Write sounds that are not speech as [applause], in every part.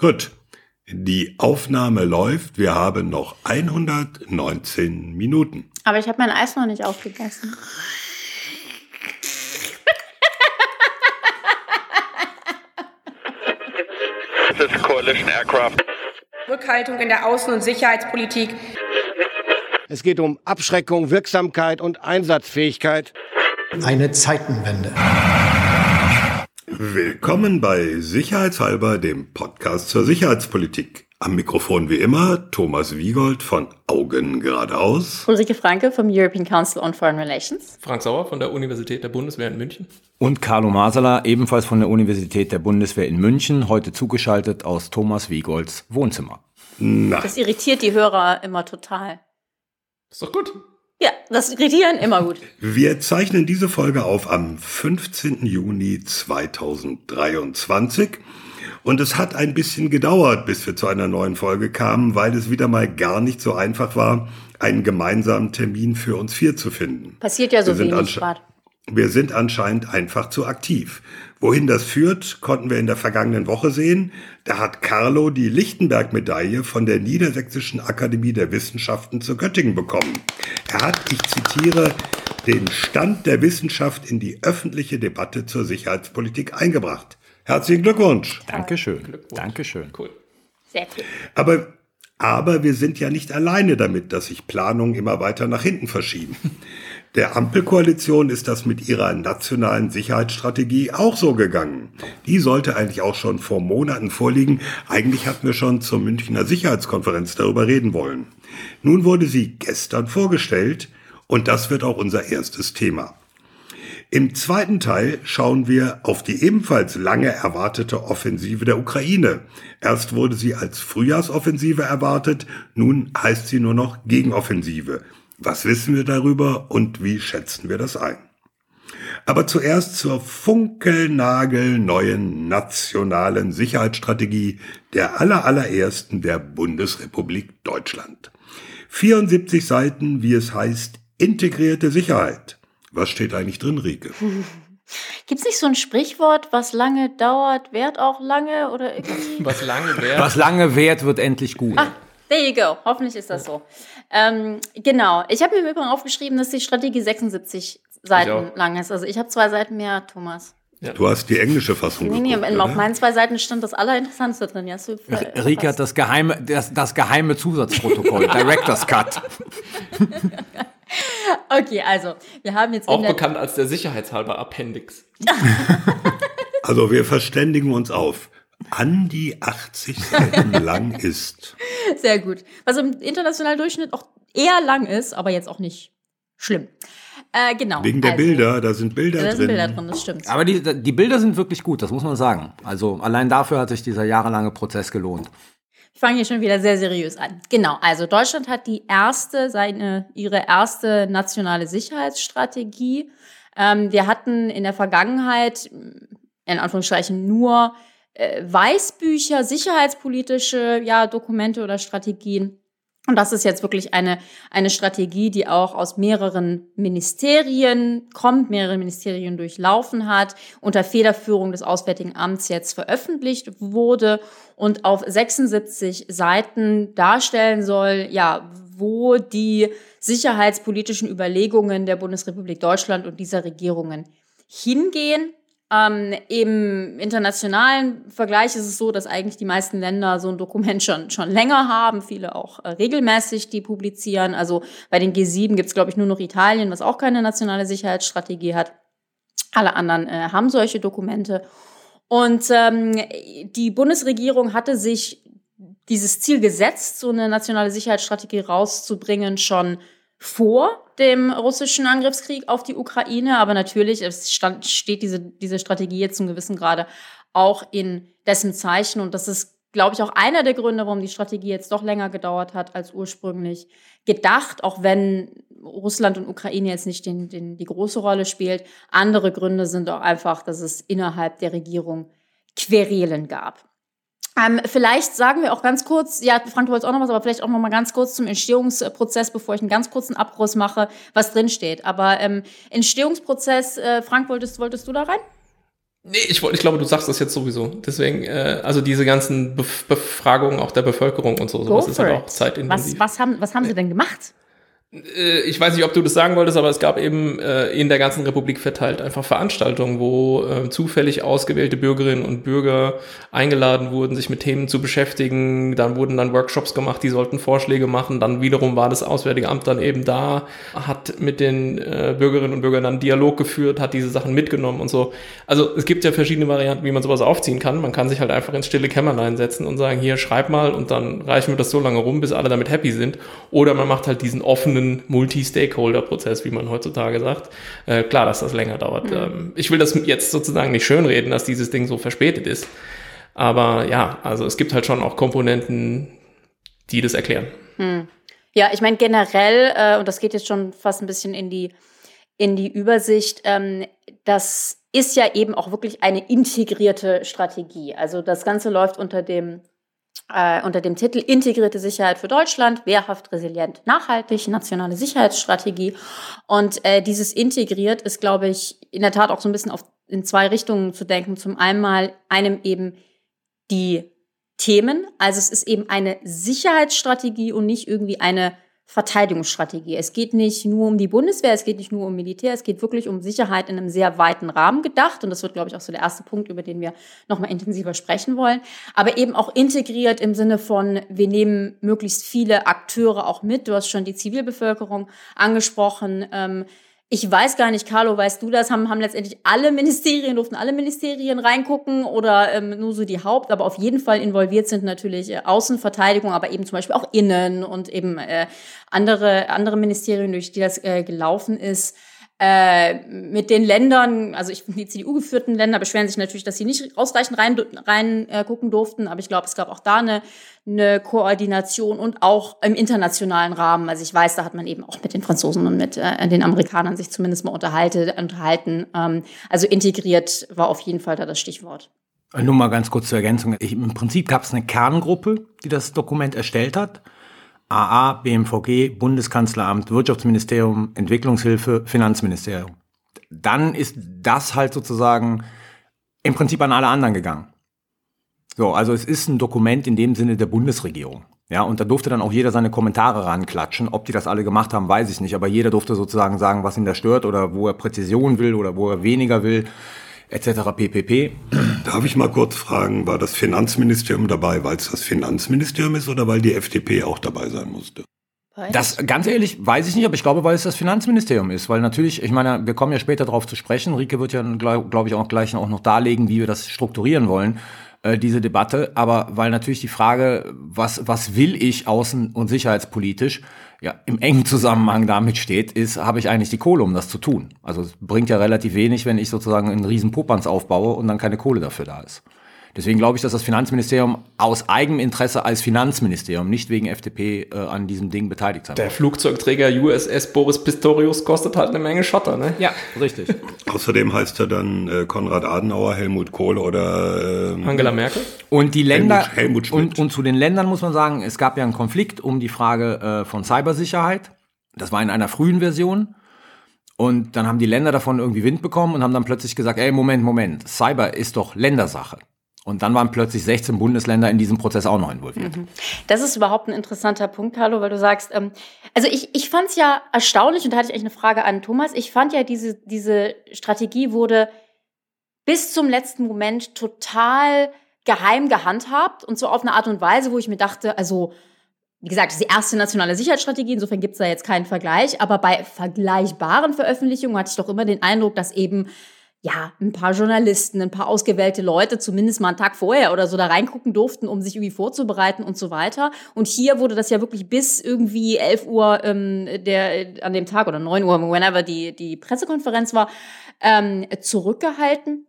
Gut, die Aufnahme läuft. Wir haben noch 119 Minuten. Aber ich habe mein Eis noch nicht aufgegessen. This is coalition aircraft. Rückhaltung in der Außen- und Sicherheitspolitik. Es geht um Abschreckung, Wirksamkeit und Einsatzfähigkeit. Eine Zeitenwende. Willkommen bei Sicherheitshalber, dem Podcast zur Sicherheitspolitik. Am Mikrofon wie immer Thomas Wiegold von Augen geradeaus. Ulrike Franke vom European Council on Foreign Relations. Frank Sauer von der Universität der Bundeswehr in München. Und Carlo Masala, ebenfalls von der Universität der Bundeswehr in München, heute zugeschaltet aus Thomas Wiegolds Wohnzimmer. Na, Das irritiert die Hörer immer total. Ist doch gut. Ja, das Irritieren immer gut. wir zeichnen diese Folge auf am 15. Juni 2023. Und es hat ein bisschen gedauert, bis wir zu einer neuen Folge kamen, weil es wieder mal gar nicht so einfach war, einen gemeinsamen Termin für uns vier zu finden. Passiert ja so wenig gerade. Wir sind anscheinend einfach zu aktiv. Wohin das führt, konnten wir in der vergangenen Woche sehen. Da hat Carlo die Lichtenberg-Medaille von der Niedersächsischen Akademie der Wissenschaften zu Göttingen bekommen. Er hat, ich zitiere, den Stand der Wissenschaft in die öffentliche Debatte zur Sicherheitspolitik eingebracht. Herzlichen Glückwunsch. Dankeschön. Glückwunsch. Dankeschön. Cool. Sehr cool. Aber, aber wir sind ja nicht alleine damit, dass sich Planungen immer weiter nach hinten verschieben. Der Ampelkoalition ist das mit ihrer nationalen Sicherheitsstrategie auch so gegangen. Die sollte eigentlich auch schon vor Monaten vorliegen. Eigentlich hatten wir schon zur Münchner Sicherheitskonferenz darüber reden wollen. Nun wurde sie gestern vorgestellt und das wird auch unser erstes Thema. Im zweiten Teil schauen wir auf die ebenfalls lange erwartete Offensive der Ukraine. Erst wurde sie als Frühjahrsoffensive erwartet, nun heißt sie nur noch Gegenoffensive. Was wissen wir darüber und wie schätzen wir das ein? Aber zuerst zur funkelnagelneuen nationalen Sicherheitsstrategie der allerallerersten der Bundesrepublik Deutschland. 74 Seiten, wie es heißt, integrierte Sicherheit. Was steht eigentlich drin, Rike? [laughs] Gibt es nicht so ein Sprichwort, was lange dauert, währt auch lange oder irgendwie? Was lange wäre. Was lange währt, wird endlich gut. Ah, there you go. Hoffentlich ist das so. Ähm, genau. Ich habe mir im Übrigen aufgeschrieben, dass die Strategie 76 Seiten lang ist. Also ich habe zwei Seiten mehr, Thomas. Du hast die englische Fassung Nee, nee, geguckt, auf meinen zwei Seiten stand das Allerinteressanteste drin. Ja, hast du ver- R- Rike hat das geheime, das, das geheime Zusatzprotokoll, [laughs] Director's Cut. [laughs] Okay, also, wir haben jetzt Auch bekannt als der sicherheitshalber Appendix. [laughs] Also wir verständigen uns auf. An die 80 Seiten lang ist. [laughs] Sehr gut. Was im internationalen Durchschnitt auch eher lang ist, aber jetzt auch nicht schlimm. Äh, genau. Wegen der also, Bilder, da sind Bilder Da drin. sind Bilder drin, das stimmt. Aber die, die Bilder sind wirklich gut, das muss man sagen. Also allein dafür hat sich dieser jahrelange Prozess gelohnt. Ich fange hier schon wieder sehr seriös an. Genau, also Deutschland hat die erste, seine, ihre erste nationale Sicherheitsstrategie. Ähm, wir hatten in der Vergangenheit, in Anführungsstrichen, nur äh, Weißbücher, sicherheitspolitische ja, Dokumente oder Strategien. Und das ist jetzt wirklich eine, eine Strategie, die auch aus mehreren Ministerien kommt, mehrere Ministerien durchlaufen hat, unter Federführung des Auswärtigen Amts jetzt veröffentlicht wurde und auf 76 Seiten darstellen soll, ja, wo die sicherheitspolitischen Überlegungen der Bundesrepublik Deutschland und dieser Regierungen hingehen. Ähm, Im internationalen Vergleich ist es so, dass eigentlich die meisten Länder so ein Dokument schon, schon länger haben, viele auch äh, regelmäßig die publizieren. Also bei den G7 gibt es, glaube ich, nur noch Italien, was auch keine nationale Sicherheitsstrategie hat. Alle anderen äh, haben solche Dokumente. Und ähm, die Bundesregierung hatte sich dieses Ziel gesetzt, so eine nationale Sicherheitsstrategie rauszubringen, schon vor dem russischen Angriffskrieg auf die Ukraine. Aber natürlich stand, steht diese, diese Strategie jetzt zum gewissen Grade auch in dessen Zeichen. Und das ist, glaube ich, auch einer der Gründe, warum die Strategie jetzt doch länger gedauert hat als ursprünglich gedacht, auch wenn Russland und Ukraine jetzt nicht den, den, die große Rolle spielt. Andere Gründe sind auch einfach, dass es innerhalb der Regierung Querelen gab. Ähm, vielleicht sagen wir auch ganz kurz, ja, Frank, du wolltest auch noch was, aber vielleicht auch noch mal ganz kurz zum Entstehungsprozess, bevor ich einen ganz kurzen Abriss mache, was drin steht. Aber ähm, Entstehungsprozess, äh, Frank, wolltest, wolltest du da rein? Nee, ich, ich glaube, du sagst das jetzt sowieso. Deswegen, äh, also diese ganzen Bef Befragungen auch der Bevölkerung und so, sowas ist halt auch it. zeitintensiv. Was, was, haben, was haben sie denn gemacht? Äh, ich weiß nicht, ob du das sagen wolltest, aber es gab eben äh, in der ganzen Republik verteilt einfach Veranstaltungen, wo äh, zufällig ausgewählte Bürgerinnen und Bürger eingeladen wurden, sich mit Themen zu beschäftigen. Dann wurden dann Workshops gemacht, die sollten Vorschläge machen. Dann wiederum war das Auswärtige Amt dann eben da, hat mit den Bürgerinnen und Bürgern dann Dialog geführt, hat diese Sachen mitgenommen und so. Also es gibt ja verschiedene Varianten, wie man sowas aufziehen kann. Man kann sich halt einfach ins stille Kämmerlein setzen und sagen, hier schreib mal und dann reichen wir das so lange rum, bis alle damit happy sind. Oder man macht halt diesen offenen Multi-Stakeholder-Prozess, wie man heutzutage sagt. Äh, klar, dass das länger dauert. Ähm, ich will das jetzt sozusagen nicht schönreden, dass dieses Ding so verspätet ist. Aber ja, also es gibt halt schon auch Komponenten, die das erklären. Ja, ich meine generell, äh, und das geht jetzt schon fast ein bisschen in die, in die Übersicht, ähm, das ist ja eben auch wirklich eine integrierte Strategie. Also das Ganze läuft unter dem, äh, unter dem Titel Integrierte Sicherheit für Deutschland, wehrhaft, resilient, nachhaltig, nationale Sicherheitsstrategie. Und äh, dieses integriert ist, glaube ich, in der Tat auch so ein bisschen auf, in zwei Richtungen zu denken. Zum einen mal einem eben die Themen. Also es ist eben eine Sicherheitsstrategie und nicht irgendwie eine Verteidigungsstrategie. Es geht nicht nur um die Bundeswehr, es geht nicht nur um Militär, es geht wirklich um Sicherheit in einem sehr weiten Rahmen gedacht. Und das wird, glaube ich, auch so der erste Punkt, über den wir nochmal intensiver sprechen wollen. Aber eben auch integriert im Sinne von, wir nehmen möglichst viele Akteure auch mit. Du hast schon die Zivilbevölkerung angesprochen. Ähm, ich weiß gar nicht, Carlo, weißt du das? Haben, haben letztendlich alle Ministerien, durften alle Ministerien reingucken oder ähm, nur so die Haupt, aber auf jeden Fall involviert sind natürlich äh, Außenverteidigung, aber eben zum Beispiel auch Innen und eben äh, andere, andere Ministerien, durch die das äh, gelaufen ist. Äh, mit den Ländern, also ich die CDU-geführten Länder beschweren sich natürlich, dass sie nicht ausreichend rein, rein äh, durften, aber ich glaube, es gab auch da eine, eine Koordination und auch im internationalen Rahmen. Also ich weiß, da hat man eben auch mit den Franzosen und mit äh, den Amerikanern sich zumindest mal unterhalte, unterhalten. Ähm, also integriert war auf jeden Fall da das Stichwort. Nur mal ganz kurz zur Ergänzung. Ich, Im Prinzip gab es eine Kerngruppe, die das Dokument erstellt hat. AA, BMVG, Bundeskanzleramt, Wirtschaftsministerium, Entwicklungshilfe, Finanzministerium. Dann ist das halt sozusagen im Prinzip an alle anderen gegangen. So, also es ist ein Dokument in dem Sinne der Bundesregierung. Ja, und da durfte dann auch jeder seine Kommentare ranklatschen. Ob die das alle gemacht haben, weiß ich nicht. Aber jeder durfte sozusagen sagen, was ihn da stört oder wo er Präzision will oder wo er weniger will, etc. ppp. Darf ich mal kurz fragen, war das Finanzministerium dabei, weil es das Finanzministerium ist oder weil die FDP auch dabei sein musste? Das ganz ehrlich weiß ich nicht, aber ich glaube, weil es das Finanzministerium ist, weil natürlich, ich meine, wir kommen ja später darauf zu sprechen. Rike wird ja, glaube glaub ich, auch gleich auch noch darlegen, wie wir das strukturieren wollen, äh, diese Debatte. Aber weil natürlich die Frage, was was will ich außen- und sicherheitspolitisch, ja im engen Zusammenhang damit steht, ist, habe ich eigentlich die Kohle, um das zu tun? Also es bringt ja relativ wenig, wenn ich sozusagen einen riesen Popanz aufbaue und dann keine Kohle dafür da ist. Deswegen glaube ich, dass das Finanzministerium aus eigenem Interesse als Finanzministerium, nicht wegen FDP, äh, an diesem Ding beteiligt sein Der wird. Flugzeugträger USS Boris Pistorius kostet halt eine Menge Schotter, ne? Ja, richtig. [laughs] Außerdem heißt er dann äh, Konrad Adenauer, Helmut Kohl oder ähm, Angela Merkel. Und die Länder Helmut- Helmut Schmidt. und, und zu den Ländern muss man sagen, es gab ja einen Konflikt um die Frage äh, von Cybersicherheit. Das war in einer frühen Version. Und dann haben die Länder davon irgendwie Wind bekommen und haben dann plötzlich gesagt, ey, Moment, Moment, Cyber ist doch Ländersache. Und dann waren plötzlich 16 Bundesländer in diesem Prozess auch noch involviert. Das ist überhaupt ein interessanter Punkt, Carlo, weil du sagst, ähm, also ich, ich fand es ja erstaunlich und da hatte ich eigentlich eine Frage an Thomas. Ich fand ja, diese, diese Strategie wurde bis zum letzten Moment total geheim gehandhabt und so auf eine Art und Weise, wo ich mir dachte, also wie gesagt, das ist die erste nationale Sicherheitsstrategie, insofern gibt es da jetzt keinen Vergleich, aber bei vergleichbaren Veröffentlichungen hatte ich doch immer den Eindruck, dass eben ja, ein paar Journalisten, ein paar ausgewählte Leute zumindest mal einen Tag vorher oder so da reingucken durften, um sich irgendwie vorzubereiten und so weiter. Und hier wurde das ja wirklich bis irgendwie 11 Uhr ähm, der, an dem Tag oder 9 Uhr, whenever die, die Pressekonferenz war, ähm, zurückgehalten.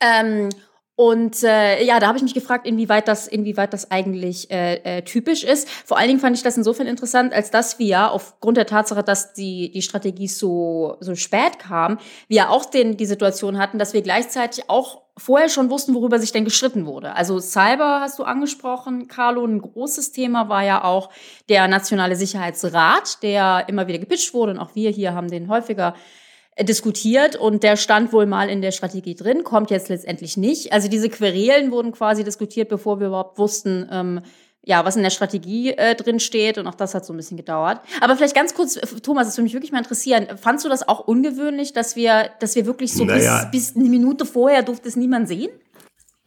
Ähm, und äh, ja, da habe ich mich gefragt, inwieweit das, inwieweit das eigentlich äh, äh, typisch ist. Vor allen Dingen fand ich das insofern interessant, als dass wir aufgrund der Tatsache, dass die, die Strategie so, so spät kam, wir ja auch den, die Situation hatten, dass wir gleichzeitig auch vorher schon wussten, worüber sich denn gestritten wurde. Also Cyber hast du angesprochen, Carlo. Ein großes Thema war ja auch der Nationale Sicherheitsrat, der immer wieder gepitcht wurde und auch wir hier haben den häufiger diskutiert und der stand wohl mal in der Strategie drin, kommt jetzt letztendlich nicht. Also diese Querelen wurden quasi diskutiert, bevor wir überhaupt wussten, ähm, ja, was in der Strategie äh, drin steht und auch das hat so ein bisschen gedauert. Aber vielleicht ganz kurz, äh, Thomas, das würde mich wirklich mal interessieren. Fandst du das auch ungewöhnlich, dass wir, dass wir wirklich so Naja. bis, bis eine Minute vorher durfte es niemand sehen?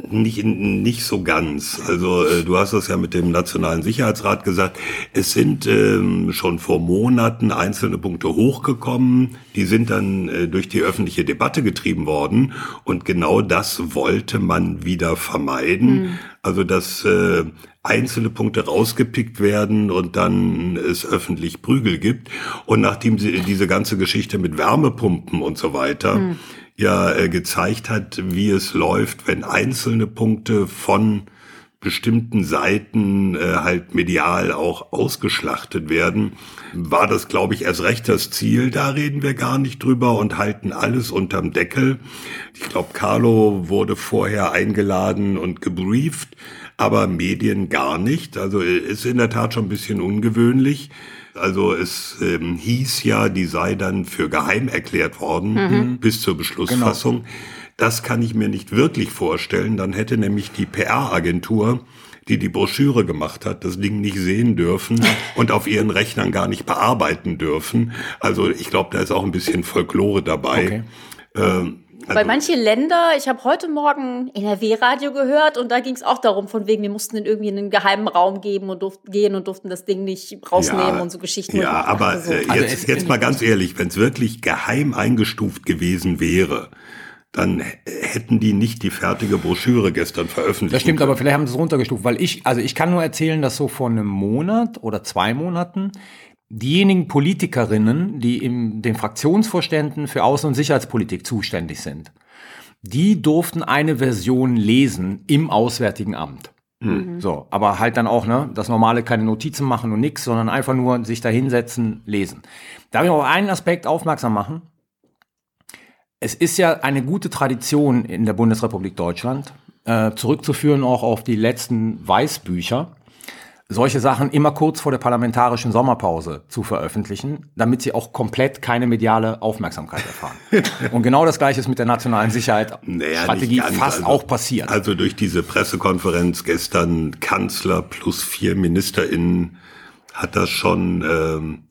Nicht, nicht so ganz. Also äh, du hast das ja mit dem Nationalen Sicherheitsrat gesagt. Es sind ähm, schon vor Monaten einzelne Punkte hochgekommen. Die sind dann äh, durch die öffentliche Debatte getrieben worden. Und genau das wollte man wieder vermeiden. Also dass äh, einzelne Punkte rausgepickt werden und dann es öffentlich Prügel gibt. Und nachdem sie diese ganze Geschichte mit Wärmepumpen und so weiter ja äh, gezeigt hat, wie es läuft, wenn einzelne Punkte von bestimmten Seiten äh, halt medial auch ausgeschlachtet werden, war das, glaube ich, erst recht das Ziel. Da reden wir gar nicht drüber und halten alles unterm Deckel. Ich glaube, Carlo wurde vorher eingeladen und gebrieft, aber Medien gar nicht. Also äh, ist in der Tat schon ein bisschen ungewöhnlich. Also es ähm, hieß ja, die sei dann für geheim erklärt worden bis zur Beschlussfassung. Das kann ich mir nicht wirklich vorstellen. Dann hätte nämlich die PR-Agentur, die die Broschüre gemacht hat, das Ding nicht sehen dürfen [laughs] und auf ihren Rechnern gar nicht bearbeiten dürfen. Also ich glaube, da ist auch ein bisschen Folklore dabei. Ähm, Weil manche Länder, ich habe heute Morgen NRW-Radio gehört und da ging es auch darum, von wegen, wir mussten in irgendwie einen geheimen Raum geben und durften gehen und durften das Ding nicht rausnehmen und so Geschichten. Und Ja, aber dachte so, äh, Also jetzt, jetzt mal ganz ehrlich, wenn es wirklich geheim eingestuft gewesen wäre, dann hätten die nicht die fertige Broschüre gestern veröffentlicht. Das stimmt, aber vielleicht haben sie es runtergestuft, weil ich, also ich kann nur erzählen, dass so vor einem Monat oder zwei Monaten diejenigen Politikerinnen, die in den Fraktionsvorständen für Außen- und Sicherheitspolitik zuständig sind, die durften eine Version lesen im Auswärtigen Amt. So, aber halt dann auch, ne, das normale keine Notizen machen und nix, sondern einfach nur sich da hinsetzen, lesen. Darf ich auf einen Aspekt aufmerksam machen? Es ist ja eine gute Tradition in der Bundesrepublik Deutschland, äh, zurückzuführen auch auf die letzten Weißbücher, solche Sachen immer kurz vor der parlamentarischen Sommerpause zu veröffentlichen, damit sie auch komplett keine mediale Aufmerksamkeit erfahren. [laughs] Und genau das Gleiche ist mit der nationalen Sicherheit Naja, fast also- auch passiert. Also durch diese Pressekonferenz gestern Kanzler plus vier MinisterInnen hat das schon ähm,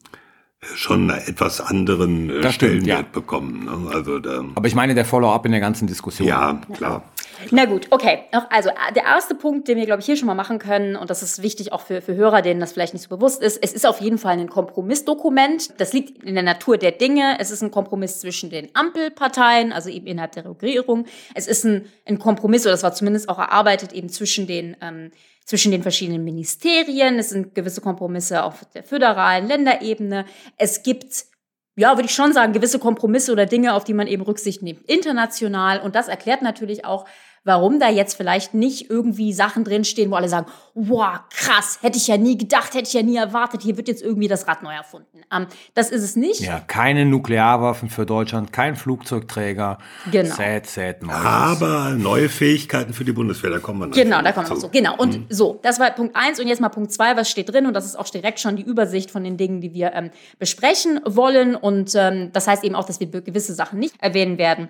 schon einen etwas anderen äh, Das stimmt, Stellenwert ja. bekommen. Ne? Also da, Aber ich meine der Follow-up in der ganzen Diskussion. ja, klar. Na gut, okay. Also äh, der erste Punkt, den wir, glaube ich, hier schon mal machen können, und das ist wichtig auch für, für Hörer, denen das vielleicht nicht so bewusst ist, es ist auf jeden Fall ein Kompromissdokument. Das liegt in der Natur der Dinge. Es ist ein Kompromiss zwischen den Ampelparteien, also eben innerhalb der Regierung. Es ist ein, ein Kompromiss, oder das war zumindest auch erarbeitet, eben zwischen den, ähm, zwischen den verschiedenen Ministerien. Es sind gewisse Kompromisse auf der föderalen Länderebene. Es gibt ja, würde ich schon sagen, gewisse Kompromisse oder Dinge, auf die man eben Rücksicht nimmt, international. Und das erklärt natürlich auch, warum da jetzt vielleicht nicht irgendwie Sachen drinstehen, wo alle sagen, wow, krass, hätte ich ja nie gedacht, hätte ich ja nie erwartet, hier wird jetzt irgendwie das Rad neu erfunden. Ähm, das ist es nicht. Ja, keine Nuklearwaffen für Deutschland, kein Flugzeugträger. Genau. Sad, sad Neues. Aber neue Fähigkeiten für die Bundeswehr, da kommen wir noch Genau, da kommen wir noch zu. so. Genau. Und so, das war Punkt eins Und jetzt mal Punkt zwei was steht drin? Und das ist auch direkt schon die Übersicht von den Dingen, die wir ähm, besprechen wollen. Und ähm, das heißt eben auch, dass wir gewisse Sachen nicht erwähnen werden.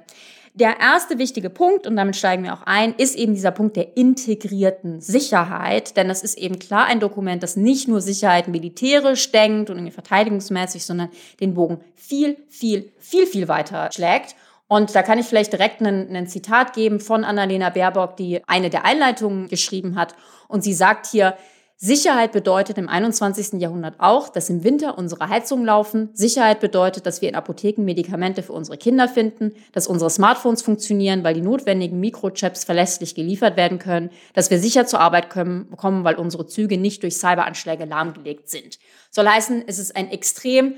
Der erste wichtige Punkt, und damit steigen wir auch ein, ist eben dieser Punkt der integrierten Sicherheit. Denn das ist eben klar ein Dokument, das nicht nur Sicherheit militärisch denkt und irgendwie verteidigungsmäßig, sondern den Bogen viel, viel, viel, viel weiter schlägt. Und da kann ich vielleicht direkt ein, Zitat geben von Annalena Baerbock, die eine der Einleitungen geschrieben hat. Und sie sagt hier, Sicherheit bedeutet im 21. Jahrhundert auch, dass im Winter unsere Heizungen laufen. Sicherheit bedeutet, dass wir in Apotheken Medikamente für unsere Kinder finden, dass unsere Smartphones funktionieren, weil die notwendigen Mikrochips verlässlich geliefert werden können, dass wir sicher zur Arbeit kommen, weil unsere Züge nicht durch Cyberanschläge lahmgelegt sind. Soll heißen, es ist ein extrem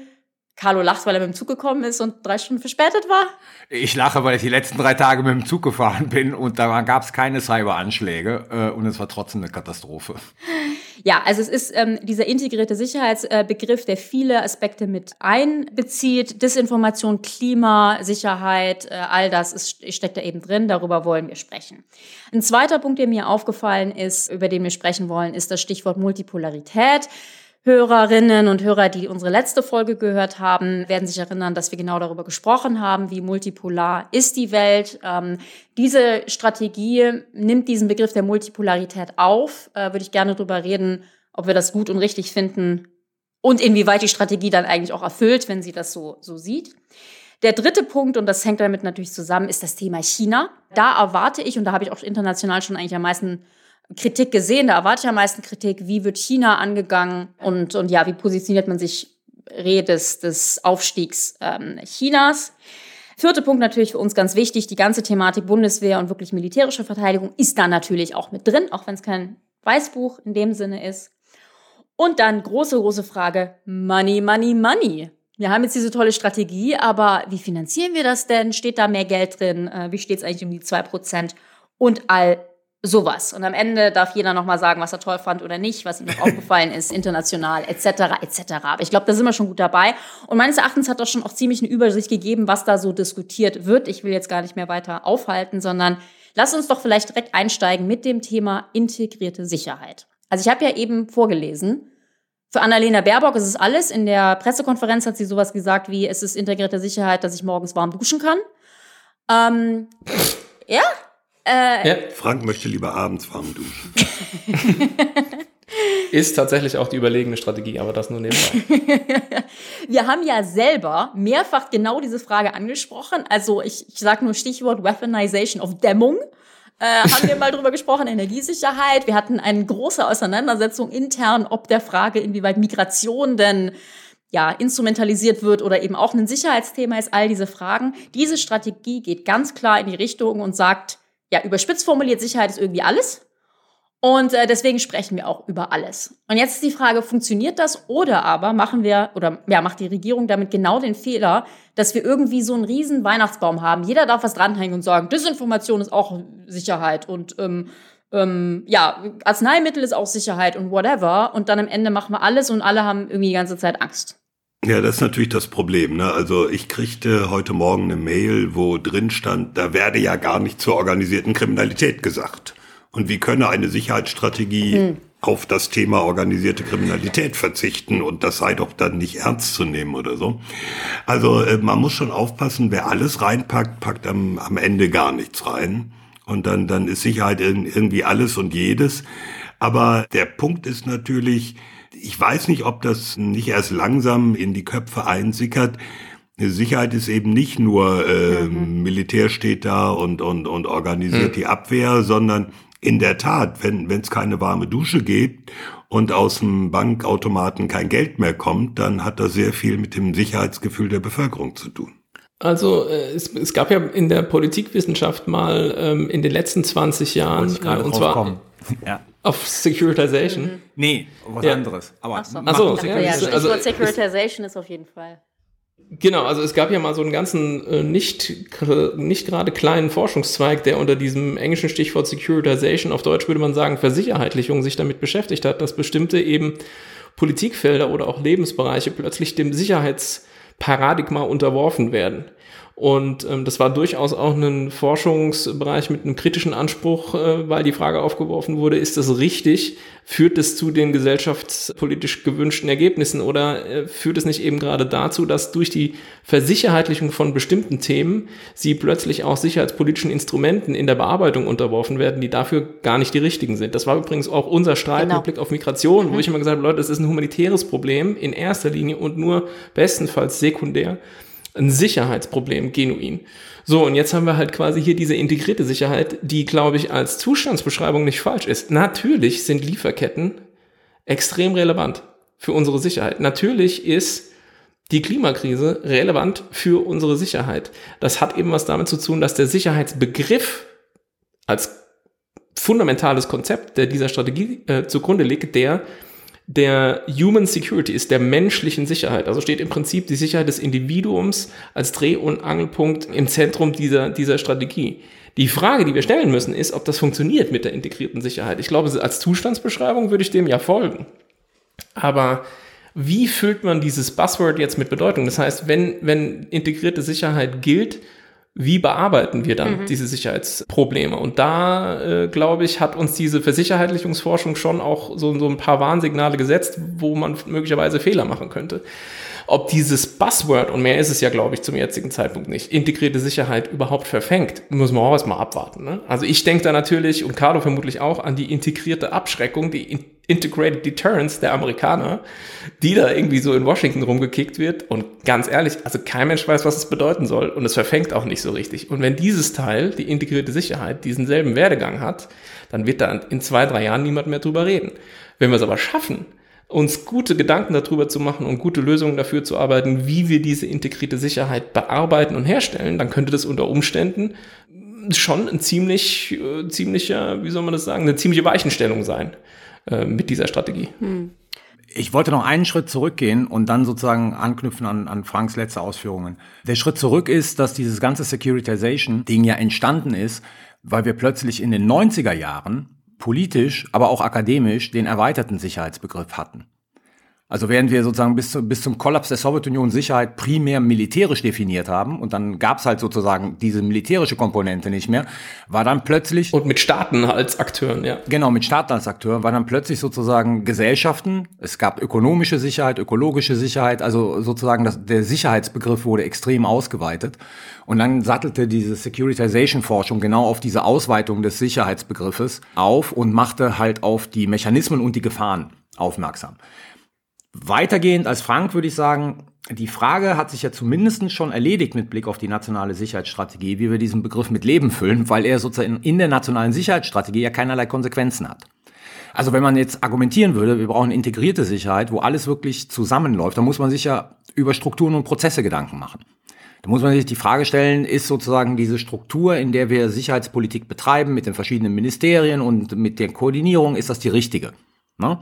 Carlo lacht, weil er mit dem Zug gekommen ist und drei Stunden verspätet war. Ich lache, weil ich die letzten drei Tage mit dem Zug gefahren bin und da gab es keine Cyberanschläge äh, und es war trotzdem eine Katastrophe. Ja, also es ist ähm, dieser integrierte Sicherheitsbegriff, der viele Aspekte mit einbezieht. Desinformation, Klima, Sicherheit, äh, all das ist, steckt da eben drin. Darüber wollen wir sprechen. Ein zweiter Punkt, der mir aufgefallen ist, über den wir sprechen wollen, ist das Stichwort Multipolarität. Hörerinnen und Hörer, die unsere letzte Folge gehört haben, werden sich erinnern, dass wir genau darüber gesprochen haben, wie multipolar ist die Welt. Ähm, diese Strategie nimmt diesen Begriff der Multipolarität auf. Äh, würde ich gerne darüber reden, ob wir das gut und richtig finden und inwieweit die Strategie dann eigentlich auch erfüllt, wenn sie das so, so sieht. Der dritte Punkt, und das hängt damit natürlich zusammen, ist das Thema China. Da erwarte ich, und da habe ich auch international schon eigentlich am meisten Kritik gesehen, da erwarte ich am meisten Kritik, wie wird China angegangen und, und ja, wie positioniert man sich Rede des, des Aufstiegs ähm, Chinas. Vierter Punkt natürlich für uns ganz wichtig, die ganze Thematik Bundeswehr und wirklich militärische Verteidigung ist da natürlich auch mit drin, auch wenn es kein Weißbuch in dem Sinne ist. Und dann große, große Frage, Money, Money, Money. Wir haben jetzt diese tolle Strategie, aber wie finanzieren wir das denn? Steht da mehr Geld drin? Äh, wie steht es eigentlich um die zwei Prozent? Und all sowas. Und am Ende darf jeder nochmal sagen, was er toll fand oder nicht, was ihm [laughs] noch aufgefallen ist, international, etc., etc. Aber ich glaube, da sind wir schon gut dabei. Und meines Erachtens hat das schon auch ziemlich eine Übersicht gegeben, was da so diskutiert wird. Ich will jetzt gar nicht mehr weiter aufhalten, sondern lass uns doch vielleicht direkt einsteigen mit dem Thema integrierte Sicherheit. Also ich habe ja eben vorgelesen, für Annalena Baerbock ist es alles. In der Pressekonferenz hat sie sowas gesagt wie, es ist integrierte Sicherheit, dass ich morgens warm duschen kann. Ähm, ja, äh, ja. Frank möchte lieber abends warm duschen. [laughs] Ist tatsächlich auch die überlegene Strategie, aber das nur nebenbei. [laughs] Wir haben ja selber mehrfach genau diese Frage angesprochen. Also ich, ich sage nur Stichwort Weaponization of Dämmung. Äh, haben wir mal drüber gesprochen, Energiesicherheit. Wir hatten eine große Auseinandersetzung intern, ob der Frage, inwieweit Migration denn ja, instrumentalisiert wird oder eben auch ein Sicherheitsthema ist, all diese Fragen. Diese Strategie geht ganz klar in die Richtung und sagt, ja, überspitzt formuliert, Sicherheit ist irgendwie alles. Und äh, deswegen sprechen wir auch über alles. Und jetzt ist die Frage, funktioniert das oder aber machen wir, oder ja, macht die Regierung damit genau den Fehler, dass wir irgendwie so einen riesen Weihnachtsbaum haben. Jeder darf was dranhängen und sagen, Desinformation ist auch Sicherheit und ähm, ähm, ja, Arzneimittel ist auch Sicherheit und whatever. Und dann am Ende machen wir alles und alle haben irgendwie die ganze Zeit Angst. Ja, das ist natürlich das Problem. Ne? Also ich kriegte heute Morgen eine Mail, wo drin stand, da werde ja gar nicht zur organisierten Kriminalität gesagt. Und wie könne eine Sicherheitsstrategie hm. auf das Thema organisierte Kriminalität verzichten und das sei doch dann nicht ernst zu nehmen oder so. Also äh, man muss schon aufpassen, wer alles reinpackt, packt am, am Ende gar nichts rein. Und dann, dann ist Sicherheit irgendwie alles und jedes. Aber der Punkt ist natürlich, ich weiß nicht, ob das nicht erst langsam in die Köpfe einsickert. Sicherheit ist eben nicht nur äh, mhm. Militär steht da und, und, und organisiert mhm. die Abwehr, sondern in der Tat, wenn es keine warme Dusche gibt und aus dem Bankautomaten kein Geld mehr kommt, dann hat das sehr viel mit dem Sicherheitsgefühl der Bevölkerung zu tun. Also äh, es, es gab ja in der Politikwissenschaft mal ähm, in den letzten 20 Jahren, äh, und zwar [laughs] ja. Auf Securitization? Mhm. Nee, was ja. anderes. Aber Ach so. Achso, ja, ja, Stichwort also, Securitization ist auf jeden Fall. Genau, also es gab ja mal so einen ganzen äh, nicht, nicht gerade kleinen Forschungszweig, der unter diesem englischen Stichwort Securitization, auf Deutsch würde man sagen Versicherheitlichung, sich damit beschäftigt hat, dass bestimmte eben Politikfelder oder auch Lebensbereiche plötzlich dem Sicherheitsparadigma unterworfen werden. Und ähm, das war durchaus auch ein Forschungsbereich mit einem kritischen Anspruch, äh, weil die Frage aufgeworfen wurde, ist das richtig? Führt es zu den gesellschaftspolitisch gewünschten Ergebnissen oder äh, führt es nicht eben gerade dazu, dass durch die Versicherheitlichung von bestimmten Themen sie plötzlich auch sicherheitspolitischen Instrumenten in der Bearbeitung unterworfen werden, die dafür gar nicht die richtigen sind? Das war übrigens auch unser Streit genau. mit Blick auf Migration, mhm. wo ich immer gesagt habe, Leute, es ist ein humanitäres Problem in erster Linie und nur bestenfalls sekundär ein Sicherheitsproblem, genuin. So, und jetzt haben wir halt quasi hier diese integrierte Sicherheit, die, glaube ich, als Zustandsbeschreibung nicht falsch ist. Natürlich sind Lieferketten extrem relevant für unsere Sicherheit. Natürlich ist die Klimakrise relevant für unsere Sicherheit. Das hat eben was damit zu tun, dass der Sicherheitsbegriff als fundamentales Konzept, der dieser Strategie äh, zugrunde liegt, der der Human Security ist, der menschlichen Sicherheit. Also steht im Prinzip die Sicherheit des Individuums als Dreh- und Angelpunkt im Zentrum dieser, dieser Strategie. Die Frage, die wir stellen müssen, ist, ob das funktioniert mit der integrierten Sicherheit. Ich glaube, als Zustandsbeschreibung würde ich dem ja folgen. Aber wie füllt man dieses Buzzword jetzt mit Bedeutung? Das heißt, wenn, wenn integrierte Sicherheit gilt, wie bearbeiten wir dann mhm. diese Sicherheitsprobleme? Und da, äh, glaube ich, hat uns diese Versicherheitlichungsforschung schon auch so, so ein paar Warnsignale gesetzt, wo man möglicherweise Fehler machen könnte. Ob dieses Buzzword, und mehr ist es ja, glaube ich, zum jetzigen Zeitpunkt nicht, integrierte Sicherheit überhaupt verfängt, muss man auch erstmal abwarten. Ne? Also ich denke da natürlich, und Carlo vermutlich auch, an die integrierte Abschreckung, die Integrated Deterrence der Amerikaner, die da irgendwie so in Washington rumgekickt wird. Und ganz ehrlich, also kein Mensch weiß, was es bedeuten soll. Und es verfängt auch nicht so richtig. Und wenn dieses Teil, die integrierte Sicherheit, diesen selben Werdegang hat, dann wird da in zwei, drei Jahren niemand mehr drüber reden. Wenn wir es aber schaffen, uns gute Gedanken darüber zu machen und gute Lösungen dafür zu arbeiten, wie wir diese integrierte Sicherheit bearbeiten und herstellen, dann könnte das unter Umständen schon ein ziemlich, äh, ziemlicher, wie soll man das sagen, eine ziemliche Weichenstellung sein äh, mit dieser Strategie. Hm. Ich wollte noch einen Schritt zurückgehen und dann sozusagen anknüpfen an, an Franks letzte Ausführungen. Der Schritt zurück ist, dass dieses ganze Securitization-Ding ja entstanden ist, weil wir plötzlich in den 90er Jahren politisch, aber auch akademisch den erweiterten Sicherheitsbegriff hatten. Also während wir sozusagen bis, zu, bis zum Kollaps der Sowjetunion Sicherheit primär militärisch definiert haben und dann gab's halt sozusagen diese militärische Komponente nicht mehr, war dann plötzlich... Und mit Staaten als Akteuren, ja. Genau, mit Staaten als Akteuren war dann plötzlich sozusagen Gesellschaften, es gab ökonomische Sicherheit, ökologische Sicherheit, also sozusagen das, der Sicherheitsbegriff wurde extrem ausgeweitet. Und dann sattelte diese Securitization-Forschung genau auf diese Ausweitung des Sicherheitsbegriffes auf und machte halt auf die Mechanismen und die Gefahren aufmerksam. Weitergehend als Frank würde ich sagen, die Frage hat sich ja zumindest schon erledigt mit Blick auf die nationale Sicherheitsstrategie, wie wir diesen Begriff mit Leben füllen, weil er sozusagen in der nationalen Sicherheitsstrategie ja keinerlei Konsequenzen hat. Also wenn man jetzt argumentieren würde, wir brauchen integrierte Sicherheit, wo alles wirklich zusammenläuft, dann muss man sich ja über Strukturen und Prozesse Gedanken machen. Da muss man sich die Frage stellen, ist sozusagen diese Struktur, in der wir Sicherheitspolitik betreiben, mit den verschiedenen Ministerien und mit der Koordinierung, ist das die richtige? Ne?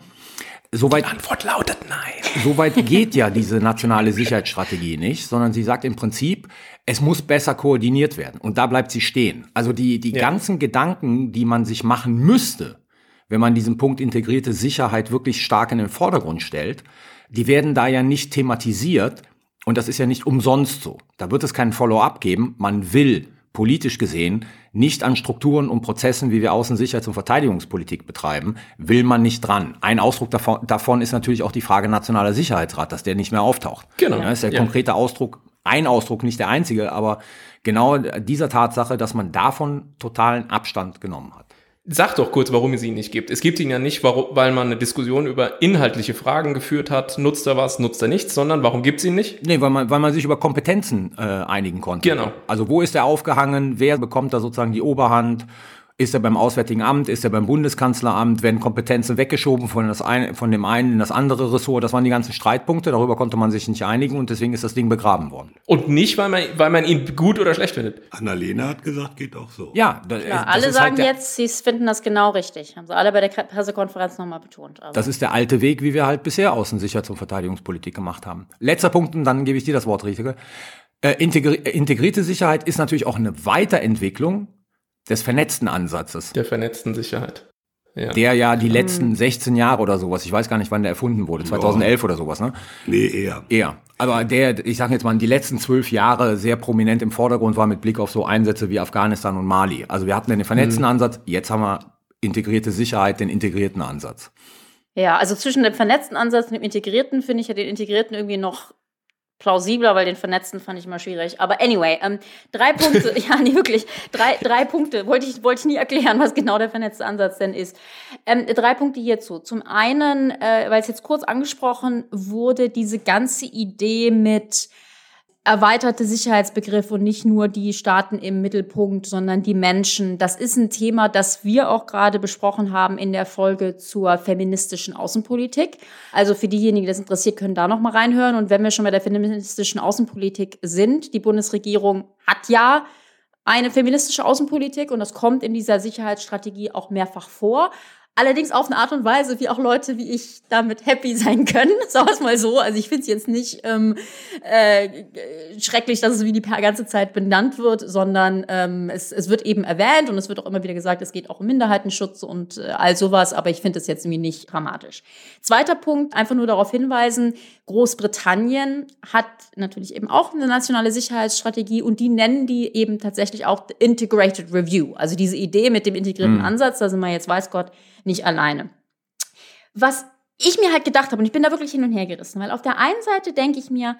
Soweit, die Antwort lautet nein. [laughs] Soweit geht ja diese nationale Sicherheitsstrategie nicht, sondern sie sagt im Prinzip, es muss besser koordiniert werden. Und da bleibt sie stehen. Also die, die ja. ganzen Gedanken, die man sich machen müsste, wenn man diesen Punkt integrierte Sicherheit wirklich stark in den Vordergrund stellt, die werden da ja nicht thematisiert. Und das ist ja nicht umsonst so. Da wird es keinen Follow-up geben. Man will politisch gesehen nicht an Strukturen und Prozessen, wie wir Außen-, Sicherheits- und Verteidigungspolitik betreiben, will man nicht dran. Ein Ausdruck davon, davon ist natürlich auch die Frage nationaler Sicherheitsrat, dass der nicht mehr auftaucht. Genau. Ja, ist der ja. konkrete Ausdruck, ein Ausdruck, nicht der einzige, aber genau dieser Tatsache, dass man davon totalen Abstand genommen hat. Sag doch kurz, warum es ihn nicht gibt. Es gibt ihn ja nicht, weil man eine Diskussion über inhaltliche Fragen geführt hat, nutzt er was, nutzt er nichts, sondern warum gibt es ihn nicht? Nee, weil man, weil man sich über Kompetenzen äh, einigen konnte. Genau. Also wo ist er aufgehangen, wer bekommt da sozusagen die Oberhand ist er beim Auswärtigen Amt? Ist er beim Bundeskanzleramt? Werden Kompetenzen weggeschoben von, das ein, von dem einen in das andere Ressort? Das waren die ganzen Streitpunkte. Darüber konnte man sich nicht einigen und deswegen ist das Ding begraben worden. Und nicht, weil man, weil man ihn gut oder schlecht findet. Annalena hat gesagt, geht auch so. Ja, da, ja alle halt sagen halt jetzt, sie finden das genau richtig. Haben sie alle bei der Pressekonferenz nochmal betont. Aber. Das ist der alte Weg, wie wir halt bisher Außensicherheits- und Verteidigungspolitik gemacht haben. Letzter Punkt und dann gebe ich dir das Wort, Richtige. Äh, integri integrierte Sicherheit ist natürlich auch eine Weiterentwicklung des vernetzten Ansatzes. Der vernetzten Sicherheit. Ja. Der ja die letzten 16 Jahre oder sowas, ich weiß gar nicht, wann der erfunden wurde, 2011 oder sowas, ne? Nee, eher. Eher. Aber der, ich sage jetzt mal, die letzten zwölf Jahre sehr prominent im Vordergrund war mit Blick auf so Einsätze wie Afghanistan und Mali. Also wir hatten den vernetzten mhm. Ansatz, jetzt haben wir integrierte Sicherheit, den integrierten Ansatz. Ja, also zwischen dem vernetzten Ansatz und dem integrierten finde ich ja den integrierten irgendwie noch plausibler, weil den Vernetzten fand ich immer schwierig. Aber anyway, ähm, drei Punkte, [laughs] ja, nee, wirklich, drei, drei Punkte, wollte ich, wollte ich nie erklären, was genau der vernetzte Ansatz denn ist. Ähm, drei Punkte hierzu. Zum einen, äh, weil es jetzt kurz angesprochen wurde, diese ganze Idee mit, erweiterte Sicherheitsbegriff und nicht nur die Staaten im Mittelpunkt, sondern die Menschen. Das ist ein Thema, das wir auch gerade besprochen haben in der Folge zur feministischen Außenpolitik. Also für diejenigen, die das interessiert, können da noch mal reinhören. Und wenn wir schon bei der feministischen Außenpolitik sind, die Bundesregierung hat ja eine feministische Außenpolitik und das kommt in dieser Sicherheitsstrategie auch mehrfach vor. Allerdings auf eine Art und Weise, wie auch Leute wie ich damit happy sein können. [laughs] Sagen wir es mal so. Also ich finde es jetzt nicht ähm, äh, schrecklich, dass es wie die ganze Zeit benannt wird, sondern ähm, es, es wird eben erwähnt und es wird auch immer wieder gesagt, es geht auch um Minderheitenschutz und äh, all sowas, aber ich finde es jetzt irgendwie nicht dramatisch. Zweiter Punkt, einfach nur darauf hinweisen, Großbritannien hat natürlich eben auch eine nationale Sicherheitsstrategie und die nennen die eben tatsächlich auch Integrated Review. Also diese Idee mit dem integrierten mhm. Ansatz, da sind wir jetzt, weiß Gott, nicht alleine. Was ich mir halt gedacht habe, und ich bin da wirklich hin und her gerissen, weil auf der einen Seite denke ich mir,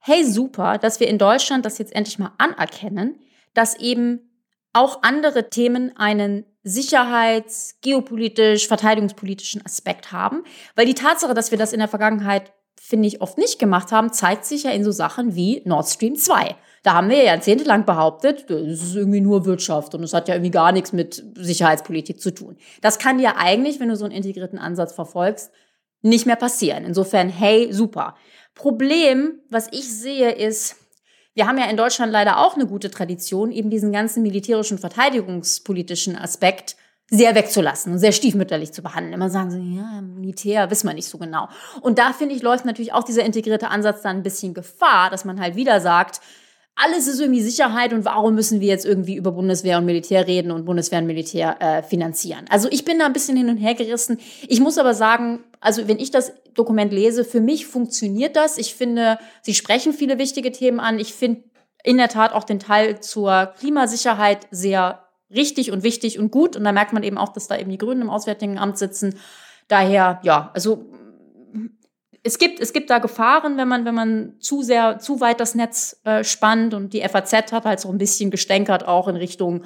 hey, super, dass wir in Deutschland das jetzt endlich mal anerkennen, dass eben auch andere Themen einen sicherheits-, geopolitisch-, verteidigungspolitischen Aspekt haben. Weil die Tatsache, dass wir das in der Vergangenheit, finde ich, oft nicht gemacht haben, zeigt sich ja in so Sachen wie Nord Stream 2. Da haben wir ja jahrzehntelang behauptet, das ist irgendwie nur Wirtschaft und es hat ja irgendwie gar nichts mit Sicherheitspolitik zu tun. Das kann dir eigentlich, wenn du so einen integrierten Ansatz verfolgst, nicht mehr passieren. Insofern, hey, super. Problem, was ich sehe, ist, wir haben ja in Deutschland leider auch eine gute Tradition, eben diesen ganzen militärischen, verteidigungspolitischen Aspekt sehr wegzulassen und sehr stiefmütterlich zu behandeln. Immer sagen sie, ja, Militär, wissen wir nicht so genau. Und da finde ich, läuft natürlich auch dieser integrierte Ansatz dann ein bisschen Gefahr, dass man halt wieder sagt, alles ist irgendwie Sicherheit und warum müssen wir jetzt irgendwie über Bundeswehr und Militär reden und Bundeswehr und Militär äh, finanzieren? Also ich bin da ein bisschen hin und her gerissen. Ich muss aber sagen, also wenn ich das Dokument lese, für mich funktioniert das. Ich finde, sie sprechen viele wichtige Themen an. Ich finde in der Tat auch den Teil zur Klimasicherheit sehr richtig und wichtig und gut. Und da merkt man eben auch, dass da eben die Grünen im Auswärtigen Amt sitzen. Daher, ja, also es gibt, es gibt da Gefahren, wenn man, wenn man zu sehr, zu weit das Netz äh, spannt und die FAZ hat halt so ein bisschen gestänkert auch in Richtung,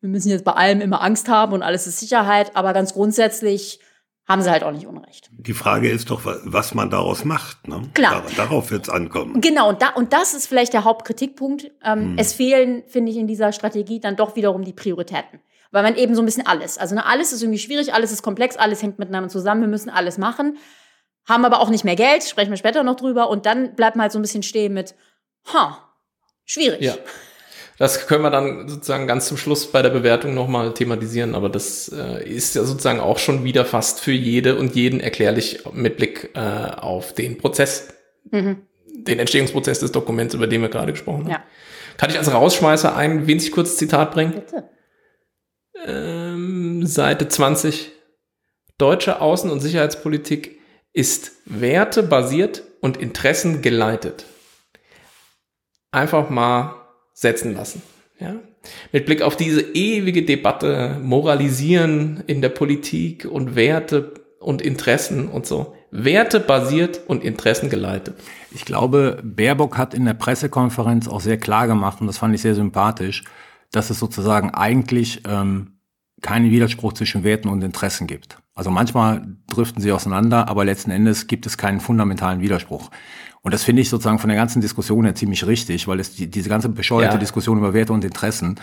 wir müssen jetzt bei allem immer Angst haben und alles ist Sicherheit, aber ganz grundsätzlich haben sie halt auch nicht Unrecht. Die Frage ist doch, was man daraus macht. Ne? Klar. darauf wird es ankommen. Genau, und, da, und das ist vielleicht der Hauptkritikpunkt. Ähm, hm. Es fehlen, finde ich, in dieser Strategie dann doch wiederum die Prioritäten. Weil man eben so ein bisschen alles, also ne, alles ist irgendwie schwierig, alles ist komplex, alles hängt miteinander zusammen, wir müssen alles machen haben aber auch nicht mehr Geld, sprechen wir später noch drüber. Und dann bleibt man halt so ein bisschen stehen mit, ha, schwierig. Ja. Das können wir dann sozusagen ganz zum Schluss bei der Bewertung nochmal thematisieren, aber das äh, ist ja sozusagen auch schon wieder fast für jede und jeden erklärlich mit Blick äh, auf den Prozess, mhm. den Entstehungsprozess des Dokuments, über den wir gerade gesprochen haben. Ja. Kann ich als Rausschmeißer ein winzig kurzes Zitat bringen? Bitte. Ähm, Seite 20. Deutsche Außen- und Sicherheitspolitik ist wertebasiert und interessengeleitet. Einfach mal setzen lassen. Ja? Mit Blick auf diese ewige Debatte, Moralisieren in der Politik und Werte und Interessen und so. Wertebasiert und interessengeleitet. Ich glaube, Baerbock hat in der Pressekonferenz auch sehr klar gemacht, und das fand ich sehr sympathisch, dass es sozusagen eigentlich ähm, keinen Widerspruch zwischen Werten und Interessen gibt. Also manchmal driften sie auseinander, aber letzten Endes gibt es keinen fundamentalen Widerspruch. Und das finde ich sozusagen von der ganzen Diskussion her ziemlich richtig, weil es die, diese ganze bescheuerte ja. Diskussion über Werte und Interessen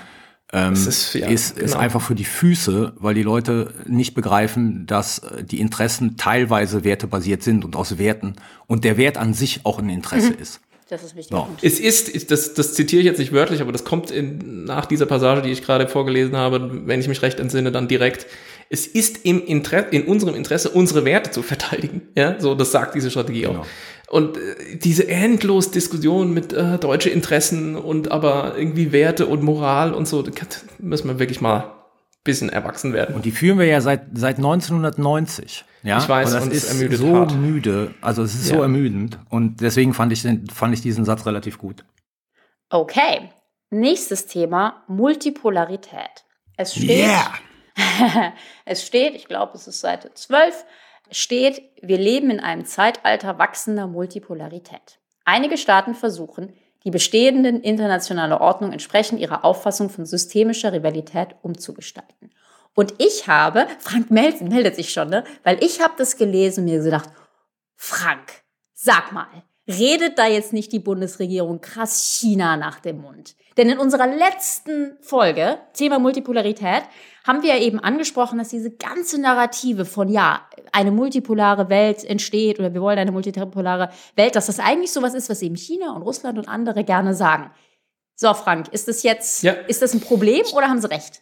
ähm, ist, ja, ist, genau. ist einfach für die Füße, weil die Leute nicht begreifen, dass die Interessen teilweise wertebasiert sind und aus Werten und der Wert an sich auch ein Interesse mhm. ist. Das ist wichtig. No. Es ist, das, das zitiere ich jetzt nicht wörtlich, aber das kommt in, nach dieser Passage, die ich gerade vorgelesen habe, wenn ich mich recht entsinne, dann direkt es ist im Interesse, in unserem Interesse, unsere Werte zu verteidigen. Ja, so, das sagt diese Strategie genau. auch. Und äh, diese endlos Diskussion mit äh, deutsche Interessen und aber irgendwie Werte und Moral und so, müssen wir wirklich mal ein bisschen erwachsen werden. Und die führen wir ja seit, seit 1990. Ja, ich weiß, und das ist so hart. müde, also es ist ja. so ermüdend. Und deswegen fand ich, den, fand ich diesen Satz relativ gut. Okay, nächstes Thema, Multipolarität. Es steht, yeah. [laughs] es steht, ich glaube, es ist Seite 12, steht, wir leben in einem Zeitalter wachsender Multipolarität. Einige Staaten versuchen, die bestehenden internationale Ordnung entsprechend ihrer Auffassung von systemischer Rivalität umzugestalten. Und ich habe, Frank meldet, meldet sich schon, ne? weil ich habe das gelesen und mir gedacht, Frank, sag mal, redet da jetzt nicht die Bundesregierung krass China nach dem Mund? Denn in unserer letzten Folge, Thema Multipolarität, haben wir ja eben angesprochen, dass diese ganze Narrative von, ja, eine multipolare Welt entsteht oder wir wollen eine multipolare Welt, dass das eigentlich sowas ist, was eben China und Russland und andere gerne sagen. So, Frank, ist das jetzt, ja. ist das ein Problem oder haben Sie recht?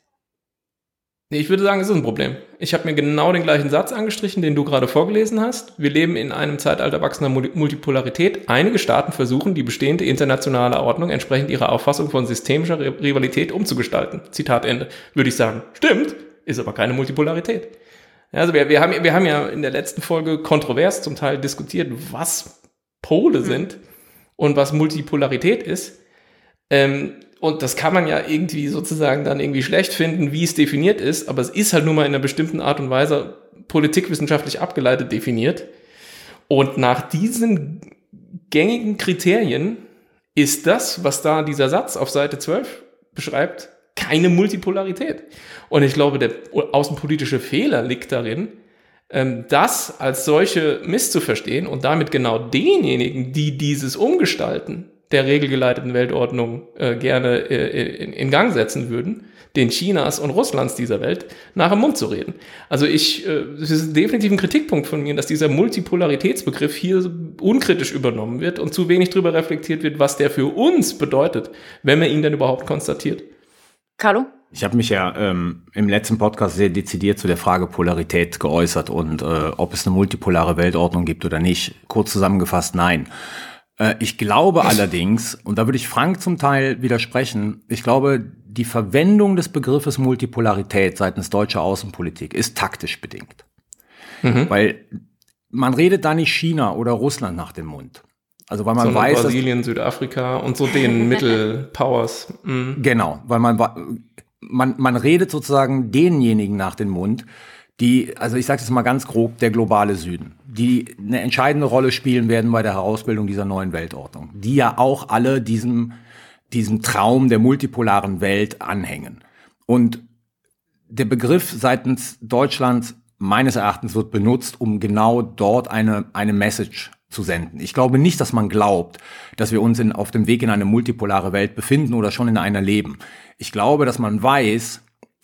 Nee, ich würde sagen, es ist ein Problem. Ich habe mir genau den gleichen Satz angestrichen, den du gerade vorgelesen hast. Wir leben in einem Zeitalter wachsender Mul- Multipolarität. Einige Staaten versuchen, die bestehende internationale Ordnung entsprechend ihrer Auffassung von systemischer Ri- Rivalität umzugestalten. Zitat Ende. Würde ich sagen. Stimmt, ist aber keine Multipolarität. Also wir, wir, haben, wir haben ja in der letzten Folge kontrovers zum Teil diskutiert, was Pole sind und was Multipolarität ist. Ähm, und das kann man ja irgendwie sozusagen dann irgendwie schlecht finden, wie es definiert ist, aber es ist halt nun mal in einer bestimmten Art und Weise politikwissenschaftlich abgeleitet definiert. Und nach diesen gängigen Kriterien ist das, was da dieser Satz auf Seite 12 beschreibt, keine Multipolarität. Und ich glaube, der außenpolitische Fehler liegt darin, ähm, das als solche misszuverstehen und damit genau denjenigen, die dieses Umgestalten der regelgeleiteten Weltordnung äh, gerne äh, in, in Gang setzen würden, den Chinas und Russlands dieser Welt, nach dem Mund zu reden. Also ich, äh, es ist definitiv ein Kritikpunkt von mir, dass dieser Multipolaritätsbegriff hier unkritisch übernommen wird und zu wenig darüber reflektiert wird, was der für uns bedeutet, wenn man ihn denn überhaupt konstatiert. Carlo? Ich habe mich ja ähm, im letzten Podcast sehr dezidiert zu der Frage Polarität geäußert und äh, ob es eine multipolare Weltordnung gibt oder nicht. Kurz zusammengefasst, nein. Äh, ich glaube allerdings, und da würde ich Frank zum Teil widersprechen, ich glaube, die Verwendung des Begriffes Multipolarität seitens deutscher Außenpolitik ist taktisch bedingt. Weil man redet da nicht China oder Russland nach dem Mund. Also weil man Sondern weiß, dass Brasilien, Südafrika und so den [laughs] Mittelpowers. Mhm. Genau, weil man, man, man redet sozusagen denjenigen nach den Mund, die, also ich sage jetzt mal ganz grob, der globale Süden, die eine entscheidende Rolle spielen werden bei der Herausbildung dieser neuen Weltordnung, die ja auch alle diesem, diesem Traum der multipolaren Welt anhängen. Und der Begriff seitens Deutschlands meines Erachtens wird benutzt, um genau dort eine, eine Message zu senden. Ich glaube nicht, dass man glaubt, dass wir uns in, auf dem Weg in eine multipolare Welt befinden oder schon in einer leben. Ich glaube, dass man weiß,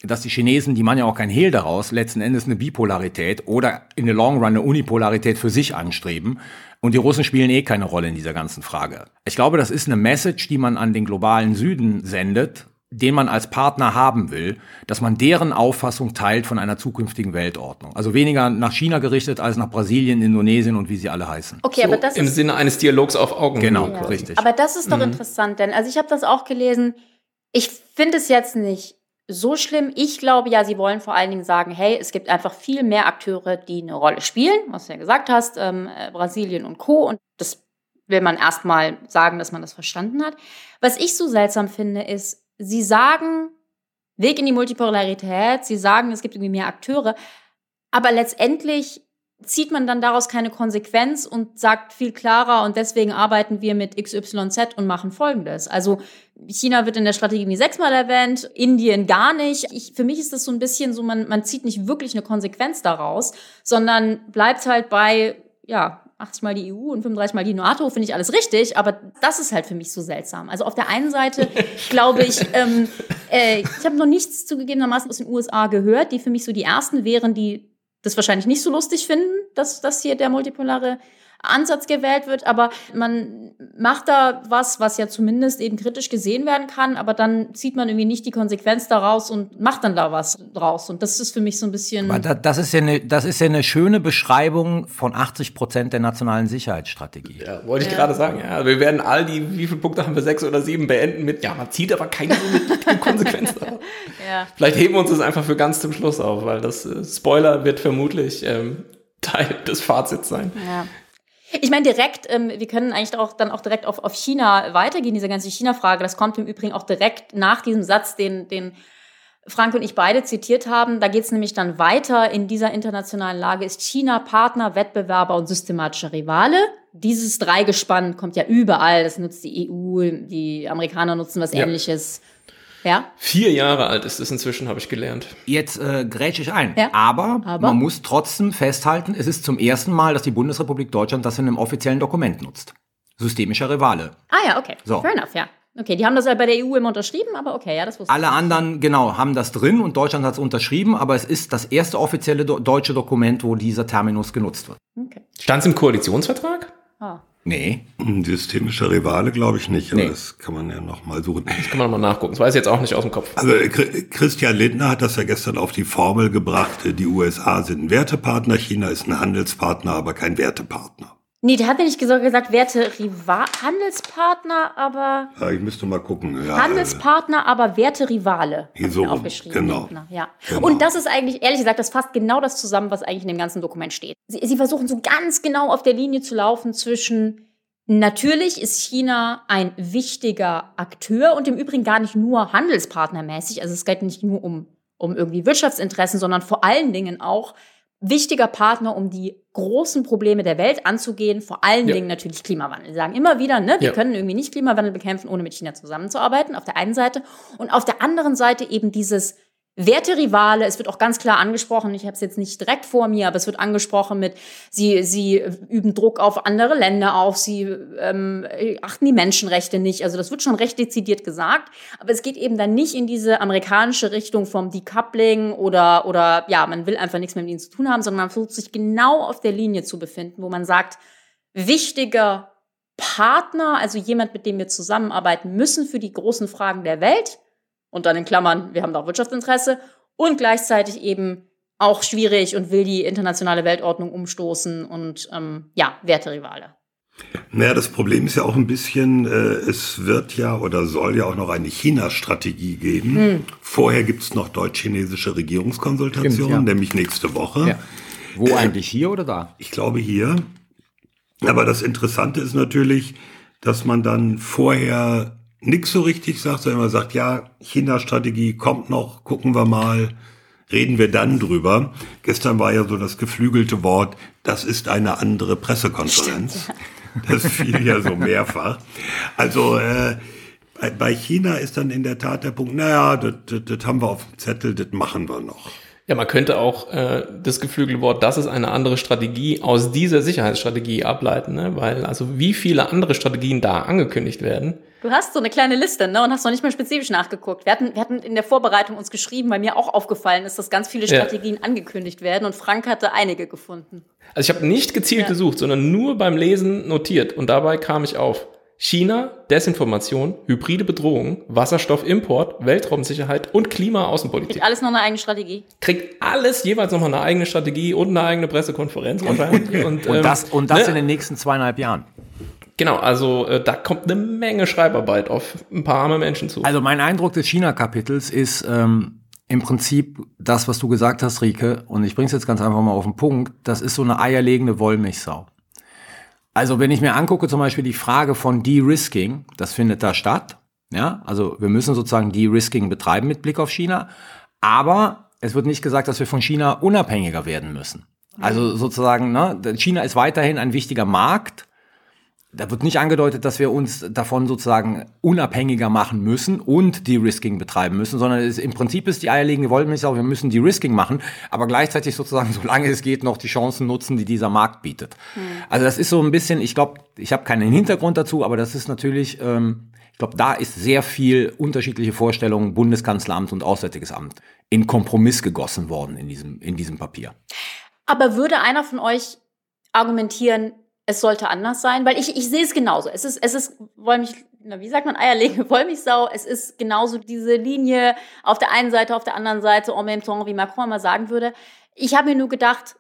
dass die Chinesen, die machen ja auch kein Hehl daraus, letzten Endes eine Bipolarität oder in der Long Run eine Unipolarität für sich anstreben. Und die Russen spielen eh keine Rolle in dieser ganzen Frage. Ich glaube, das ist eine Message, die man an den globalen Süden sendet, den man als Partner haben will, dass man deren Auffassung teilt von einer zukünftigen Weltordnung. Also weniger nach China gerichtet als nach Brasilien, Indonesien und wie sie alle heißen. Okay, So aber das Im ist Sinne eines Dialogs auf Augenhöhe. Genau, quasi. richtig. Aber das ist doch Mhm. interessant, denn also ich habe das auch gelesen. Ich finde es jetzt nicht so schlimm. Ich glaube ja, sie wollen vor allen Dingen sagen, hey, es gibt einfach viel mehr Akteure, die eine Rolle spielen, was du ja gesagt hast, ähm, äh, Brasilien und Co. Und das will man erstmal sagen, dass man das verstanden hat. Was ich so seltsam finde, ist, sie sagen, Weg in die Multipolarität, sie sagen, es gibt irgendwie mehr Akteure, aber letztendlich zieht man dann daraus keine Konsequenz und sagt viel klarer und deswegen arbeiten wir mit XYZ und machen Folgendes. Also China wird in der Strategie irgendwie sechsmal erwähnt, Indien gar nicht. Ich, für mich ist das so ein bisschen so, man, man zieht nicht wirklich eine Konsequenz daraus, sondern bleibt halt bei, ja, 80 mal die EU und 35 mal die NATO, finde ich alles richtig, aber das ist halt für mich so seltsam. Also auf der einen Seite [laughs] glaube ich, ähm, äh, ich habe noch nichts zugegebenermaßen aus den USA gehört, die für mich so die ersten wären, die das wahrscheinlich nicht so lustig finden, dass, dass hier der multipolare Ansatz gewählt wird, aber man macht da was, was ja zumindest eben kritisch gesehen werden kann, aber dann zieht man irgendwie nicht die Konsequenz daraus und macht dann da was draus. Und das ist für mich so ein bisschen. Aber da, das, ist ja eine, das ist ja eine schöne Beschreibung von 80 Prozent der nationalen Sicherheitsstrategie. Ja, wollte ich Ja. gerade sagen. Ja, wir werden all die, wie viele Punkte haben wir, sechs oder sieben, beenden mit, ja, man zieht aber keine so eine Konsequenz [laughs] daraus. ja. Vielleicht heben wir uns das einfach für ganz zum Schluss auf, weil das äh, Spoiler wird vermutlich ähm, Teil des Fazits sein. Ja. Ich meine, direkt, ähm, wir können eigentlich auch dann auch direkt auf, auf China weitergehen, diese ganze China-Frage. Das kommt im Übrigen auch direkt nach diesem Satz, den, den Frank und ich beide zitiert haben. Da geht es nämlich dann weiter. In dieser internationalen Lage ist China Partner, Wettbewerber und systematischer Rivale. Dieses Dreigespann kommt ja überall. Das nutzt die EU, die Amerikaner nutzen was Ja. ähnliches. Ja, Vier Jahre alt ist es inzwischen, habe ich gelernt. Jetzt äh, grätsche ich ein. Ja. Aber, Aber? man muss trotzdem festhalten, es ist zum ersten Mal, dass die Bundesrepublik Deutschland das in einem offiziellen Dokument nutzt. Systemischer Rivale. Ah ja, okay. So. Fair enough, ja. Okay, die haben das ja bei der EU immer unterschrieben, aber okay, ja, das wusste Alle anderen, genau, haben das drin und Deutschland hat es unterschrieben, aber es ist das erste offizielle do deutsche Dokument, wo dieser Terminus genutzt wird. ich. Okay. Stand es im Koalitionsvertrag? Ah. Nee. Ein systemischer Rivale glaube ich nicht, aber Nee. das kann man ja noch mal suchen. Das kann man mal nachgucken. Das weiß ich jetzt auch nicht aus dem Kopf. Also äh, Chri- Christian Lindner hat das ja gestern auf die Formel gebracht, äh, die USA sind ein Wertepartner, China ist ein Handelspartner, aber kein Wertepartner. Nee, der hat mir nicht gesagt, gesagt Werte Riva Handelspartner, aber Ja, ich müsste mal gucken. Ja, Handelspartner, aber Werte Rivale. Hier so aufgeschrieben. genau. Ja. Genau. Und das ist eigentlich, ehrlich gesagt, das fasst genau das zusammen, was eigentlich in dem ganzen Dokument steht. Sie, sie versuchen so ganz genau auf der Linie zu laufen zwischen Natürlich ist China ein wichtiger Akteur und im Übrigen gar nicht nur handelspartnermäßig. Also es geht nicht nur um, um irgendwie Wirtschaftsinteressen, sondern vor allen Dingen auch wichtiger Partner, um die großen Probleme der Welt anzugehen. Vor allen Ja. Dingen natürlich Klimawandel. Sie sagen immer wieder, ne, wir Ja. können irgendwie nicht Klimawandel bekämpfen, ohne mit China zusammenzuarbeiten, auf der einen Seite. Und auf der anderen Seite eben dieses Werterivale, es wird auch ganz klar angesprochen, ich habe es jetzt nicht direkt vor mir, aber es wird angesprochen mit, sie, sie üben Druck auf andere Länder auf, sie ähm, achten die Menschenrechte nicht. Also das wird schon recht dezidiert gesagt, aber es geht eben dann nicht in diese amerikanische Richtung vom Decoupling oder, oder ja, man will einfach nichts mehr mit ihnen zu tun haben, sondern man versucht sich genau auf der Linie zu befinden, wo man sagt, wichtiger Partner, also jemand, mit dem wir zusammenarbeiten müssen für die großen Fragen der Welt, und dann in Klammern, wir haben da auch Wirtschaftsinteresse und gleichzeitig eben auch schwierig und will die internationale Weltordnung umstoßen und ähm, ja, Werterivale. Naja, das Problem ist ja auch ein bisschen, äh, es wird ja oder soll ja auch noch eine China-Strategie geben. Hm. Vorher gibt's noch deutsch-chinesische Regierungskonsultationen, Stimmt, ja. nämlich nächste Woche. Ja. Wo eigentlich hier oder da? Ich glaube hier. Aber das Interessante ist natürlich, dass man dann vorher nichts so richtig sagt, sondern man sagt, ja, China-Strategie kommt noch, gucken wir mal, reden wir dann drüber. Gestern war ja so das geflügelte Wort, das ist eine andere Pressekonferenz. Das fiel ja so mehrfach. Also äh, bei, bei China ist dann in der Tat der Punkt, naja, das, das, das haben wir auf dem Zettel, das machen wir noch. Ja, man könnte auch äh, das geflügelte Wort, das ist eine andere Strategie, aus dieser Sicherheitsstrategie ableiten, ne? weil also wie viele andere Strategien da angekündigt werden. Du hast so eine kleine Liste, ne, und hast noch nicht mal spezifisch nachgeguckt. Wir hatten, wir hatten in der Vorbereitung uns geschrieben, weil mir auch aufgefallen ist, dass ganz viele Ja. Strategien angekündigt werden und Frank hatte einige gefunden. Also ich habe nicht gezielt Ja. gesucht, sondern nur beim Lesen notiert und dabei kam ich auf China, Desinformation, hybride Bedrohung, Wasserstoffimport, Weltraumsicherheit und Klimaaußenpolitik. Kriegt alles noch eine eigene Strategie. Kriegt alles jeweils nochmal eine eigene Strategie und eine eigene Pressekonferenz wahrscheinlich. Und, Und ähm, das, und das ne? in den nächsten zweieinhalb Jahren. Genau, also äh, da kommt eine Menge Schreibarbeit auf ein paar arme Menschen zu. Also mein Eindruck des China-Kapitels ist ähm, im Prinzip das, was du gesagt hast, Rike, und ich bringe es jetzt ganz einfach mal auf den Punkt, das ist so eine eierlegende Wollmilchsau. Also wenn ich mir angucke zum Beispiel die Frage von De-Risking, das findet da statt. Ja, also wir müssen sozusagen De-Risking betreiben mit Blick auf China, aber es wird nicht gesagt, dass wir von China unabhängiger werden müssen. Also sozusagen, ne, China ist weiterhin ein wichtiger Markt, da wird nicht angedeutet, dass wir uns davon sozusagen unabhängiger machen müssen und De-Risking betreiben müssen, sondern es, im Prinzip ist die eierlegende Wollmilchsau, wir müssen De-Risking machen, aber gleichzeitig sozusagen, [laughs] solange es geht, noch die Chancen nutzen, die dieser Markt bietet. Also das ist so ein bisschen, ich glaube, ich habe keinen Hintergrund dazu, aber das ist natürlich, ähm, ich glaube, da ist sehr viel unterschiedliche Vorstellungen Bundeskanzleramt und Auswärtiges Amt in Kompromiss gegossen worden in diesem, in diesem Papier. Aber würde einer von euch argumentieren, es sollte anders sein? Weil ich, ich sehe es genauso. Es ist, es ist Wollmilch, na, wie sagt man, eierlegende [laughs] Wollmilchsau. Es ist genauso diese Linie auf der einen Seite, auf der anderen Seite, en même temps, wie Macron mal sagen würde. Ich habe mir nur gedacht,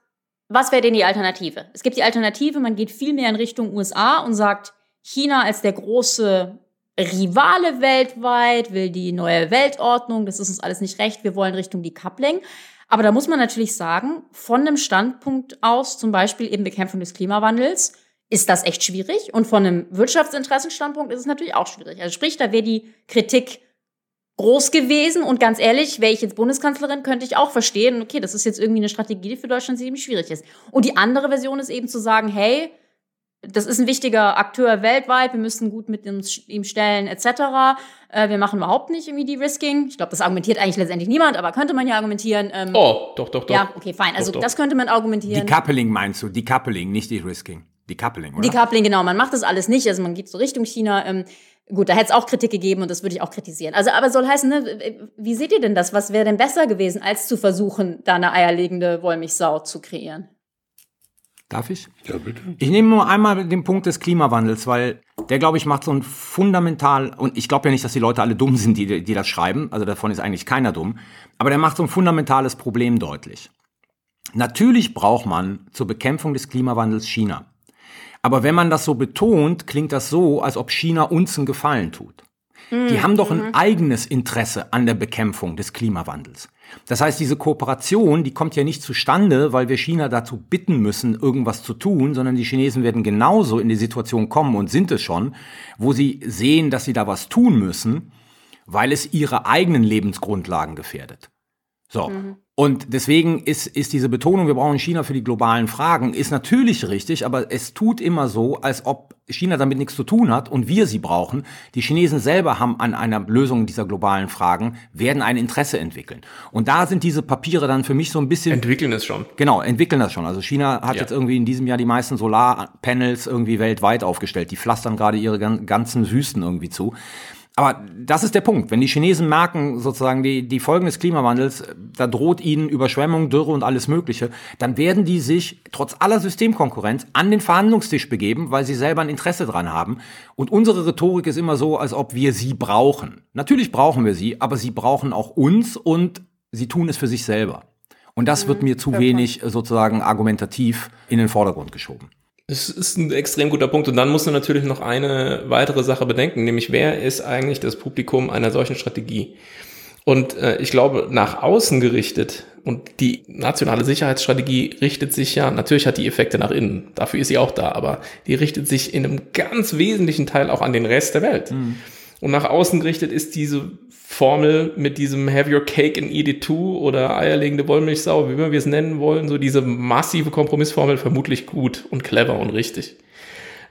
was wäre denn die Alternative? Es gibt die Alternative, man geht viel mehr in Richtung USA und sagt, China als der große Rivale weltweit, will die neue Weltordnung, das ist uns alles nicht recht, wir wollen Richtung Decoupling. Aber da muss man natürlich sagen, von einem Standpunkt aus, zum Beispiel eben Bekämpfung des Klimawandels, ist das echt schwierig. Und von einem Wirtschaftsinteressenstandpunkt ist es natürlich auch schwierig. Also sprich, da wäre die Kritik groß gewesen. Und ganz ehrlich, wäre ich jetzt Bundeskanzlerin, könnte ich auch verstehen, okay, das ist jetzt irgendwie eine Strategie, die für Deutschland ziemlich schwierig ist. Und die andere Version ist eben zu sagen, hey, das ist ein wichtiger Akteur weltweit, wir müssen gut mit uns, ihm stellen, etc. Äh, wir machen überhaupt nicht irgendwie die Risking. Ich glaube, das argumentiert eigentlich letztendlich niemand, aber könnte man ja argumentieren. Ähm, oh, doch, doch, doch. Ja, okay, fein. Also Doch, doch. das könnte man argumentieren. Decoupling meinst du? Decoupling, nicht De-Risking. Decoupling, oder? Decoupling, genau. Man macht das alles nicht. Also man geht so Richtung China. Ähm, gut, da hätte es auch Kritik gegeben und das würde ich auch kritisieren. Also, aber soll heißen, ne, wie seht ihr denn das? Was wäre denn besser gewesen, als zu versuchen, da eine eierlegende Wollmilchsau zu kreieren? Darf ich? Ja, bitte. Ich nehme nur einmal den Punkt des Klimawandels, weil der, glaube ich, macht so ein fundamental, und ich glaube ja nicht, dass die Leute alle dumm sind, die, die das schreiben, also davon ist eigentlich keiner dumm, aber der macht so ein fundamentales Problem deutlich. Natürlich braucht man zur Bekämpfung des Klimawandels China. Aber wenn man das so betont, klingt das so, als ob China uns einen Gefallen tut. Die haben doch ein eigenes Interesse an der Bekämpfung des Klimawandels. Das heißt, diese Kooperation, die kommt ja nicht zustande, weil wir China dazu bitten müssen, irgendwas zu tun, sondern die Chinesen werden genauso in die Situation kommen und sind es schon, wo sie sehen, dass sie da was tun müssen, weil es ihre eigenen Lebensgrundlagen gefährdet. So. Und deswegen ist, ist diese Betonung, wir brauchen China für die globalen Fragen, ist natürlich richtig, aber es tut immer so, als ob China damit nichts zu tun hat und wir sie brauchen. Die Chinesen selber haben an einer Lösung dieser globalen Fragen, werden ein Interesse entwickeln. Und da sind diese Papiere dann für mich so ein bisschen Entwickeln es schon. Genau, entwickeln das schon. Also China hat Ja. jetzt irgendwie in diesem Jahr die meisten Solarpanels irgendwie weltweit aufgestellt. Die pflastern gerade ihre gan- ganzen Wüsten irgendwie zu. Aber das ist der Punkt. Wenn die Chinesen merken, sozusagen die, die Folgen des Klimawandels, da droht ihnen Überschwemmung, Dürre und alles Mögliche, dann werden die sich trotz aller Systemkonkurrenz an den Verhandlungstisch begeben, weil sie selber ein Interesse dran haben. Und unsere Rhetorik ist immer so, als ob wir sie brauchen. Natürlich brauchen wir sie, aber sie brauchen auch uns und sie tun es für sich selber. Und das wird mir zu wenig sozusagen argumentativ in den Vordergrund geschoben. Das ist ein extrem guter Punkt. Und dann muss man natürlich noch eine weitere Sache bedenken, nämlich wer ist eigentlich das Publikum einer solchen Strategie? Und äh, ich glaube, nach außen gerichtet und die nationale Sicherheitsstrategie richtet sich ja, natürlich hat die Effekte nach innen, dafür ist sie auch da, aber die richtet sich in einem ganz wesentlichen Teil auch an den Rest der Welt. Und nach außen gerichtet ist diese Formel mit diesem Have your cake and eat it too oder eierlegende Wollmilchsau, wie immer wir es nennen wollen, so diese massive Kompromissformel vermutlich gut und clever und richtig.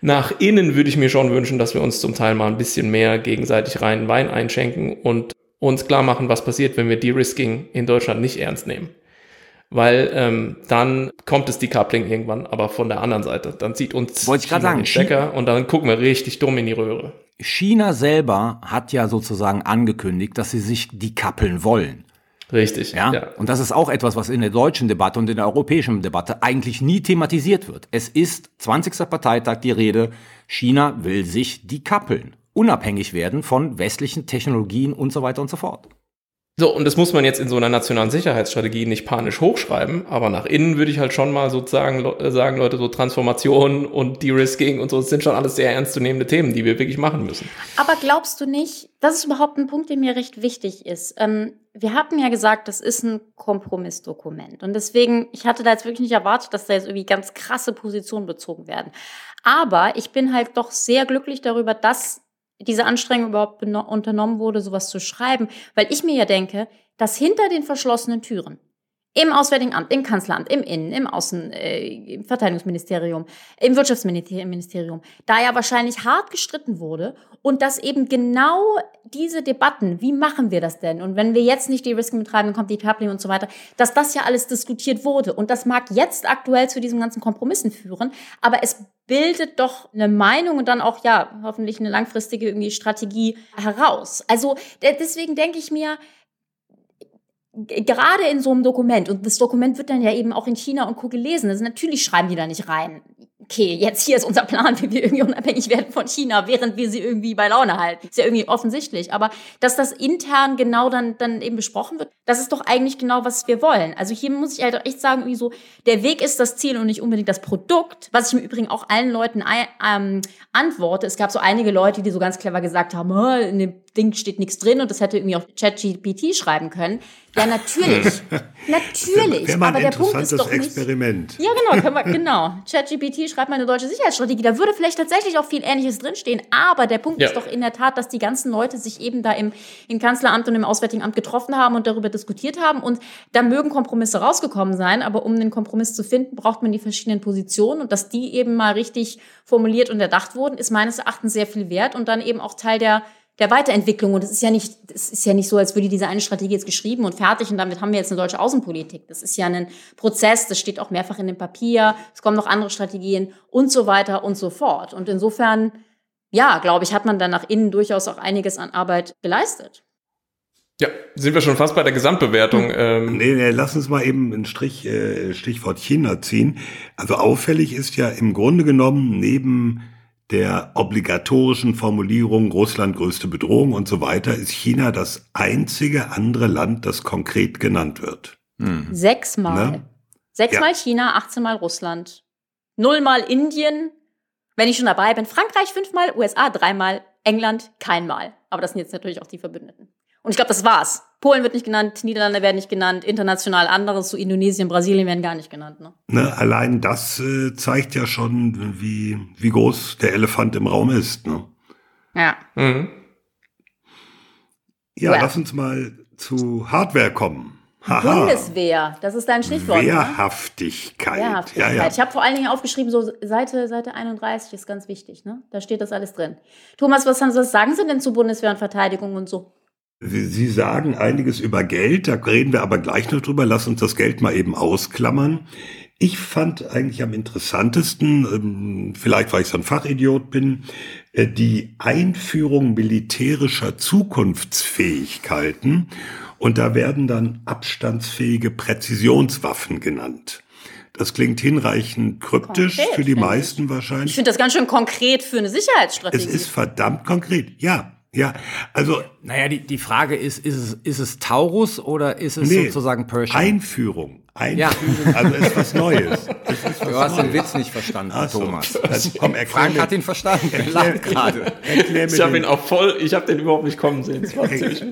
Nach innen würde ich mir schon wünschen, dass wir uns zum Teil mal ein bisschen mehr gegenseitig reinen Wein einschenken und uns klar machen, was passiert, wenn wir De-Risking in Deutschland nicht ernst nehmen. Weil ähm, dann kommt es Decoupling irgendwann, aber von der anderen Seite. Dann zieht uns Wollte ich China sagen, den Stecker und dann gucken wir richtig dumm in die Röhre. China selber hat ja sozusagen angekündigt, dass sie sich dekappeln wollen. Richtig. Ja? Und das ist auch etwas, was in der deutschen Debatte und in der europäischen Debatte eigentlich nie thematisiert wird. Es ist 20. Parteitag die Rede, China will sich dekappeln, unabhängig werden von westlichen Technologien und so weiter und so fort. So, und das muss man jetzt in so einer nationalen Sicherheitsstrategie nicht panisch hochschreiben, aber nach innen würde ich halt schon mal sozusagen äh, sagen, Leute, so Transformation und De-Risking und so, das sind schon alles sehr ernstzunehmende Themen, die wir wirklich machen müssen. Aber glaubst du nicht, das ist überhaupt ein Punkt, der mir recht wichtig ist. Ähm, wir hatten ja gesagt, das ist ein Kompromissdokument. Und deswegen, ich hatte da jetzt wirklich nicht erwartet, dass da jetzt irgendwie ganz krasse Positionen bezogen werden. Aber ich bin halt doch sehr glücklich darüber, dass diese Anstrengung überhaupt unternommen wurde, sowas zu schreiben, weil ich mir ja denke, dass hinter den verschlossenen Türen im Auswärtigen Amt, im Kanzleramt, im Innen, im Außen, äh, im Verteidigungsministerium, im Wirtschaftsministerium, da ja wahrscheinlich hart gestritten wurde und dass eben genau diese Debatten, wie machen wir das denn? Und wenn wir jetzt nicht die Risiken betreiben, dann kommt die Coupling und so weiter, dass das ja alles diskutiert wurde. Und das mag jetzt aktuell zu diesen ganzen Kompromissen führen, aber es bildet doch eine Meinung und dann auch, ja, hoffentlich eine langfristige irgendwie Strategie heraus. Also de- deswegen denke ich mir, gerade in so einem Dokument, und das Dokument wird dann ja eben auch in China und Co. gelesen, also natürlich schreiben die da nicht rein, okay, jetzt hier ist unser Plan, [laughs] wie wir irgendwie unabhängig werden von China, während wir sie irgendwie bei Laune halten. Ist ja irgendwie offensichtlich. Aber dass das intern genau dann, dann eben besprochen wird, das ist doch eigentlich genau, was wir wollen. Also hier muss ich halt echt sagen, irgendwie so, der Weg ist das Ziel und nicht unbedingt das Produkt, was ich im Übrigen auch allen Leuten ähm, antworte. Es gab so einige Leute, die so ganz clever gesagt haben, "Ah, in dem Ding steht nichts drin und das hätte irgendwie auch ChatGPT schreiben können. Ja, natürlich. [laughs] natürlich. Wäre mal Aber ein der Punkt interessantes ist doch nicht, Experiment. ja, genau, können wir, genau. ChatGPT schreibt mal eine deutsche Sicherheitsstrategie. Da würde vielleicht tatsächlich auch viel Ähnliches drinstehen. Aber der Punkt Ja. ist doch in der Tat, dass die ganzen Leute sich eben da im, im Kanzleramt und im Auswärtigen Amt getroffen haben und darüber diskutiert haben. Und da mögen Kompromisse rausgekommen sein. Aber um einen Kompromiss zu finden, braucht man die verschiedenen Positionen. Und dass die eben mal richtig formuliert und erdacht wurden, ist meines Erachtens sehr viel wert und dann eben auch Teil der der Weiterentwicklung. Und es ist ja nicht, es ist ja nicht so, als würde diese eine Strategie jetzt geschrieben und fertig und damit haben wir jetzt eine deutsche Außenpolitik. Das ist ja ein Prozess, das steht auch mehrfach in dem Papier, es kommen noch andere Strategien und so weiter und so fort. Und insofern, ja, glaube ich, hat man dann nach innen durchaus auch einiges an Arbeit geleistet. Ja, sind wir schon fast bei der Gesamtbewertung. Ähm, Nee, nee, lass uns mal eben ein Strich, äh, Stichwort China ziehen. Also auffällig ist ja im Grunde genommen neben der obligatorischen Formulierung Russland größte Bedrohung und so weiter, ist China das einzige andere Land, das konkret genannt wird. Sechsmal. Ne? Sechsmal Ja. China, 18 Mal Russland. Nullmal Indien. Wenn ich schon dabei bin, Frankreich fünfmal, USA dreimal, England keinmal. Aber das sind jetzt natürlich auch die Verbündeten. Und ich glaube, das war's. Polen wird nicht genannt, Niederlande werden nicht genannt, international anderes, so Indonesien, Brasilien werden gar nicht genannt. Ne? Ne, allein das äh, zeigt ja schon, wie, wie groß der Elefant im Raum ist. Ne? Ja. mhm. Ja, Ja. lass uns mal zu Hardware kommen. Haha. Bundeswehr, das ist dein Stichwort. Ne? Wehrhaftigkeit. Wehrhaftigkeit. Ja, ja. Ich habe vor allen Dingen aufgeschrieben, so Seite, Seite 31 ist ganz wichtig. Ne? Da steht das alles drin. Thomas, was, haben Sie, was sagen Sie denn zu Bundeswehr und Verteidigung und so? Sie sagen einiges über Geld, da reden wir aber gleich noch drüber. Lass uns das Geld mal eben ausklammern. Ich fand eigentlich am interessantesten, ähm, vielleicht weil ich so ein Fachidiot bin, äh, die Einführung militärischer Zukunftsfähigkeiten. Und da werden dann abstandsfähige Präzisionswaffen genannt. Das klingt hinreichend kryptisch Konkret, für die ich. meisten Ich wahrscheinlich. finde das ganz schön konkret für eine Sicherheitsstrategie. Es ist verdammt konkret. Ja, ja. Also Naja, die, die Frage ist, ist es, ist es Taurus oder ist es Nee, sozusagen Pershing? Einführung. Einführung, also ist was Neues. Es ist was du hast den Neues. Witz nicht verstanden, Ach so. Thomas. Also, komm, Frank mir- hat ihn verstanden. Er lacht gerade. Erklär mir Ich habe den, ihn auch voll, ich habe den überhaupt nicht kommen sehen.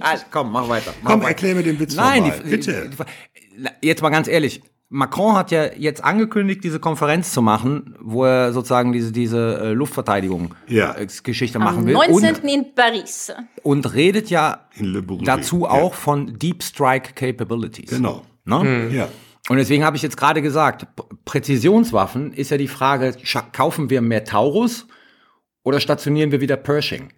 Ah, komm, mach weiter. Mach komm, weiter. erklär mir den Witz Nein, die, bitte. Die, jetzt mal ganz ehrlich. Macron hat ja jetzt angekündigt, diese Konferenz zu machen, wo er sozusagen diese, diese äh, Luftverteidigung Ja. äh, Am machen will. 19. Und, in Paris. und redet ja dazu ja. auch von Deep Strike Capabilities. Genau. Ne? Ja. Und deswegen habe ich jetzt gerade gesagt, Präzisionswaffen ist ja die Frage, kaufen wir mehr Taurus oder stationieren wir wieder Pershing?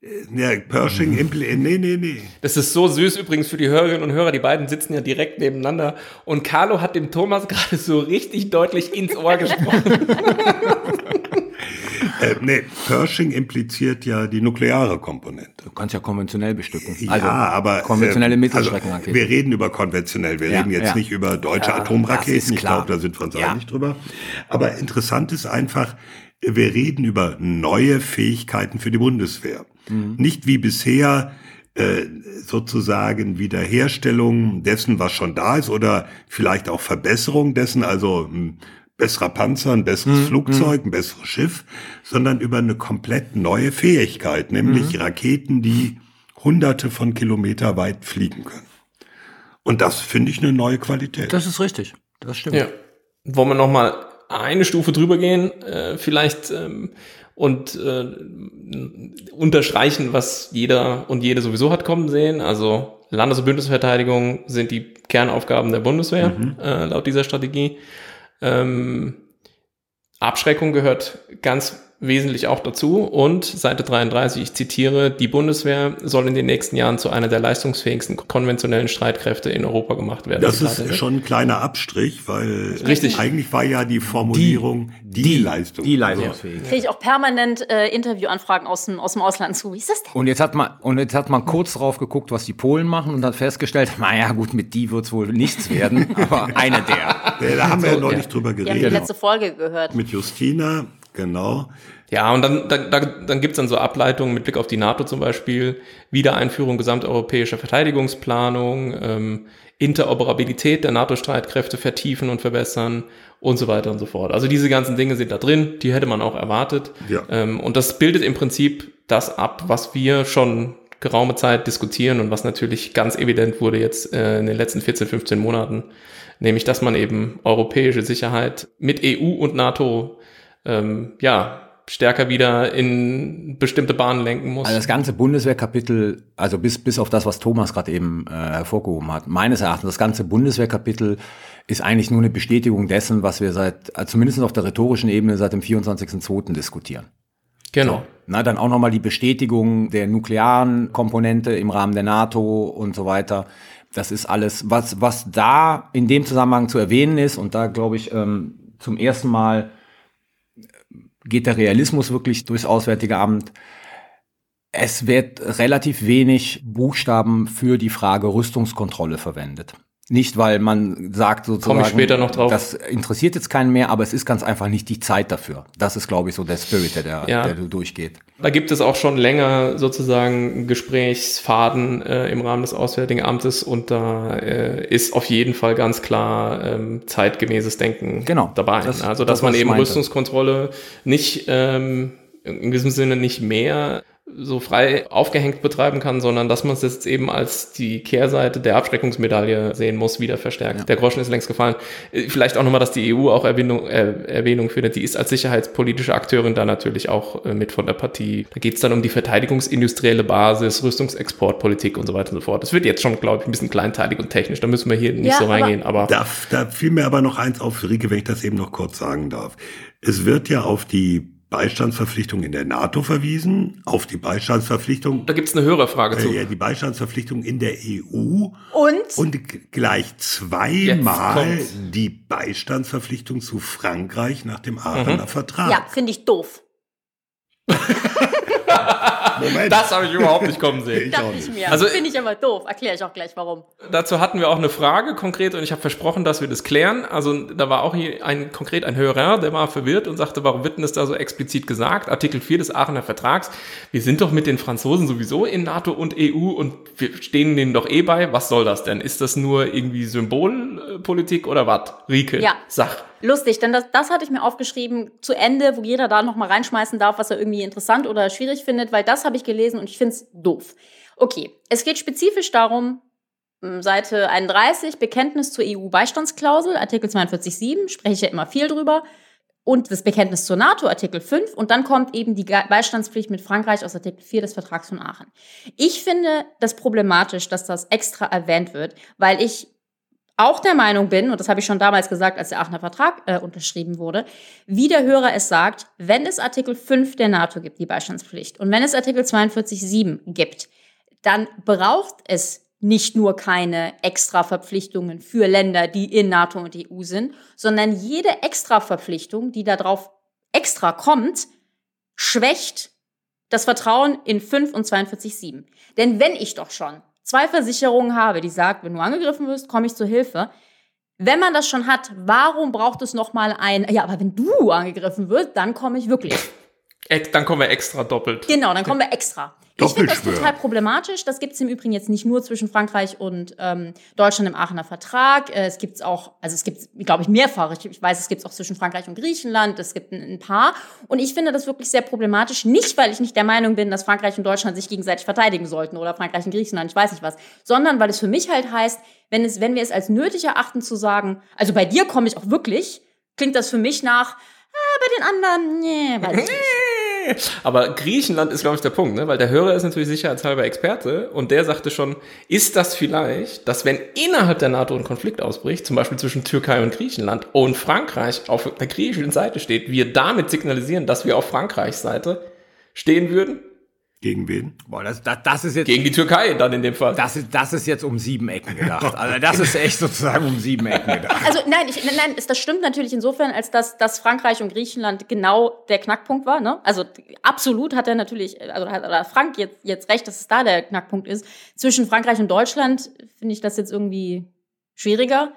Ja, Pershing, Impl nee, nee, nee. Das ist so süß übrigens für die Hörerinnen und Hörer. Die beiden sitzen ja direkt nebeneinander. Und Carlo hat dem Thomas [laughs] gerade so richtig deutlich ins Ohr gesprochen. [laughs] Äh, nee, Pershing impliziert ja die nukleare Komponente. Du kannst ja konventionell bestücken. ja, Also, aber konventionelle äh, Mittelstreckenraketen. Also, wir reden über konventionell, wir Ja, reden jetzt ja. nicht über deutsche Ja, das Atomraketen. ist Ich klar. glaube, da sind wir uns Ja. einig drüber. Aber interessant ist einfach, wir reden über neue Fähigkeiten für die Bundeswehr. Mhm. Nicht wie bisher äh, sozusagen Wiederherstellung dessen, was schon da ist, oder vielleicht auch Verbesserung dessen, also ein besserer Panzer, ein besseres Mhm. Flugzeug, ein besseres Schiff, sondern über eine komplett neue Fähigkeit, nämlich Mhm. Raketen, die hunderte von Kilometer weit fliegen können. Und das finde ich eine neue Qualität. das ist richtig. Das stimmt. Ja. Wollen wir noch mal eine Stufe drüber gehen, äh, vielleicht ähm, und äh, unterstreichen, was jeder und jede sowieso hat kommen sehen. Also Landes- und Bündnisverteidigung sind die Kernaufgaben der Bundeswehr äh, laut dieser Strategie. Ähm, Abschreckung gehört ganz wesentlich auch dazu. Und Seite 33, ich zitiere, die Bundeswehr soll in den nächsten Jahren zu einer der leistungsfähigsten konventionellen Streitkräfte in Europa gemacht werden. Das ist Ende. schon ein kleiner Abstrich, weil Richtig. eigentlich war ja die Formulierung die, Leistung. Die leistungsfähige. Kriege ich auch permanent äh, Interviewanfragen aus dem, aus dem Ausland zu. Wie ist das denn? Und jetzt hat man, und jetzt hat man kurz drauf geguckt, was die Polen machen und hat festgestellt, [laughs] naja, gut, mit die wird's wohl nichts werden, aber [laughs] eine der. Ja, da haben wir ja noch ja. nicht drüber Wir haben die geredet. letzte Folge gehört. Mit Justina, genau. Ja, und dann, dann, dann, dann gibt's dann so Ableitungen mit Blick auf die NATO zum Beispiel, Wiedereinführung gesamteuropäischer Verteidigungsplanung, ähm, Interoperabilität der NATO-Streitkräfte vertiefen und verbessern und so weiter und so fort. Also diese ganzen Dinge sind da drin, die hätte man auch erwartet. Ja. Ähm, und das bildet im Prinzip das ab, was wir schon geraume Zeit diskutieren und was natürlich ganz evident wurde jetzt äh, in den letzten 14, 15 Monaten, nämlich dass man eben europäische Sicherheit mit EU und NATO ähm, ja stärker wieder in bestimmte Bahnen lenken muss. Also das ganze Bundeswehrkapitel, also bis, bis auf das, was Thomas gerade eben äh, hervorgehoben hat, meines Erachtens, das ganze Bundeswehrkapitel ist eigentlich nur eine Bestätigung dessen, was wir seit, äh, zumindest auf der rhetorischen Ebene seit dem 24.02. diskutieren. genau. Na, dann auch nochmal die Bestätigung der nuklearen Komponente im Rahmen der NATO und so weiter. Das ist alles, was, was da in dem Zusammenhang zu erwähnen ist. Und da glaube ich, ähm, zum ersten Mal geht der Realismus wirklich durchs Auswärtige Amt. Es wird relativ wenig Buchstaben für die Frage Rüstungskontrolle verwendet. Nicht, weil man sagt sozusagen, Komme ich später noch drauf. das interessiert jetzt keinen mehr, aber es ist ganz einfach nicht die Zeit dafür. Das ist, glaube ich, so der Spirit, der, der, Ja. der durchgeht. Da gibt es auch schon länger sozusagen Gesprächsfaden äh, im Rahmen des Auswärtigen Amtes und da äh, ist auf jeden Fall ganz klar ähm, zeitgemäßes Denken Genau, dabei. das- also dass das, man eben meinte. Rüstungskontrolle nicht ähm, in diesem Sinne nicht mehr so frei aufgehängt betreiben kann, sondern dass man es jetzt eben als die Kehrseite der Abschreckungsmedaille sehen muss, wieder verstärkt. Der Groschen ist längst gefallen. Äh, Vielleicht auch nochmal, dass die EU auch Erwähnung, äh, Erwähnung findet. Die ist als sicherheitspolitische Akteurin da natürlich auch äh, mit von der Partie. Da geht es dann um die verteidigungsindustrielle Basis, Rüstungsexportpolitik und so weiter und so fort. Das wird jetzt schon, glaube ich, ein bisschen kleinteilig und technisch. Da müssen wir hier nicht Ja, so aber- reingehen. Aber, Da, da fiel mir aber noch eins auf, Rike, wenn ich das eben noch kurz sagen darf. Es wird ja auf die Beistandsverpflichtung in der NATO verwiesen, auf die Beistandsverpflichtung, da gibt es eine Hörerfrage zu. äh, ja, die Beistandsverpflichtung in der EU Und? und gleich zweimal die Beistandsverpflichtung zu Frankreich nach dem Aachener Vertrag. ja, finde ich doof. [laughs] Moment. Das habe ich überhaupt nicht kommen sehen. Dachte ich nicht. mir. Also- finde ich aber doof. Erkläre ich auch gleich warum. Dazu hatten wir auch eine Frage konkret und ich habe versprochen, dass wir das klären. Also da war auch hier ein konkret ein Hörer, der war verwirrt und sagte, warum wird denn das da so explizit gesagt? Artikel 4 des Aachener Vertrags. Wir sind doch mit den Franzosen sowieso in NATO und EU und wir stehen denen doch eh bei. Was soll das denn? Ist das nur irgendwie Symbolpolitik oder was? Rike, Ja. sag. Lustig, denn das, das hatte ich mir aufgeschrieben zu Ende, wo jeder da nochmal reinschmeißen darf, was er irgendwie interessant oder schwierig findet, weil das habe ich gelesen und ich finde es doof. Okay, es geht spezifisch darum, m, Seite 31, Bekenntnis zur EU-Beistandsklausel, Artikel 42.7, spreche ich ja immer viel drüber, und das Bekenntnis zur NATO, Artikel 5, und dann kommt eben die Beistandspflicht mit Frankreich aus Artikel 4 des Vertrags von Aachen. Ich finde das problematisch, dass das extra erwähnt wird, weil ich auch der Meinung bin, und das habe ich schon damals gesagt, als der Aachener Vertrag äh, unterschrieben wurde, wie der Hörer es sagt, wenn es Artikel 5 der NATO gibt, die Beistandspflicht, und wenn es Artikel 42.7 gibt, dann braucht es nicht nur keine extra Verpflichtungen für Länder, die in NATO und EU sind, sondern jede extra Verpflichtung, die darauf extra kommt, schwächt das Vertrauen in 5 und 42.7. Denn wenn ich doch schon zwei Versicherungen habe, die sagt, wenn du angegriffen wirst, komme ich zur Hilfe. Wenn man das schon hat, warum braucht es noch mal ein, ja, aber wenn du angegriffen wirst, dann komme ich wirklich. Dann kommen wir extra doppelt. Genau, dann kommen wir extra. Ich finde das total problematisch. Das gibt es im Übrigen jetzt nicht nur zwischen Frankreich und ähm, Deutschland im Aachener Vertrag. Äh, es gibt es auch, also es gibt glaube ich, mehrfach. Ich, ich weiß, es gibt es auch zwischen Frankreich und Griechenland. Es gibt ein, ein paar. Und ich finde das wirklich sehr problematisch. Nicht, weil ich nicht der Meinung bin, dass Frankreich und Deutschland sich gegenseitig verteidigen sollten oder Frankreich und Griechenland, ich weiß nicht was. Sondern weil es für mich halt heißt, wenn, es, wenn wir es als nötig erachten zu sagen, also bei dir komme ich auch wirklich, klingt das für mich nach, ah, bei den anderen, nee, weiß ich nicht. [laughs] Aber Griechenland ist, glaube ich, der Punkt, ne? weil der Hörer ist natürlich sicherheitshalber Experte und der sagte schon, ist das vielleicht, dass wenn innerhalb der NATO ein Konflikt ausbricht, zum Beispiel zwischen Türkei und Griechenland und Frankreich auf der griechischen Seite steht, wir damit signalisieren, dass wir auf Frankreichs Seite stehen würden? Gegen wen? Boah, das, das, das ist jetzt. Gegen die Türkei dann in dem Fall. das ist, das ist jetzt um sieben Ecken gedacht. Also das ist echt sozusagen um sieben Ecken gedacht. Also nein, ich, nein, das stimmt natürlich insofern, als dass, dass Frankreich und Griechenland genau der Knackpunkt war. Ne? Also absolut hat er natürlich, also hat oder Frank jetzt, jetzt recht, dass es da der Knackpunkt ist. Zwischen Frankreich und Deutschland finde ich das jetzt irgendwie schwieriger.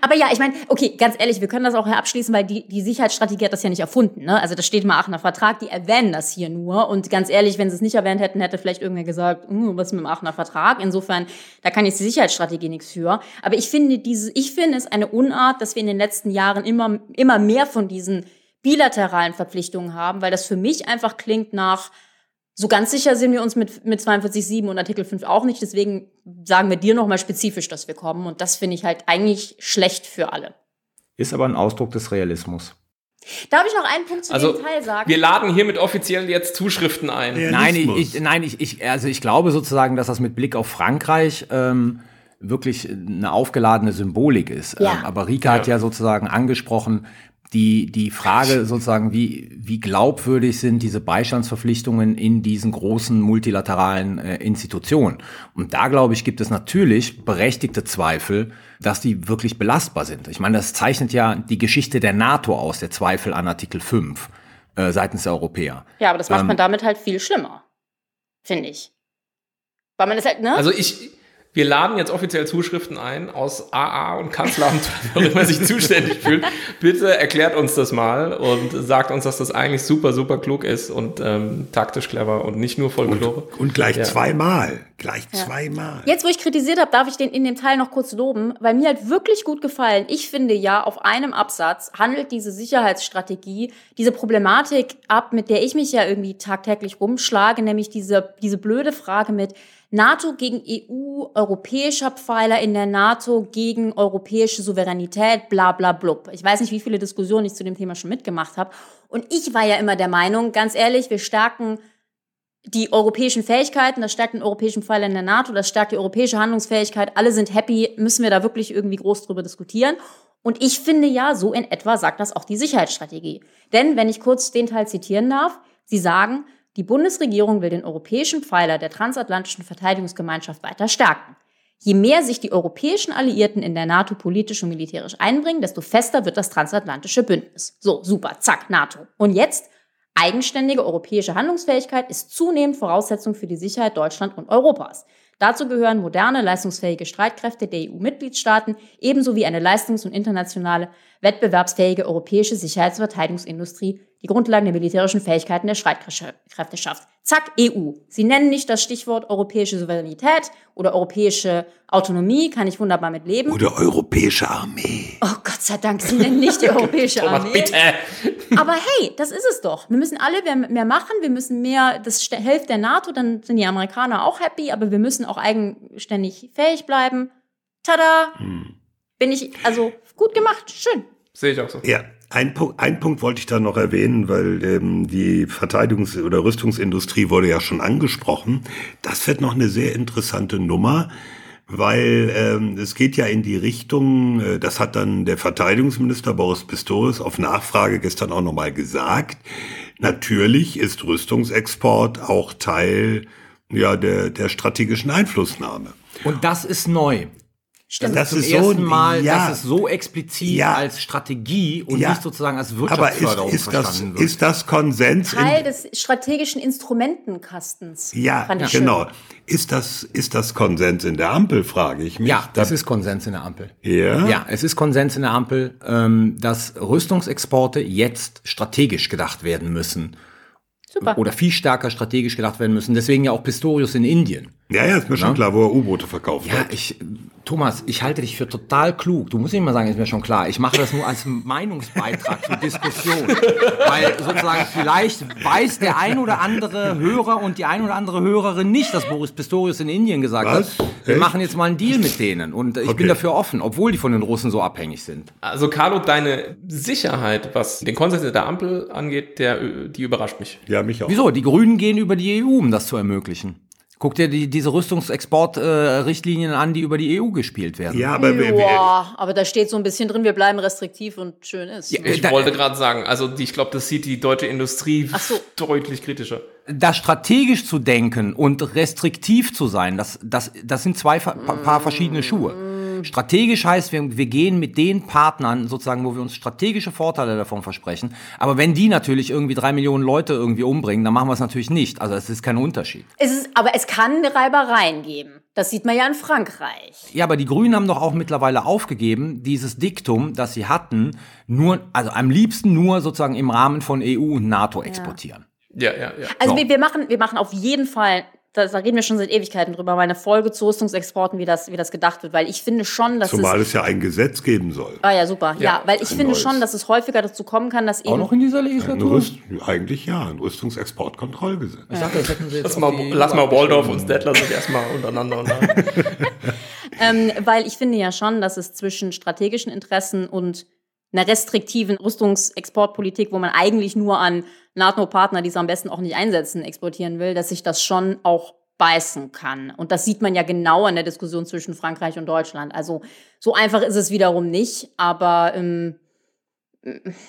Aber ja, ich meine, okay, ganz ehrlich, wir können das auch hier abschließen, weil die, die Sicherheitsstrategie hat das ja nicht erfunden. Ne? Also das steht im Aachener Vertrag, die erwähnen das hier nur. Und ganz ehrlich, wenn sie es nicht erwähnt hätten, hätte vielleicht irgendwer gesagt, "Uh, was mit dem Aachener Vertrag? Insofern, da kann jetzt die Sicherheitsstrategie nichts für. Aber ich finde diese, ich finde es eine Unart, dass wir in den letzten Jahren immer, immer mehr von diesen bilateralen Verpflichtungen haben, weil das für mich einfach klingt nach, so ganz sicher sind wir uns mit, mit 42.7 und Artikel 5 auch nicht. Deswegen sagen wir dir nochmal spezifisch, dass wir kommen. Und das finde ich halt eigentlich schlecht für alle. Ist aber ein Ausdruck des Realismus. Darf ich noch einen Punkt zu Also, dem Teil sagen? wir laden hiermit offiziell jetzt Zuschriften ein. Ja. Nein, ich, ich, nein, ich, ich, also ich glaube sozusagen, dass das mit Blick auf Frankreich ähm, wirklich eine aufgeladene Symbolik ist. Ja. Ähm, aber Rika hat ja sozusagen angesprochen, die, die Frage sozusagen, wie, wie glaubwürdig sind diese Beistandsverpflichtungen in diesen großen multilateralen äh, Institutionen. Und da, glaube ich, gibt es natürlich berechtigte Zweifel, dass die wirklich belastbar sind. Ich meine, das zeichnet ja die Geschichte der NATO aus, der Zweifel an Artikel 5 äh, seitens der Europäer. ja, aber das macht ähm, man damit halt viel schlimmer. finde ich. Weil man das halt, ne? Also ich, wir laden jetzt offiziell Zuschriften ein aus AA und Kanzleramt, [laughs] auch immer sich zuständig fühlt. Bitte erklärt uns das mal und sagt uns, dass das eigentlich super, super klug ist und ähm, taktisch clever und nicht nur Folklore. Und, und gleich Ja. zweimal. Gleich zweimal. Jetzt, wo ich kritisiert habe, darf ich den in dem Teil noch kurz loben, weil mir hat wirklich gut gefallen. Ich finde ja, auf einem Absatz handelt diese Sicherheitsstrategie diese Problematik ab, mit der ich mich ja irgendwie tagtäglich rumschlage, nämlich diese, diese blöde Frage mit NATO gegen EU, europäischer Pfeiler in der NATO gegen europäische Souveränität, bla bla blub. Ich weiß nicht, wie viele Diskussionen ich zu dem Thema schon mitgemacht habe. Und ich war ja immer der Meinung, ganz ehrlich, wir stärken die europäischen Fähigkeiten, das stärkt den europäischen Pfeiler in der NATO, das stärkt die europäische Handlungsfähigkeit, alle sind happy, müssen wir da wirklich irgendwie groß drüber diskutieren. Und ich finde ja, so in etwa sagt das auch die Sicherheitsstrategie. Denn, wenn ich kurz den Teil zitieren darf, Sie sagen, die Bundesregierung will den europäischen Pfeiler der transatlantischen Verteidigungsgemeinschaft weiter stärken. Je mehr sich die europäischen Alliierten in der NATO politisch und militärisch einbringen, desto fester wird das transatlantische Bündnis. So, super, zack, NATO. Und jetzt Eigenständige europäische Handlungsfähigkeit ist zunehmend Voraussetzung für die Sicherheit Deutschland und Europas. Dazu gehören moderne, leistungsfähige Streitkräfte der EU-Mitgliedstaaten ebenso wie eine leistungs- und internationale, wettbewerbsfähige europäische Sicherheits- und Verteidigungsindustrie, die Grundlagen der militärischen Fähigkeiten der Streitkräfte schafft. Zack, EU. Sie nennen nicht das Stichwort europäische Souveränität oder europäische Autonomie, kann ich wunderbar mit leben. Oder europäische Armee. Oh Gott sei Dank, Sie nennen nicht die [laughs] europäische Thomas, Armee. bitte! [laughs] Aber hey, das ist es doch. Wir müssen alle mehr, machen, wir müssen mehr, das hilft der NATO, dann sind die Amerikaner auch happy, aber wir müssen auch eigenständig fähig bleiben. Tada! Bin ich, also gut gemacht, schön. Sehe ich auch so. Ja, ein Punkt, ein Punkt wollte ich da noch erwähnen, weil ähm, die Verteidigungs- oder Rüstungsindustrie wurde ja schon angesprochen. Das wird noch eine sehr interessante Nummer, weil ähm, es geht ja in die Richtung, äh, das hat dann der Verteidigungsminister Boris Pistorius auf Nachfrage gestern auch nochmal gesagt. Natürlich ist Rüstungsexport auch Teil ja, der, der strategischen Einflussnahme. Und das ist neu. Stimmt. Das Zum ist so, ersten Mal, ja, dass es so explizit Ja. als Strategie und Ja. nicht sozusagen als aber ist, Wirtschaftsförderung ist, das, verstanden wird. ist das Konsens in, Teil des strategischen Instrumentenkastens. Ja, genau. Ist das, ist das Konsens in der Ampel, frage ich mich. ja, das ist Konsens in der Ampel. Ja? Ja, es ist Konsens in der Ampel, ähm, dass Rüstungsexporte jetzt strategisch gedacht werden müssen. Super. Oder viel stärker strategisch gedacht werden müssen. Deswegen ja auch Pistorius in Indien. Ja, ja, ist mir schon klar, wo er U-Boote verkauft Ja, hat. ich, Thomas, ich halte dich für total klug. Du musst nicht mal sagen, ist mir schon klar. Ich mache das nur als Meinungsbeitrag zur Diskussion. [laughs] Weil sozusagen vielleicht weiß der ein oder andere Hörer und die ein oder andere Hörerin nicht, dass Boris Pistorius in Indien gesagt Was? hat, wir Echt? machen jetzt mal einen Deal mit denen. Und ich Okay. bin dafür offen, obwohl die von den Russen so abhängig sind. Also Carlo, deine Sicherheit, was den Konsens der Ampel angeht, der, die überrascht mich. Ja, mich auch. Wieso? Die Grünen gehen über die EU, um das zu ermöglichen. Guck dir die, diese Rüstungsexportrichtlinien an, die über die EU gespielt werden. Ja, aber wir, wir, Joa, aber da steht so ein bisschen drin, wir bleiben restriktiv und schön ist. Ja, Ich Da- wollte gerade sagen, also die, ich glaube, das sieht die deutsche Industrie so. deutlich kritischer. da strategisch zu denken und restriktiv zu sein, das, das, das sind zwei pa- paar verschiedene Schuhe. Strategisch heißt, wir, wir gehen mit den Partnern sozusagen, wo wir uns strategische Vorteile davon versprechen. Aber wenn die natürlich irgendwie drei Millionen Leute irgendwie umbringen, dann machen wir es natürlich nicht. Also es ist kein Unterschied. Es ist, aber es kann Reibereien geben. Das sieht man ja in Frankreich. Ja, aber die Grünen haben doch auch mittlerweile aufgegeben, dieses Diktum, das sie hatten, nur, also am liebsten nur sozusagen im Rahmen von EU und NATO exportieren. Ja, ja, ja. Also So. wir, wir, machen, wir machen auf jeden Fall, da, da reden wir schon seit Ewigkeiten drüber, mal eine Folge zu Rüstungsexporten, wie das, wie das gedacht wird. Weil ich finde schon, dass zumal es. es ja ein Gesetz geben soll. Ah ja, super. Ja, Ja, weil ich finde neues. schon, dass es häufiger dazu kommen kann, dass Auch eben. noch in dieser Legislatur? Rüst, eigentlich ja, ein Rüstungsexportkontrollgesetz. Ich dachte, das hätten sie jetzt Lass mal, lass mal Waldorf und Stettler sich erstmal untereinander unterhalten. [laughs] Ähm, weil ich finde ja schon, dass es zwischen strategischen Interessen und einer restriktiven Rüstungsexportpolitik, wo man eigentlich nur an NATO-Partner, die es am besten auch nicht einsetzen, exportieren will, dass sich das schon auch beißen kann. Und das sieht man ja genau in der Diskussion zwischen Frankreich und Deutschland. Also so einfach ist es wiederum nicht, aber ähm,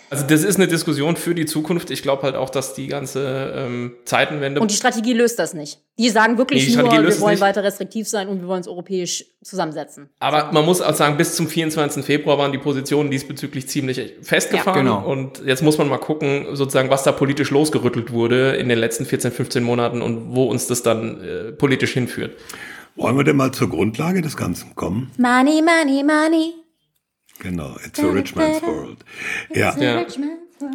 Also das ist eine Diskussion für die Zukunft. Ich glaube halt auch, dass die ganze ähm, Zeitenwende. Und die Strategie löst das nicht. Die sagen wirklich Nee, die nur, wir wollen nicht. weiter restriktiv sein und wir wollen es europäisch zusammensetzen. aber man muss auch sagen, bis zum 24. Februar waren die Positionen diesbezüglich ziemlich festgefahren. Ja, genau. Und jetzt muss man mal gucken, sozusagen, was da politisch losgerüttelt wurde in den letzten 14, 15 Monaten und wo uns das dann äh, politisch hinführt. Wollen wir denn mal zur Grundlage des Ganzen kommen? Money, money, money. Genau, it's a rich man's world. Ja, Ja.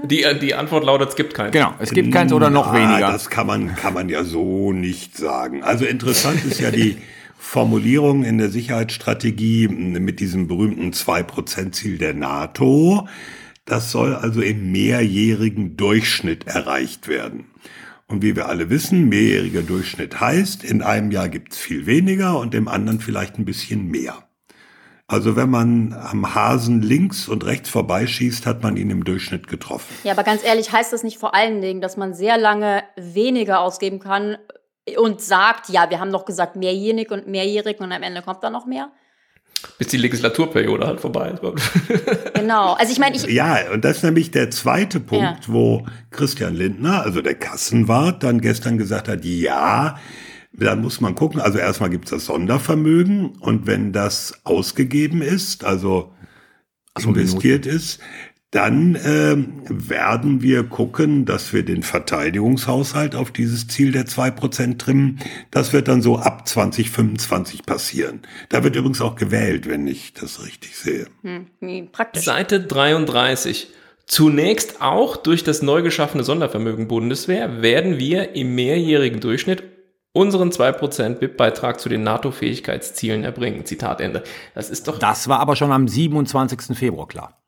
Die, äh, die Antwort lautet, es gibt keinen. Genau, es gibt keins oder noch Ah, weniger. Das kann man, kann man ja so nicht sagen. Also interessant ist ja die Formulierung in der Sicherheitsstrategie mit diesem berühmten 2%-Ziel der NATO. Das soll also im mehrjährigen Durchschnitt erreicht werden. Und wie wir alle wissen, mehrjähriger Durchschnitt heißt, in einem Jahr gibt's viel weniger und im anderen vielleicht ein bisschen mehr. Also wenn man am Hasen links und rechts vorbeischießt, hat man ihn im Durchschnitt getroffen. Ja, aber ganz ehrlich, heißt das nicht vor allen Dingen, dass man sehr lange weniger ausgeben kann und sagt, ja, wir haben doch gesagt mehrjährig und mehrjährig und am Ende kommt da noch mehr? Bis die Legislaturperiode halt vorbei ist. [laughs] Genau. Also ich meine, ich, Ja, und das ist nämlich der zweite Punkt, Ja. wo Christian Lindner, also der Kassenwart, dann gestern gesagt hat, ja, dann muss man gucken, also erstmal gibt es das Sondervermögen und wenn das ausgegeben ist, also investiert ist, dann ähm, werden wir gucken, dass wir den Verteidigungshaushalt auf dieses Ziel der 2% trimmen. Das wird dann so ab 2025 passieren. Da wird übrigens auch gewählt, wenn ich das richtig sehe. hm, wie praktisch. Seite 33. Zunächst auch durch das neu geschaffene Sondervermögen Bundeswehr werden wir im mehrjährigen Durchschnitt unseren 2% BIP-Beitrag zu den NATO-Fähigkeitszielen erbringen. Zitat Ende. Das ist doch... Das war aber schon am 27. Februar klar.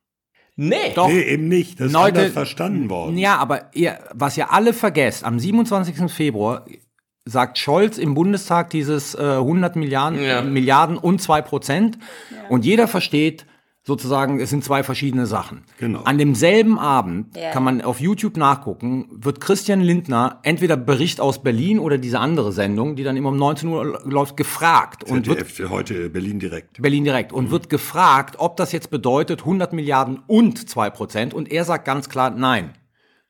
nee! Doch. Nee, eben nicht. Das ist Leute, anders verstanden worden. Ja, aber ihr, was ihr alle vergesst, am 27. Februar sagt Scholz im Bundestag dieses äh, 100 Milliarden, Ja. Milliarden und 2 Prozent. Und jeder versteht sozusagen, es sind zwei verschiedene Sachen. Genau. An demselben Abend Ja. kann man auf YouTube nachgucken, wird Christian Lindner entweder Bericht aus Berlin oder diese andere Sendung, die dann immer um 19 Uhr läuft, gefragt und wird ZDF, heute Berlin direkt. Berlin direkt und wird gefragt, ob das jetzt bedeutet 100 Milliarden und 2 Prozent und er sagt ganz klar nein.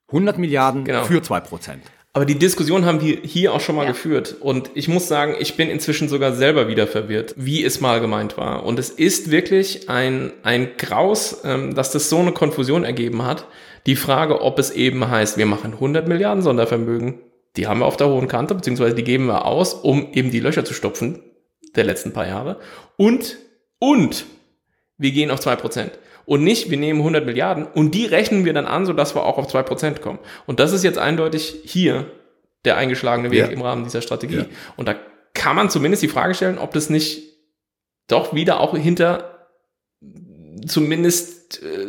100 Milliarden Genau. für 2 Prozent. Aber die Diskussion haben wir hier auch schon mal geführt. Und ich muss sagen, ich bin inzwischen sogar selber wieder verwirrt, wie es mal gemeint war. Und es ist wirklich ein, ein Graus, ähm, dass das so eine Konfusion ergeben hat. Die Frage, ob es eben heißt, wir machen 100 Milliarden Sondervermögen, die haben wir auf der hohen Kante, beziehungsweise die geben wir aus, um eben die Löcher zu stopfen der letzten paar Jahre. Und, und wir gehen auf 2%. Und nicht, wir nehmen 100 Milliarden und die rechnen wir dann an, sodass wir auch auf 2% kommen. Und das ist jetzt eindeutig hier der eingeschlagene Weg Ja. im Rahmen dieser Strategie. Ja. Und da kann man zumindest die Frage stellen, ob das nicht doch wieder auch hinter zumindest äh,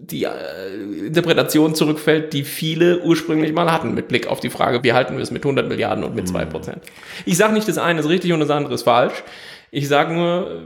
die äh, Interpretation zurückfällt, die viele ursprünglich mal hatten, mit Blick auf die Frage, wie halten wir es mit 100 Milliarden und mit 2%. Ich sage nicht, das eine ist richtig und das andere ist falsch. Ich sage nur,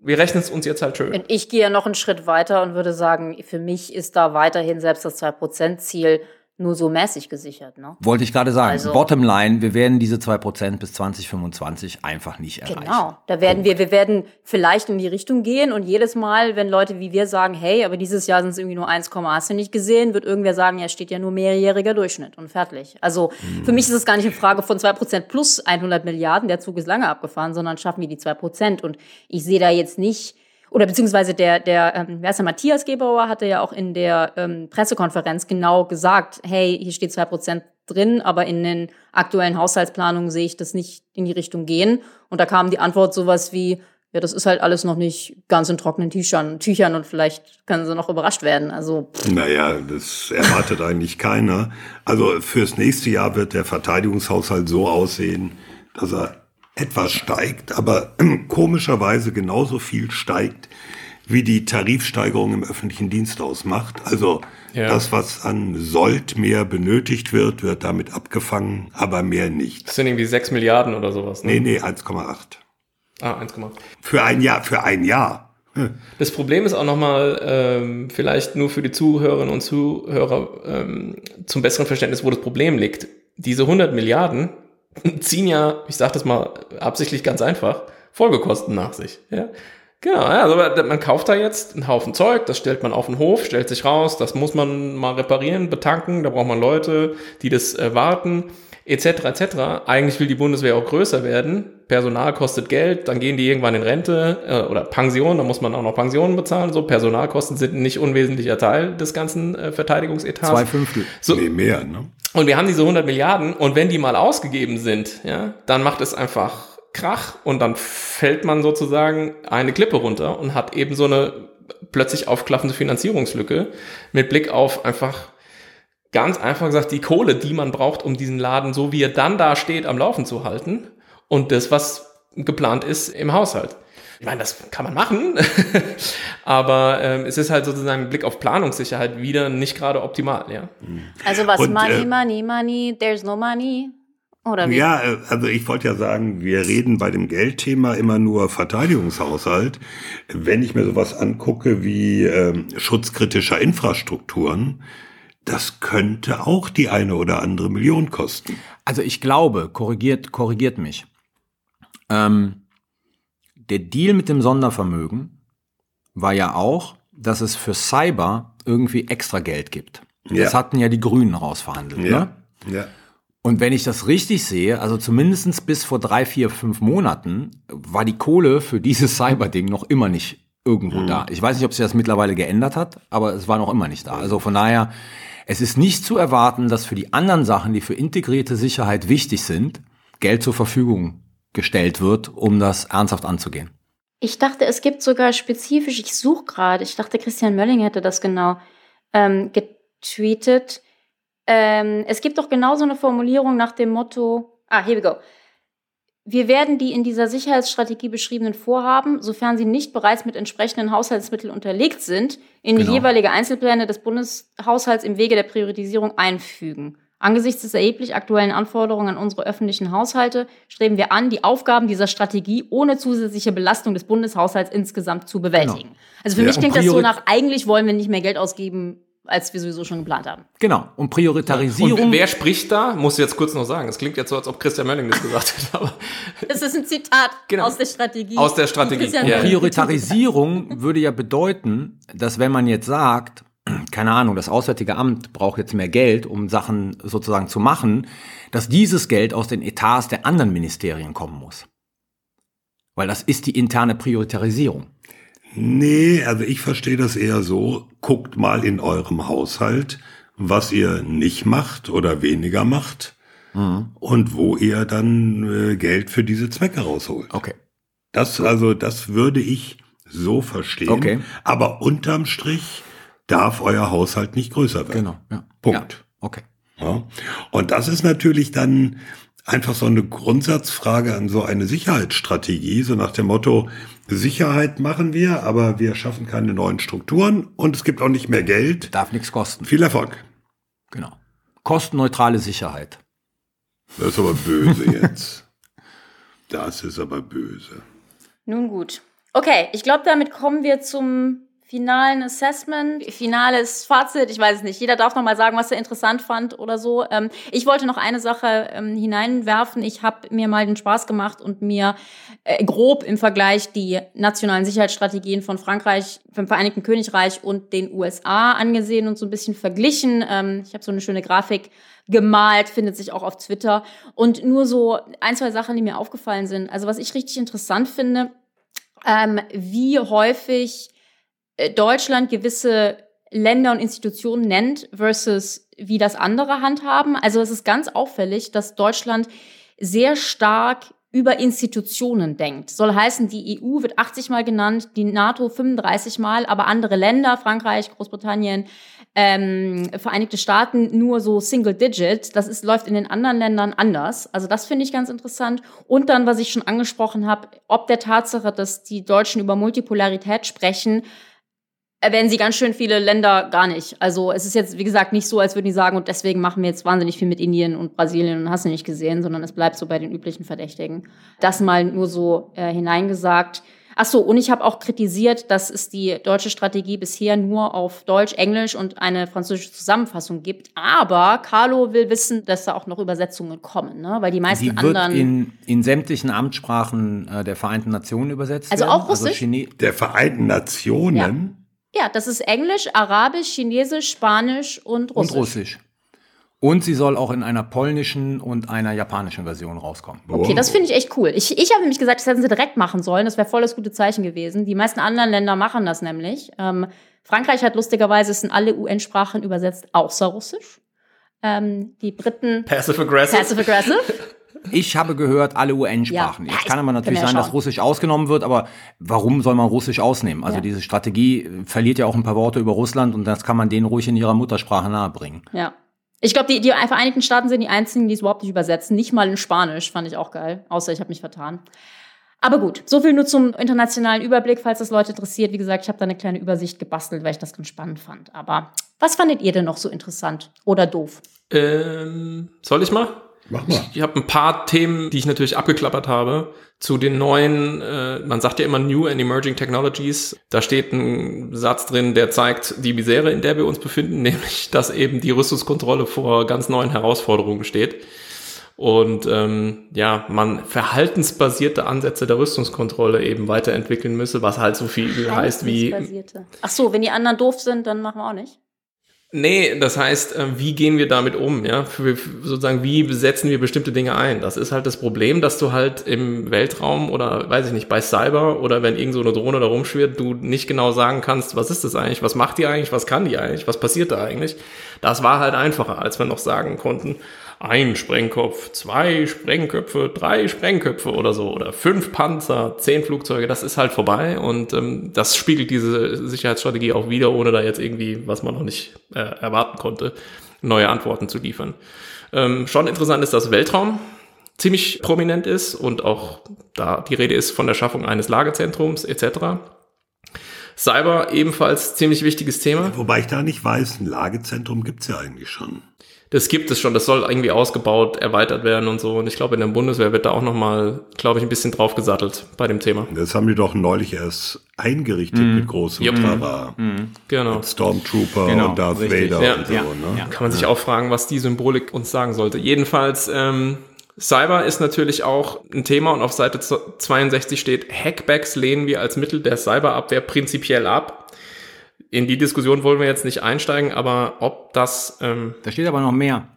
wir rechnen es uns jetzt halt schön. Ich gehe noch einen Schritt weiter und würde sagen, für mich ist da weiterhin selbst das 2%-Ziel nur so mäßig gesichert. Ne? Wollte ich gerade sagen. Also- Bottomline, wir werden diese 2 Prozent bis 2025 einfach nicht erreichen. Genau, da werden wir, wir werden vielleicht in die Richtung gehen und jedes Mal, wenn Leute wie wir sagen, hey, aber dieses Jahr sind es irgendwie nur 1, hast du nicht gesehen, wird irgendwer sagen, ja, steht ja nur mehrjähriger Durchschnitt und fertig. Also für mich ist es gar nicht eine Frage von 2% plus 100 Milliarden, der Zug ist lange abgefahren, sondern schaffen wir die 2%. Und ich sehe da jetzt nicht, oder beziehungsweise der, der, ähm, wer ist der Matthias Gebauer hatte ja auch in der ähm, Pressekonferenz genau gesagt, hey, hier steht 2% drin, aber in den aktuellen Haushaltsplanungen sehe ich das nicht in die Richtung gehen. Und da kam die Antwort sowas wie, ja, das ist halt alles noch nicht ganz in trockenen Tüchern, Tüchern und vielleicht können sie noch überrascht werden. Also Naja, das erwartet eigentlich keiner. Also fürs nächste Jahr wird der Verteidigungshaushalt so aussehen, dass er etwas steigt, aber [clears throat] komischerweise genauso viel steigt, wie die Tarifsteigerung im öffentlichen Dienst ausmacht. Also Ja. das, was an Sold mehr benötigt wird, wird damit abgefangen, aber mehr nicht. Das sind irgendwie 6 Milliarden oder sowas. Ne? Nee, nee, 1,8. Ah, 1,8. Für ein Jahr, für ein Jahr. [laughs] Das Problem ist auch nochmal, ähm, vielleicht nur für die Zuhörerinnen und Zuhörer ähm, zum besseren Verständnis, wo das Problem liegt. Diese 100 Milliarden ziehen ja, ich sage das mal absichtlich ganz einfach, Folgekosten nach sich. Ja? Genau, ja, also man kauft da jetzt einen Haufen Zeug, das stellt man auf den Hof, stellt sich raus, das muss man mal reparieren, betanken, da braucht man Leute, die das äh, warten, etc. etc. Eigentlich will die Bundeswehr auch größer werden. Personal kostet Geld, dann gehen die irgendwann in Rente äh, oder Pension, da muss man auch noch Pensionen bezahlen. So Personalkosten sind ein nicht unwesentlicher Teil des ganzen äh, Verteidigungsetats. Zwei Fünftel. So, Nee, mehr, ne? und wir haben diese 100 Milliarden und wenn die mal ausgegeben sind, ja, dann macht es einfach Krach und dann fällt man sozusagen eine Klippe runter und hat eben so eine plötzlich aufklaffende Finanzierungslücke mit Blick auf einfach ganz einfach gesagt die Kohle, die man braucht, um diesen Laden, so wie er dann da steht, am Laufen zu halten und das, was geplant ist im Haushalt. Ich meine, das kann man machen, [laughs] aber ähm, es ist halt sozusagen mit Blick auf Planungssicherheit wieder nicht gerade optimal, ja. Also was Und, money, äh, money, money, there's no money. Oder wie? Ja, äh, also ich wollte ja sagen, wir reden bei dem Geldthema immer nur Verteidigungshaushalt. Wenn ich mir sowas angucke wie ähm, schutzkritischer Infrastrukturen, das könnte auch die eine oder andere Million kosten. Also ich glaube, korrigiert, korrigiert mich. Ähm, der Deal mit dem Sondervermögen war ja auch, dass es für Cyber irgendwie extra Geld gibt. Ja. Das hatten ja die Grünen rausverhandelt. Ne? ja. Und wenn ich das richtig sehe, also zumindest bis vor drei, vier, fünf Monaten, war die Kohle für dieses Cyber-Ding noch immer nicht irgendwo da. Ich weiß nicht, ob sich das mittlerweile geändert hat, aber es war noch immer nicht da. Also von daher, es ist nicht zu erwarten, dass für die anderen Sachen, die für integrierte Sicherheit wichtig sind, Geld zur Verfügung gestellt wird, um das ernsthaft anzugehen. Ich dachte, es gibt sogar spezifisch, ich suche gerade, ich dachte, Christian Mölling hätte das genau ähm, getweetet. Ähm, es gibt doch genau so eine Formulierung nach dem Motto, ah, here we go. Wir werden die in dieser Sicherheitsstrategie beschriebenen Vorhaben, sofern sie nicht bereits mit entsprechenden Haushaltsmitteln unterlegt sind, in Genau. die jeweilige Einzelpläne des Bundeshaushalts im Wege der Priorisierung einfügen. Angesichts des erheblich aktuellen Anforderungen an unsere öffentlichen Haushalte streben wir an, die Aufgaben dieser Strategie ohne zusätzliche Belastung des Bundeshaushalts insgesamt zu bewältigen. Also für Ja, mich klingt das so nach, eigentlich wollen wir nicht mehr Geld ausgeben, als wir sowieso schon geplant haben. Genau. Und Prioritarisierung. Und wer spricht da? Muss ich jetzt kurz noch sagen. Es klingt jetzt so, als ob Christian Mölling das gesagt hätte, aber [laughs] Das ist ein Zitat Genau. aus der Strategie. Aus der Strategie, ja. Mölling. Priorisierung würde ja bedeuten, dass wenn man jetzt sagt, [clears throat] keine Ahnung, das Auswärtige Amt braucht jetzt mehr Geld, um Sachen sozusagen zu machen, dass dieses Geld aus den Etats der anderen Ministerien kommen muss. Weil das ist die interne Prioritarisierung. Nee, also ich verstehe das eher so, guckt mal in eurem Haushalt, was ihr nicht macht oder weniger macht und wo ihr dann äh, Geld für diese Zwecke rausholt. Okay. Das, also, das würde ich so verstehen. Okay. Aber unterm Strich darf euer Haushalt nicht größer werden. Genau. Ja. Punkt. Ja. Okay. Ja. Und das ist natürlich dann einfach so eine Grundsatzfrage an so eine Sicherheitsstrategie, so nach dem Motto, Sicherheit machen wir, aber wir schaffen keine neuen Strukturen und es gibt auch nicht mehr Geld. Darf nichts kosten. Viel Erfolg. Genau. Kostenneutrale Sicherheit. Das ist aber böse jetzt. Das ist aber böse. Nun gut. Okay, ich glaube, damit kommen wir zum finalen Assessment, finales Fazit. Ich weiß es nicht. Jeder darf noch mal sagen, was er interessant fand oder so. Ähm, ich wollte noch eine Sache ähm, hineinwerfen. Ich habe mir mal den Spaß gemacht und mir äh, grob im Vergleich die nationalen Sicherheitsstrategien von Frankreich, vom Vereinigten Königreich und den USA angesehen und so ein bisschen verglichen. Ähm, ich habe so eine schöne Grafik gemalt, findet sich auch auf Twitter. Und nur so ein, zwei Sachen, die mir aufgefallen sind. Also was ich richtig interessant finde, ähm, wie häufig Deutschland gewisse Länder und Institutionen nennt versus wie das andere handhaben. Also es ist ganz auffällig, dass Deutschland sehr stark über Institutionen denkt. Soll heißen, die EU wird 80 Mal genannt, die NATO 35 Mal, aber andere Länder, Frankreich, Großbritannien, ähm, Vereinigte Staaten nur so Single Digit. Das ist, läuft in den anderen Ländern anders. Also das finde ich ganz interessant. Und dann, was ich schon angesprochen habe, ob der Tatsache, dass die Deutschen über Multipolarität sprechen, erwähnen sie ganz schön viele Länder gar nicht. Also es ist jetzt, wie gesagt, nicht so, als würden die sagen, und deswegen machen wir jetzt wahnsinnig viel mit Indien und Brasilien und hast du nicht gesehen, sondern es bleibt so bei den üblichen Verdächtigen. Das mal nur so äh, hineingesagt. Ach so, und ich habe auch kritisiert, dass es die deutsche Strategie bisher nur auf Deutsch, Englisch und eine französische Zusammenfassung gibt. Aber Carlo will wissen, dass da auch noch Übersetzungen kommen, ne? weil die meisten Die wird anderen. in, in sämtlichen Amtssprachen äh, der Vereinten Nationen übersetzt Also werden. auch Russisch? Chine Der Vereinten Nationen. ja, das ist Englisch, Arabisch, Chinesisch, Spanisch und Russisch. und Russisch. Und sie soll auch in einer polnischen und einer japanischen Version rauskommen. Okay, das finde ich echt cool. Ich, ich habe nämlich gesagt, das hätten sie direkt machen sollen. Das wäre voll das gute Zeichen gewesen. Die meisten anderen Länder machen das nämlich. Ähm, Frankreich hat lustigerweise es in alle UN-Sprachen übersetzt, außer Russisch. Ähm, die Briten Passive Aggressive. [laughs] Ich habe gehört, alle UN-Sprachen. Ja. Jetzt kann aber ich- natürlich sein, dass. Russisch ausgenommen wird, aber warum soll man Russisch ausnehmen? Also Ja. diese Strategie verliert ja auch ein paar Worte über Russland und das kann man denen ruhig in ihrer Muttersprache nahebringen. Ja. Ich glaube, die, die Vereinigten Staaten sind die einzigen, die es überhaupt nicht übersetzen. Nicht mal in Spanisch, fand ich auch geil. Außer ich habe mich vertan. Aber gut, so viel nur zum internationalen Überblick, falls das Leute interessiert. Wie gesagt, ich habe da eine kleine Übersicht gebastelt, weil ich das ganz spannend fand. Aber was fandet ihr denn noch so interessant oder doof? Ähm, soll ich mal? Mach mal. Ich habe ein paar Themen, die ich natürlich abgeklappert habe, zu den neuen, äh, man sagt ja immer New and Emerging Technologies. Da steht ein Satz drin, der zeigt die Misere, in der wir uns befinden, [laughs] nämlich, dass eben die Rüstungskontrolle vor ganz neuen Herausforderungen steht. Und ähm, ja, man verhaltensbasierte Ansätze der Rüstungskontrolle eben weiterentwickeln müsse, was halt so viel heißt wie. Ach so, wenn die anderen doof sind, dann machen wir auch nicht. Nee, das heißt, äh, wie gehen wir damit um, ja? Für, für sozusagen, wie setzen wir bestimmte Dinge ein? Das ist halt das Problem, dass du halt im Weltraum oder, weiß ich nicht, bei Cyber oder wenn irgend so eine Drohne da rumschwirrt, du nicht genau sagen kannst, was ist das eigentlich, was macht die eigentlich, was kann die eigentlich, was passiert da eigentlich? Das war halt einfacher, als wir noch sagen konnten, ein Sprengkopf, zwei Sprengköpfe, drei Sprengköpfe oder so oder fünf Panzer, zehn Flugzeuge, das ist halt vorbei und ähm, das spiegelt diese Sicherheitsstrategie auch wieder, ohne da jetzt irgendwie, was man noch nicht äh, erwarten konnte, neue Antworten zu liefern. Ähm, schon interessant ist, dass Weltraum ziemlich prominent ist und auch da die Rede ist von der Schaffung eines Lagerzentrums etc. Cyber ebenfalls ziemlich wichtiges Thema. Wobei ich da nicht weiß, ein Lagezentrum gibt's ja eigentlich schon. Das gibt es schon, das soll irgendwie ausgebaut, erweitert werden und so. Und ich glaube, in der Bundeswehr wird da auch nochmal, glaube ich, ein bisschen draufgesattelt bei dem Thema. Das haben die doch neulich erst eingerichtet mit großem Yep. Trara. Genau. Mit Stormtrooper Genau, und Darth richtig. Vader Ja. und so. Ja, ne? ja. Kann man sich auch fragen, was die Symbolik uns sagen sollte. Jedenfalls, ähm, Cyber ist natürlich auch ein Thema und auf Seite 62 steht, Hackbacks lehnen wir als Mittel der Cyberabwehr prinzipiell ab. In die Diskussion wollen wir jetzt nicht einsteigen, aber ob das ähm, Da steht aber noch mehr.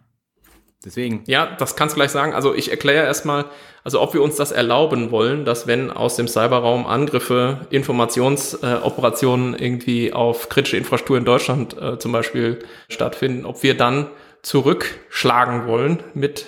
Deswegen. Ja, das kannst du gleich sagen. Also ich erkläre erstmal, also ob wir uns das erlauben wollen, dass wenn aus dem Cyberraum Angriffe, Informationsoperationen äh, irgendwie auf kritische Infrastruktur in Deutschland äh, zum Beispiel stattfinden, ob wir dann zurückschlagen wollen mit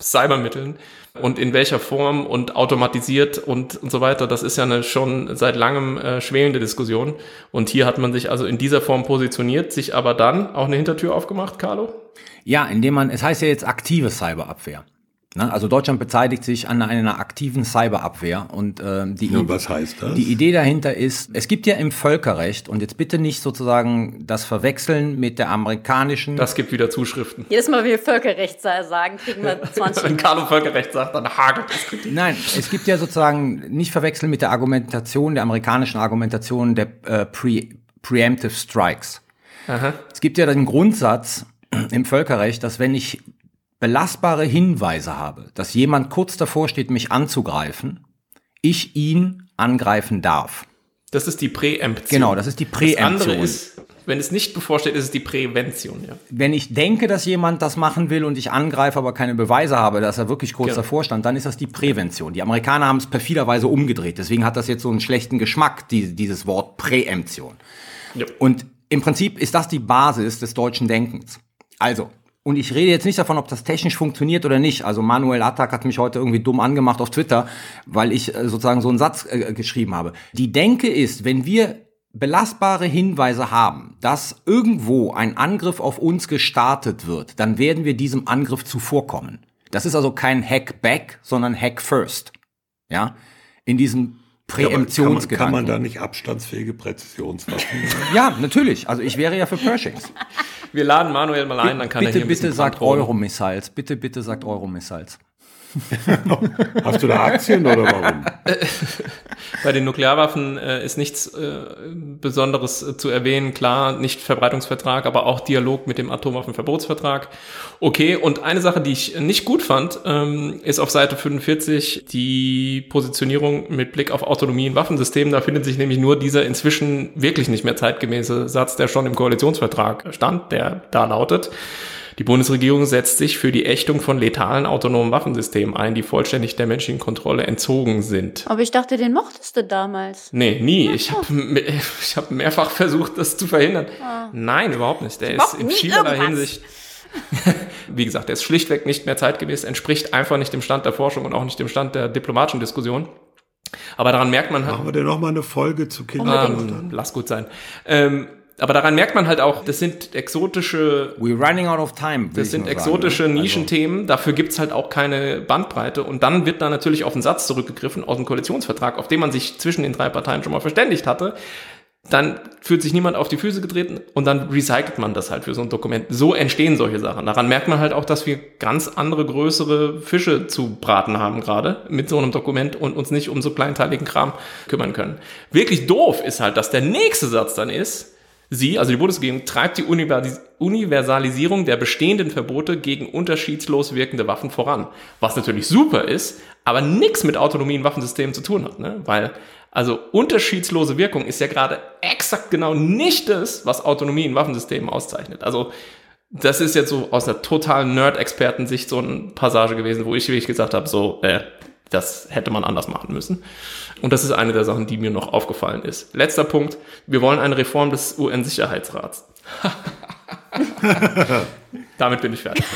Cybermitteln und in welcher Form und automatisiert und, und so weiter. Das ist ja eine schon seit langem äh, schwelende Diskussion. Und hier hat man sich also in dieser Form positioniert, sich aber dann auch eine Hintertür aufgemacht, Carlo? Ja, indem man, es heißt ja jetzt aktive Cyberabwehr. Ne? Also Deutschland beteiligt sich an einer aktiven Cyberabwehr und ähm, die, Ja, Idee- was heißt das? die Idee dahinter ist, es gibt ja im Völkerrecht und jetzt bitte nicht sozusagen das verwechseln mit der amerikanischen. Das gibt wieder Zuschriften. Jedes Mal, wenn wir Völkerrecht sagen, kriegen wir [laughs] 20 Wenn Carlo Völkerrecht sagt, dann hagelt es Kritik. Nein, es gibt ja sozusagen nicht verwechseln mit der Argumentation, der amerikanischen Argumentation der äh, Pre Preemptive Strikes. Es gibt ja den Grundsatz im Völkerrecht, dass wenn ich belastbare Hinweise habe, dass jemand kurz davor steht, mich anzugreifen, ich ihn angreifen darf. Das ist die Präemption. Genau, das ist die Das andere Präemption. ist, wenn es nicht bevorsteht, ist es die Prävention. Ja. Wenn ich denke, dass jemand das machen will und ich angreife, aber keine Beweise habe, dass er wirklich kurz Genau. davor stand, dann ist das die Prävention. Die Amerikaner haben es perfiderweise umgedreht. Deswegen hat das jetzt so einen schlechten Geschmack, die, dieses Wort Präemption. Ja. Und im Prinzip ist das die Basis des deutschen Denkens. Also, und ich rede jetzt nicht davon, ob das technisch funktioniert oder nicht. Also Manuel Attack hat mich heute irgendwie dumm angemacht auf Twitter, weil ich äh, sozusagen so einen Satz äh, geschrieben habe. Die Denke ist, wenn wir belastbare Hinweise haben, dass irgendwo ein Angriff auf uns gestartet wird, dann werden wir diesem Angriff zuvorkommen. Das ist also kein Hack back, sondern Hack first. Ja? In diesem Aber kann, man, Präemptionsgedanken. kann man da nicht abstandsfähige Präzisionswaffen? [laughs] Ja, natürlich. Also ich wäre ja für Pershings. Wir laden Manuel mal ein, dann kann er bitte, hier ein bitte bisschen sagt. Euromissiles. Bitte, bitte sagt Euromissiles. [laughs] Hast du da Aktien oder warum? [laughs] Bei den Nuklearwaffen äh, ist nichts äh, Besonderes äh, zu erwähnen. Klar, nicht Verbreitungsvertrag, aber auch Dialog mit dem Atomwaffenverbotsvertrag. Okay, und eine Sache, die ich nicht gut fand, ähm, ist auf Seite 45 die Positionierung mit Blick auf Autonomie in Waffensystemen. Da findet sich nämlich nur dieser inzwischen wirklich nicht mehr zeitgemäße Satz, der schon im Koalitionsvertrag stand, der da lautet. Die Bundesregierung setzt sich für die Ächtung von letalen autonomen Waffensystemen ein, die vollständig der menschlichen Kontrolle entzogen sind. Aber ich dachte, den mochtest du damals. Nee, nie. Ich habe ich hab mehrfach versucht, das zu verhindern. Nein, überhaupt nicht. Der ist mochte in vielerlei irgendwas. Hinsicht. [laughs] Wie gesagt, der ist schlichtweg nicht mehr zeitgemäß, entspricht einfach nicht dem Stand der Forschung und auch nicht dem Stand der diplomatischen Diskussion. Aber daran merkt man halt. Machen wir denn noch mal eine Folge zu Kindern? Ähm, lass gut sein. Ähm, aber daran merkt man halt auch, das sind exotische We're running out of time. Das sind sagen, exotische ne? Nischenthemen, dafür gibt's halt auch keine Bandbreite. Und dann wird da natürlich auf einen Satz zurückgegriffen aus dem Koalitionsvertrag, auf den man sich zwischen den drei Parteien schon mal verständigt hatte. Dann fühlt sich niemand auf die Füße getreten und dann recycelt man das halt für so ein Dokument. So entstehen solche Sachen. Daran merkt man halt auch, dass wir ganz andere, größere Fische zu braten haben gerade mit so einem Dokument und uns nicht um so kleinteiligen Kram kümmern können. Wirklich doof ist halt, dass der nächste Satz dann ist, Sie, also die Bundesregierung, treibt die Universalis- Universalisierung der bestehenden Verbote gegen unterschiedslos wirkende Waffen voran. Was natürlich super ist, aber nichts mit Autonomie in Waffensystemen zu tun hat. Ne? Weil, also unterschiedslose Wirkung ist ja gerade exakt genau nicht das, was Autonomie in Waffensystemen auszeichnet. Also das ist jetzt so aus einer totalen Nerd-Experten-Sicht so eine Passage gewesen, wo ich wirklich gesagt habe, so, äh, das hätte man anders machen müssen. Und das ist eine der Sachen, die mir noch aufgefallen ist. Letzter Punkt. Wir wollen eine Reform des UN-Sicherheitsrats. [laughs] Damit bin ich fertig.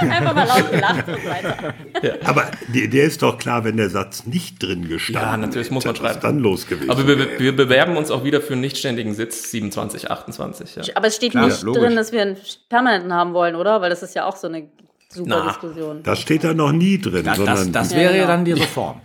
Einfach mal laut gelacht und weiter. Aber der, der ist doch klar, wenn der Satz nicht drin gestanden Ja, natürlich muss man schreiben. dann los gewesen. Aber wir, wir bewerben uns auch wieder für einen nichtständigen Sitz 27, 28. Ja. Aber es steht Klar, nicht logisch. drin, dass wir einen permanenten haben wollen, oder? Weil das ist ja auch so eine super Na. Diskussion. Das steht da noch nie drin, Das, sondern das, das Ja, wäre ja dann die Reform.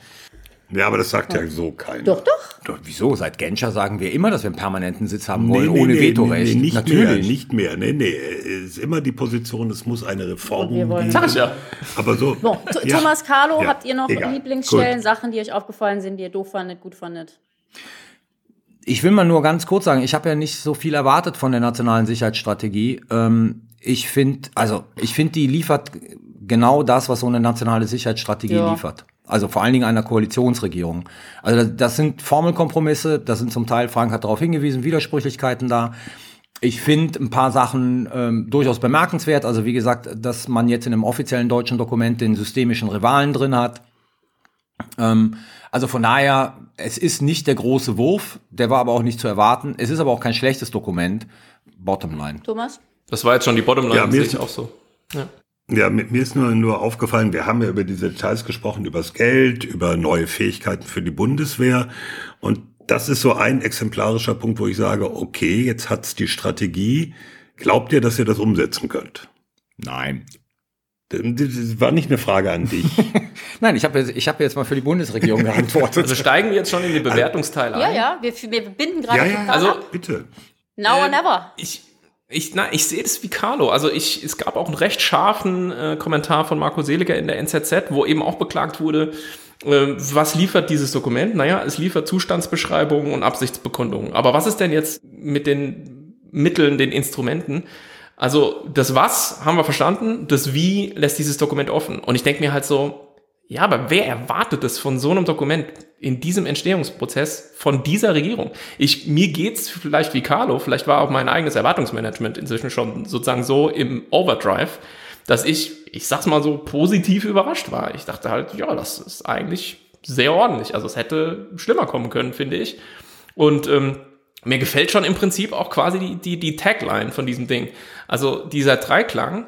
ja, aber das sagt ja so keiner. Doch, doch. Doch, wieso? Seit Genscher sagen wir immer, dass wir einen permanenten Sitz haben Nee, wollen, nee, ohne nee, Vetorecht. Nee, nicht Natürlich. mehr, nicht mehr. Nee, nee, es ist immer die Position, es muss eine Reform Und wir wollen- geben. Sag ich ja. Aber so. Bon, Ja. Thomas Carlo, Ja, habt ihr noch egal. Lieblingsstellen, Gut. Sachen, die euch aufgefallen sind, die ihr doof fandet, gut fandet? Ich will mal nur ganz kurz sagen, ich habe ja nicht so viel erwartet von der nationalen Sicherheitsstrategie. Ähm, ich finde, also ich finde, die liefert genau das, was so eine nationale Sicherheitsstrategie Ja. liefert. Also vor allen Dingen einer Koalitionsregierung. Also das, das sind Formelkompromisse, das sind zum Teil, Frank hat darauf hingewiesen, Widersprüchlichkeiten da. Ich finde ein paar Sachen ähm, durchaus bemerkenswert. Also wie gesagt, dass man jetzt in einem offiziellen deutschen Dokument den systemischen Rivalen drin hat. Ähm, also von daher, es ist nicht der große Wurf, der war aber auch nicht zu erwarten. Es ist aber auch kein schlechtes Dokument. Bottomline. Thomas? Das war jetzt schon die Bottomline, Ja, mir ist- auch so. Ja. Ja, mir ist nur, nur aufgefallen, wir haben ja über diese Details gesprochen, über das Geld, über neue Fähigkeiten für die Bundeswehr. Und das ist so ein exemplarischer Punkt, wo ich sage, okay, jetzt hat's die Strategie. Glaubt ihr, dass ihr das umsetzen könnt? Nein. Das war nicht eine Frage an dich. [laughs] Nein, ich habe jetzt, ich hab jetzt mal für die Bundesregierung geantwortet. Also steigen wir jetzt schon in den Bewertungsteil ein. Ja, ja, wir, wir binden gerade Ja, ja, also- ab. Bitte. Now or Äh, never. Ich, ich, na, ich sehe das wie Carlo. Also ich, es gab auch einen recht scharfen äh, Kommentar von Marco Seliger in der NZZ, wo eben auch beklagt wurde, äh, was liefert dieses Dokument? Naja, es liefert Zustandsbeschreibungen und Absichtsbekundungen. Aber was ist denn jetzt mit den Mitteln, den Instrumenten? Also das Was haben wir verstanden, das Wie lässt dieses Dokument offen. Und ich denke mir halt so, ja, aber wer erwartet es von so einem Dokument in diesem Entstehungsprozess von dieser Regierung? Ich, mir geht's vielleicht wie Carlo, vielleicht war auch mein eigenes Erwartungsmanagement inzwischen schon sozusagen so im Overdrive, dass ich, ich sag's mal so, positiv überrascht war. Ich dachte halt, ja, das ist eigentlich sehr ordentlich. Also es hätte schlimmer kommen können, finde ich. Und ähm, mir gefällt schon im Prinzip auch quasi die, die, die Tagline von diesem Ding. Also dieser Dreiklang,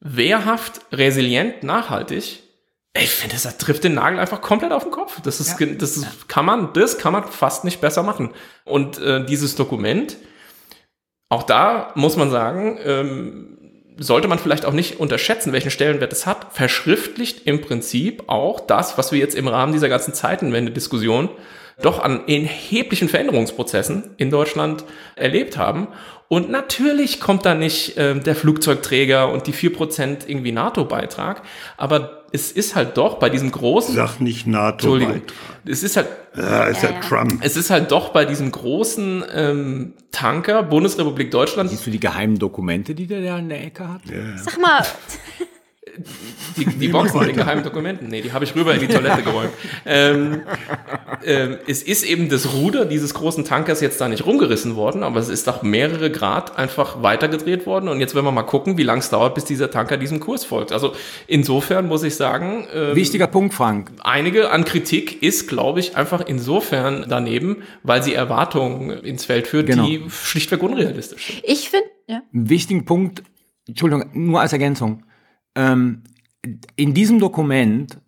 wehrhaft, resilient, nachhaltig. Ich finde, das trifft den Nagel einfach komplett auf den Kopf. Das ist, ge- das ist, kann man, das kann man fast nicht besser machen. Und äh, dieses Dokument, auch da muss man sagen, ähm, sollte man vielleicht auch nicht unterschätzen, welchen Stellenwert es hat, verschriftlicht im Prinzip auch das, was wir jetzt im Rahmen dieser ganzen Zeitenwende-Diskussion doch an erheblichen Veränderungsprozessen in Deutschland erlebt haben. Und natürlich kommt da nicht äh, der Flugzeugträger und die 4% irgendwie NATO-Beitrag, aber es ist halt doch bei diesem großen... Sag nicht NATO. Entschuldigung. Es ist halt... Ja, ist ja, Ja. Trump. Es ist halt doch bei diesem großen ähm, Tanker Bundesrepublik Deutschland, Siehst du die geheimen Dokumente, die der da in der Ecke hat? Sag mal, [laughs] die, die Box mit den geheimen Dokumenten, nee, die habe ich rüber in die Toilette geräumt. Ähm, ähm, es ist eben das Ruder dieses großen Tankers jetzt da nicht rumgerissen worden, aber es ist doch mehrere Grad einfach weitergedreht worden. Und jetzt werden wir mal gucken, wie lange es dauert, bis dieser Tanker diesem Kurs folgt. Also insofern muss ich sagen, ähm, Wichtiger Punkt, Frank. einige an Kritik ist, glaube ich, einfach insofern daneben, weil sie Erwartungen ins Feld führt, Genau. die schlichtweg unrealistisch sind. ich finde, ja. Einen wichtigen Punkt, Entschuldigung, nur als Ergänzung. Ähm, in diesem Dokument,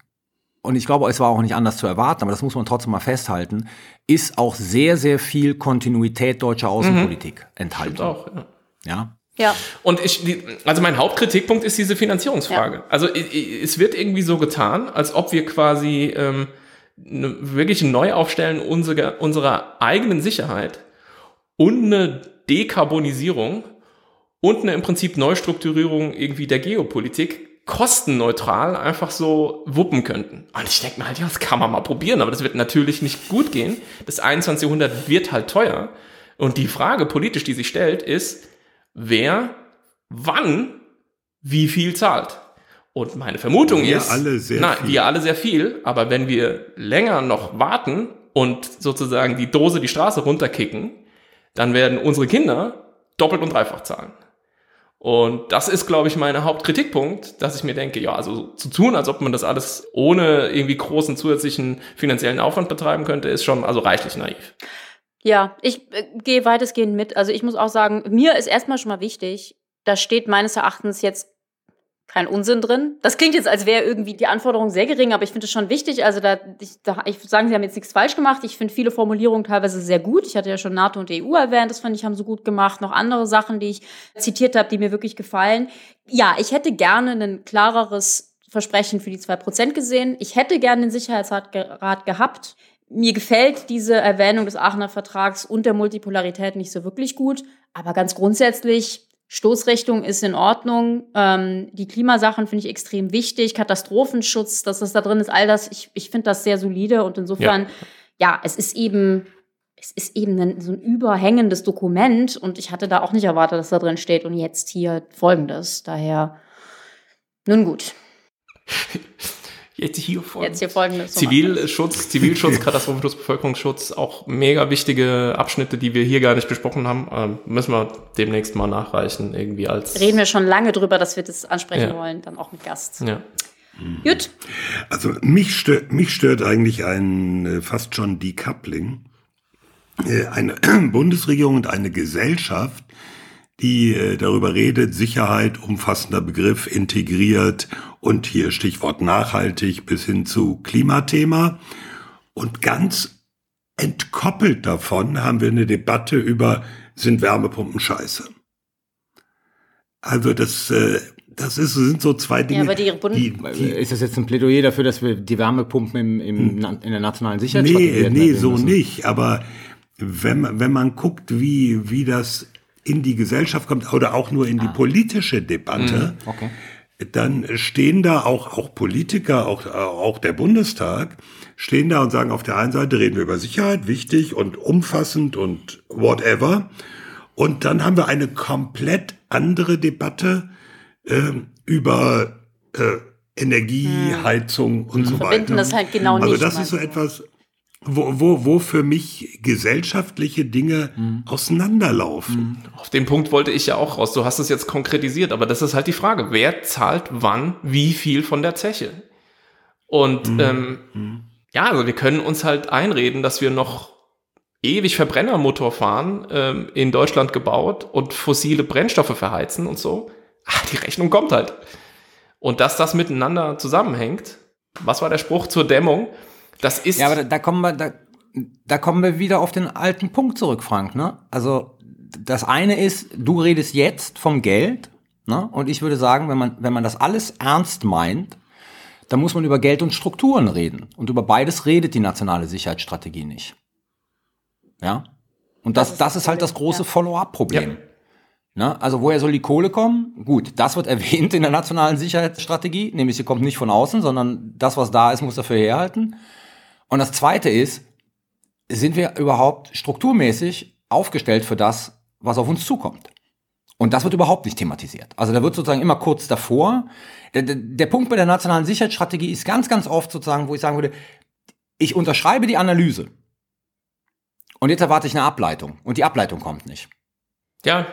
und ich glaube, es war auch nicht anders zu erwarten, aber das muss man trotzdem mal festhalten, ist auch sehr, sehr viel Kontinuität deutscher Außenpolitik enthalten. Auch, ja. Ja. Ja, Und ich, also mein Hauptkritikpunkt ist diese Finanzierungsfrage. Also i- i- es wird irgendwie so getan, als ob wir quasi ähm, ne, wirklich ein Neuaufstellen unserer, unserer eigenen Sicherheit und eine Dekarbonisierung und eine im Prinzip Neustrukturierung irgendwie der Geopolitik kostenneutral einfach so wuppen könnten. Und ich denke mir halt, ja, das kann man mal probieren, aber das wird natürlich nicht gut gehen. Das 21. Jahrhundert wird halt teuer. Und die Frage politisch, die sich stellt, ist, wer, wann, wie viel zahlt. Und meine Vermutung Wir ist, alle sehr nein, viel. wir alle sehr viel, aber wenn wir länger noch warten und sozusagen die Dose die Straße runterkicken, dann werden unsere Kinder doppelt und dreifach zahlen. Und das ist, glaube ich, mein Hauptkritikpunkt, dass ich mir denke, ja, also zu tun, als ob man das alles ohne irgendwie großen zusätzlichen finanziellen Aufwand betreiben könnte, ist schon also reichlich naiv. Ja, ich äh, gehe weitestgehend mit. Also ich muss auch sagen, mir ist erstmal schon mal wichtig, da steht meines Erachtens jetzt kein Unsinn drin. Das klingt jetzt, als wäre irgendwie die Anforderung sehr gering, aber ich finde es schon wichtig. Also da, ich, da, ich sagen, Sie haben jetzt nichts falsch gemacht. Ich finde viele Formulierungen teilweise sehr gut. Ich hatte ja schon NATO und EU erwähnt, das fand ich, haben sie gut gemacht. Noch andere Sachen, die ich zitiert habe, die mir wirklich gefallen. Ja, ich hätte gerne ein klareres Versprechen für die 2% gesehen. Ich hätte gerne den Sicherheitsrat ge Rat gehabt. Mir gefällt diese Erwähnung des Aachener Vertrags und der Multipolarität nicht so wirklich gut. Aber ganz grundsätzlich, Stoßrichtung ist in Ordnung. Ähm, die Klimasachen finde ich extrem wichtig. Katastrophenschutz, dass das da drin ist, all das, ich, ich finde das sehr solide. Und insofern, ja. es ist eben, es ist eben ein, so ein überhängendes Dokument. Und ich hatte da auch nicht erwartet, dass da drin steht. Und jetzt hier folgendes. Daher, nun gut, [laughs] Jetzt hier folgendes. jetzt hier folgendes. Zivilschutz, Zivilschutz, Katastrophenschutz, Bevölkerungsschutz, auch mega wichtige Abschnitte, die wir hier gar nicht besprochen haben. Ähm, müssen wir demnächst mal nachreichen, irgendwie als. Reden wir schon lange drüber, dass wir das ansprechen Ja. wollen, dann auch mit Gast. Ja. Gut. Also mich stört, mich stört eigentlich ein äh, fast schon Decoupling. Äh, Eine [clears throat] Bundesregierung und eine Gesellschaft, die äh, darüber redet, Sicherheit, umfassender Begriff, integriert und hier Stichwort nachhaltig bis hin zu Klimathema. Und ganz entkoppelt davon haben wir eine Debatte über, sind Wärmepumpen scheiße? Also das, äh, das ist, sind so zwei Dinge, aber die Bund- die, die Ist das jetzt ein Plädoyer dafür, dass wir die Wärmepumpen im, im, na- in der nationalen Sicherheitsstrategie Nee, nee, so müssen? nicht. Aber wenn man, wenn man guckt, wie, wie das in die Gesellschaft kommt oder auch nur in die politische Debatte, Okay. Dann stehen da auch, auch Politiker, auch, auch der Bundestag, stehen da und sagen, auf der einen Seite reden wir über Sicherheit, wichtig und umfassend und whatever. Und dann haben wir eine komplett andere Debatte ähm, über äh, Energie, Heizung und so weiter. Verbinden das halt genau also nicht, das ist so etwas, wo, wo, wo für mich gesellschaftliche Dinge auseinanderlaufen. Auf den Punkt wollte ich ja auch raus. Du hast es jetzt konkretisiert, aber das ist halt die Frage. Wer zahlt wann wie viel von der Zeche? Und ähm, ja, also wir können uns halt einreden, dass wir noch ewig Verbrennermotor fahren, ähm, in Deutschland gebaut und fossile Brennstoffe verheizen und so. Ah, die Rechnung kommt halt. Und dass das miteinander zusammenhängt, was war der Spruch zur Dämmung? Das ist Ja, aber da, da kommen wir, da, da kommen wir wieder auf den alten Punkt zurück, Frank. Ne? Also das eine ist, du redest jetzt vom Geld, ne? Und ich würde sagen, wenn man, wenn man das alles ernst meint, dann muss man über Geld und Strukturen reden. Und über beides redet die nationale Sicherheitsstrategie nicht. Ja? Und das, das, ist, halt das große Follow-up-Problem. Ne? Also woher soll die Kohle kommen? Gut, das wird [laughs] erwähnt in der nationalen Sicherheitsstrategie, nämlich sie kommt nicht von außen, sondern das, was da ist, muss dafür herhalten. Und das Zweite ist, sind wir überhaupt strukturmäßig aufgestellt für das, was auf uns zukommt? Und das wird überhaupt nicht thematisiert. Also da wird sozusagen immer kurz davor. Der, der, Punkt bei der nationalen Sicherheitsstrategie ist ganz, ganz oft sozusagen, wo ich sagen würde, ich unterschreibe die Analyse. Und jetzt erwarte ich eine Ableitung. Und die Ableitung kommt nicht. Ja,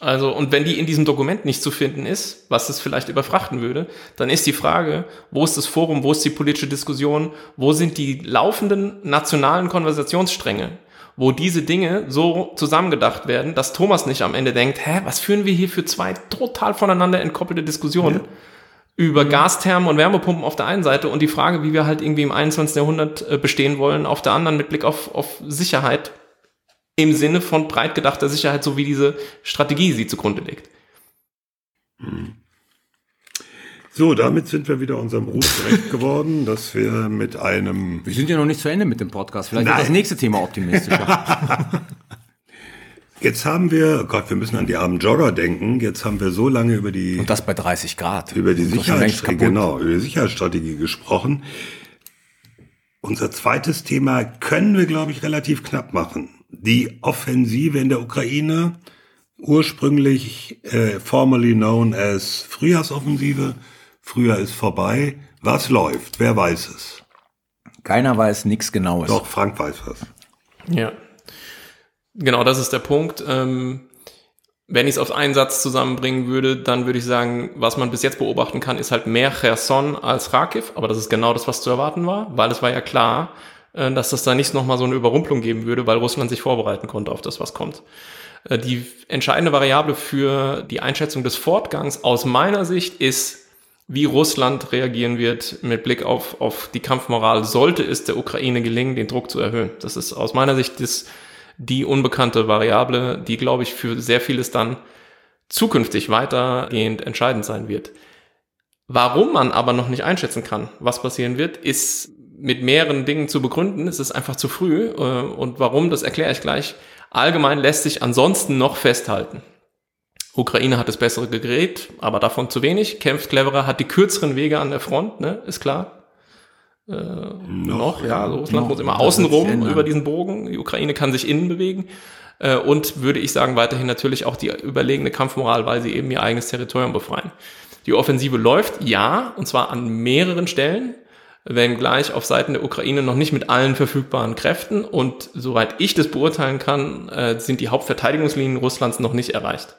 also, und wenn die in diesem Dokument nicht zu finden ist, was es vielleicht überfrachten würde, dann ist die Frage, wo ist das Forum, wo ist die politische Diskussion, wo sind die laufenden nationalen Konversationsstränge, wo diese Dinge so zusammengedacht werden, dass Thomas nicht am Ende denkt, hä, was führen wir hier für zwei total voneinander entkoppelte Diskussionen? Ja über Gasthermen und Wärmepumpen auf der einen Seite und die Frage, wie wir halt irgendwie im 21. Jahrhundert äh, bestehen wollen, auf der anderen mit Blick auf, auf Sicherheit im Sinne von breit gedachter Sicherheit, so wie diese Strategie sie zugrunde legt. So, damit sind wir wieder unserem Ruf gerecht [laughs] geworden, dass wir mit einem. Wir sind ja noch nicht zu Ende mit dem Podcast. Vielleicht Nein. wird das nächste Thema optimistischer. [laughs] Jetzt haben wir, oh Gott, wir müssen an die armen Jogger denken. Jetzt haben wir so lange über die. Und das bei 30 Grad. Über die Sicherheitsstrategie, genau, über die Sicherheitsstrategie gesprochen. Unser zweites Thema können wir, glaube ich, relativ knapp machen die Offensive in der Ukraine, ursprünglich äh, formerly known as Frühjahrsoffensive. Frühjahr ist vorbei. Was läuft? Wer weiß es? Keiner weiß nichts Genaues. Doch, Frank weiß was. Ja. Genau, das ist der Punkt. Ähm, wenn ich es auf einen Satz zusammenbringen würde, dann würde ich sagen, was man bis jetzt beobachten kann, ist halt mehr Cherson als Kharkiv. Aber das ist genau das, was zu erwarten war, weil es war ja klar, dass das da nicht nochmal so eine Überrumpelung geben würde, weil Russland sich vorbereiten konnte auf das, was kommt. Äh, die entscheidende Variable für die Einschätzung des Fortgangs aus meiner Sicht ist, wie Russland reagieren wird mit Blick auf, auf die Kampfmoral, sollte es der Ukraine gelingen, den Druck zu erhöhen. Das ist aus meiner Sicht das, die unbekannte Variable, die, glaube ich, für sehr vieles dann zukünftig weitergehend entscheidend sein wird. Warum man aber noch nicht einschätzen kann, was passieren wird, ist mit mehreren Dingen zu begründen. Es ist einfach zu früh. Äh, und warum, das erkläre ich gleich. Allgemein lässt sich ansonsten noch festhalten. Ukraine hat das bessere Gerät, aber davon zu wenig. Kämpft cleverer, hat die kürzeren Wege an der Front, ne? ist klar. Äh, noch, noch, ja. Also Russland noch, muss immer außenrum über diesen Bogen. Die Ukraine kann sich innen bewegen. Äh, und würde ich sagen, weiterhin natürlich auch die überlegene Kampfmoral, weil sie eben ihr eigenes Territorium befreien. Die Offensive läuft, ja, und zwar an mehreren Stellen wenngleich auf Seiten der Ukraine noch nicht mit allen verfügbaren Kräften. Und soweit ich das beurteilen kann, äh, sind die Hauptverteidigungslinien Russlands noch nicht erreicht.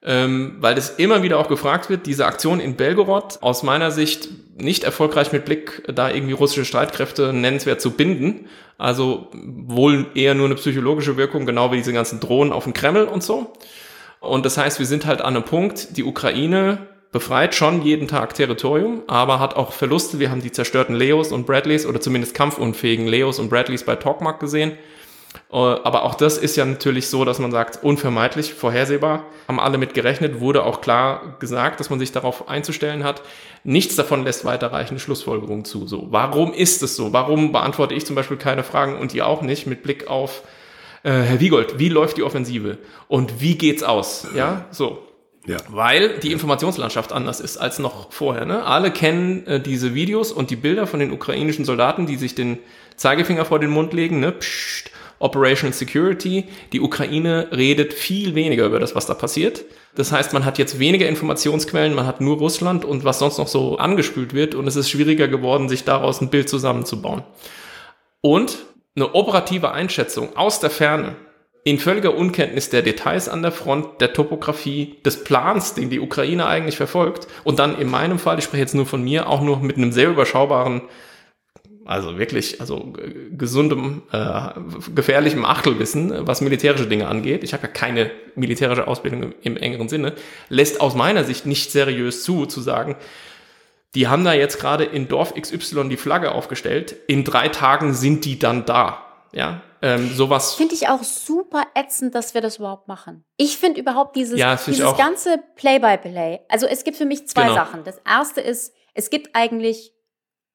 Ähm, weil das immer wieder auch gefragt wird, diese Aktion in Belgorod aus meiner Sicht nicht erfolgreich mit Blick, da irgendwie russische Streitkräfte nennenswert zu binden. Also wohl eher nur eine psychologische Wirkung, genau wie diese ganzen Drohnen auf dem Kreml und so. Und das heißt, wir sind halt an einem Punkt, die Ukraine befreit schon jeden Tag Territorium, aber hat auch Verluste. Wir haben die zerstörten Leos und Bradleys oder zumindest kampfunfähigen Leos und Bradleys bei Talkmark gesehen. Äh, aber auch das ist ja natürlich so, dass man sagt, unvermeidlich, vorhersehbar, haben alle mit gerechnet, wurde auch klar gesagt, dass man sich darauf einzustellen hat. Nichts davon lässt weiterreichende Schlussfolgerungen zu. So, warum ist es so? Warum beantworte ich zum Beispiel keine Fragen und ihr auch nicht mit Blick auf äh, Herr Wiegold, wie läuft die Offensive und wie geht's aus? Ja, so. Ja. Weil die Informationslandschaft anders ist als noch vorher. Ne? Alle kennen äh, diese Videos und die Bilder von den ukrainischen Soldaten, die sich den Zeigefinger vor den Mund legen. Ne? Psst, Operational Security. Die Ukraine redet viel weniger über das, was da passiert. Das heißt, man hat jetzt weniger Informationsquellen, man hat nur Russland und was sonst noch so angespült wird und es ist schwieriger geworden, sich daraus ein Bild zusammenzubauen. Und eine operative Einschätzung aus der Ferne in völliger Unkenntnis der Details an der Front, der Topografie, des Plans, den die Ukraine eigentlich verfolgt und dann in meinem Fall, ich spreche jetzt nur von mir, auch nur mit einem sehr überschaubaren, also wirklich, also gesundem, äh, gefährlichem Achtelwissen, was militärische Dinge angeht. Ich habe ja keine militärische Ausbildung im, im engeren Sinne, lässt aus meiner Sicht nicht seriös zu, zu sagen, die haben da jetzt gerade in Dorf XY die Flagge aufgestellt, in drei Tagen sind die dann da. Ja, ähm, sowas. Finde ich auch super ätzend, dass wir das überhaupt machen. Ich finde überhaupt dieses, ja, dieses ganze Play-by-Play. Also es gibt für mich zwei genau. Sachen. Das erste ist, es gibt eigentlich,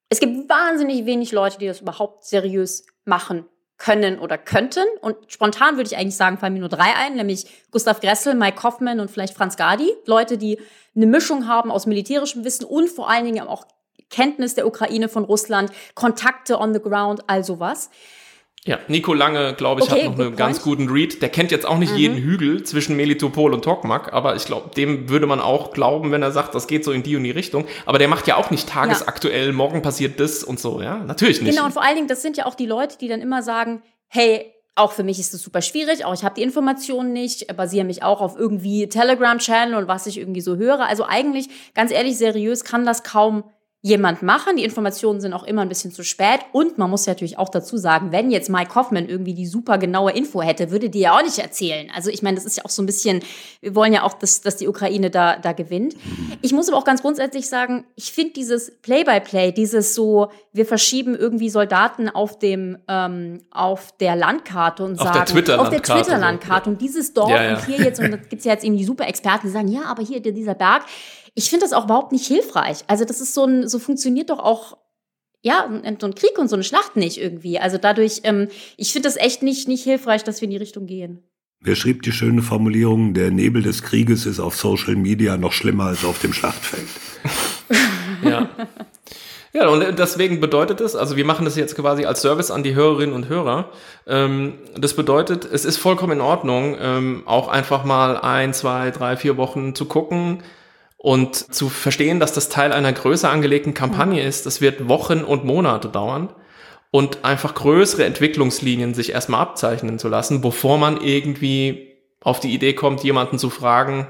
es gibt wahnsinnig wenig Leute, die das überhaupt seriös machen können oder könnten. Und spontan würde ich eigentlich sagen, fallen mir nur drei ein, nämlich Gustav Gressel, Mike Hoffman und vielleicht Franz Gadi. Leute, die eine Mischung haben aus militärischem Wissen und vor allen Dingen auch Kenntnis der Ukraine von Russland, Kontakte on the ground, all sowas. Ja, Nico Lange, glaube ich, Okay, hat noch einen ganz point. guten Read. Der kennt jetzt auch nicht jeden Hügel zwischen Melitopol und Tokmak, aber ich glaube, dem würde man auch glauben, wenn er sagt, das geht so in die und die Richtung. Aber der macht ja auch nicht tagesaktuell, morgen passiert das und so, ja? Natürlich nicht. Genau, und vor allen Dingen, das sind ja auch die Leute, die dann immer sagen, hey, auch für mich ist es super schwierig, auch ich habe die Informationen nicht, äh, basiere mich auch auf irgendwie Telegram-Channel und was ich irgendwie so höre. Also eigentlich, ganz ehrlich, seriös kann das kaum jemand machen. Die Informationen sind auch immer ein bisschen zu spät. Und man muss ja natürlich auch dazu sagen, wenn jetzt Mike Hoffman irgendwie die super genaue Info hätte, würde die ja auch nicht erzählen. Also ich meine, das ist ja auch so ein bisschen, wir wollen ja auch, dass, dass die Ukraine da, da gewinnt. Ich muss aber auch ganz grundsätzlich sagen, ich finde dieses Play-by-Play, dieses so, wir verschieben irgendwie Soldaten auf dem, ähm, auf der Landkarte und Auf der sagen, Twitter-Landkarte auf der Twitter-Landkarte und dieses Dorf Ja, ja. und hier jetzt, und [laughs] da gibt's ja jetzt eben die super Experten, die sagen, ja, aber hier dieser Berg. Ich finde das auch überhaupt nicht hilfreich. Also das ist so ein, so funktioniert doch auch ja, ein- so ein Krieg und so eine Schlacht nicht irgendwie. Also dadurch, ähm, ich finde das echt nicht, nicht hilfreich, dass wir in die Richtung gehen. Wer schrieb die schöne Formulierung, der Nebel des Krieges ist auf Social Media noch schlimmer als auf dem Schlachtfeld? [laughs] Ja. Ja, und deswegen bedeutet es, also wir machen das jetzt quasi als Service an die Hörerinnen und Hörer. Ähm, das bedeutet, es ist vollkommen in Ordnung, ähm, auch einfach mal ein, zwei, drei, vier Wochen zu gucken und zu verstehen, dass das Teil einer größer angelegten Kampagne ist. Das wird Wochen und Monate dauern und einfach größere Entwicklungslinien sich erstmal abzeichnen zu lassen, bevor man irgendwie auf die Idee kommt, jemanden zu fragen,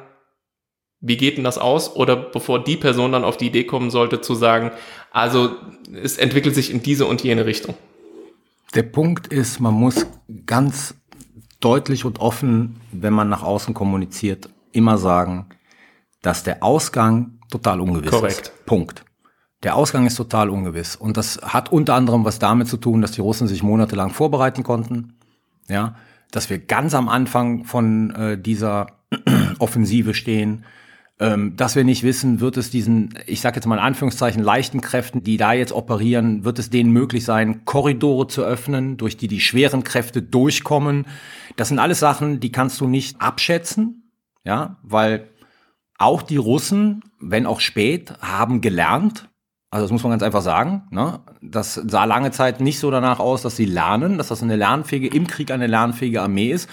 wie geht denn das aus? Oder bevor die Person dann auf die Idee kommen sollte, zu sagen, also es entwickelt sich in diese und jene Richtung. Der Punkt ist, man muss ganz deutlich und offen, wenn man nach außen kommuniziert, immer sagen, dass der Ausgang total ungewiss Korrekt. ist. Punkt. Der Ausgang ist total ungewiss. Und das hat unter anderem was damit zu tun, dass die Russen sich monatelang vorbereiten konnten. Ja, dass wir ganz am Anfang von äh, dieser [clears throat] Offensive stehen, ähm, dass wir nicht wissen, wird es diesen, ich sage jetzt mal in Anführungszeichen, leichten Kräften, die da jetzt operieren, wird es denen möglich sein, Korridore zu öffnen, durch die die schweren Kräfte durchkommen. Das sind alles Sachen, die kannst du nicht abschätzen, ja, weil auch die Russen, wenn auch spät, haben gelernt. Also das muss man ganz einfach sagen. Ne? Das sah lange Zeit nicht so danach aus, dass sie lernen, dass das eine lernfähige, im Krieg eine lernfähige Armee ist.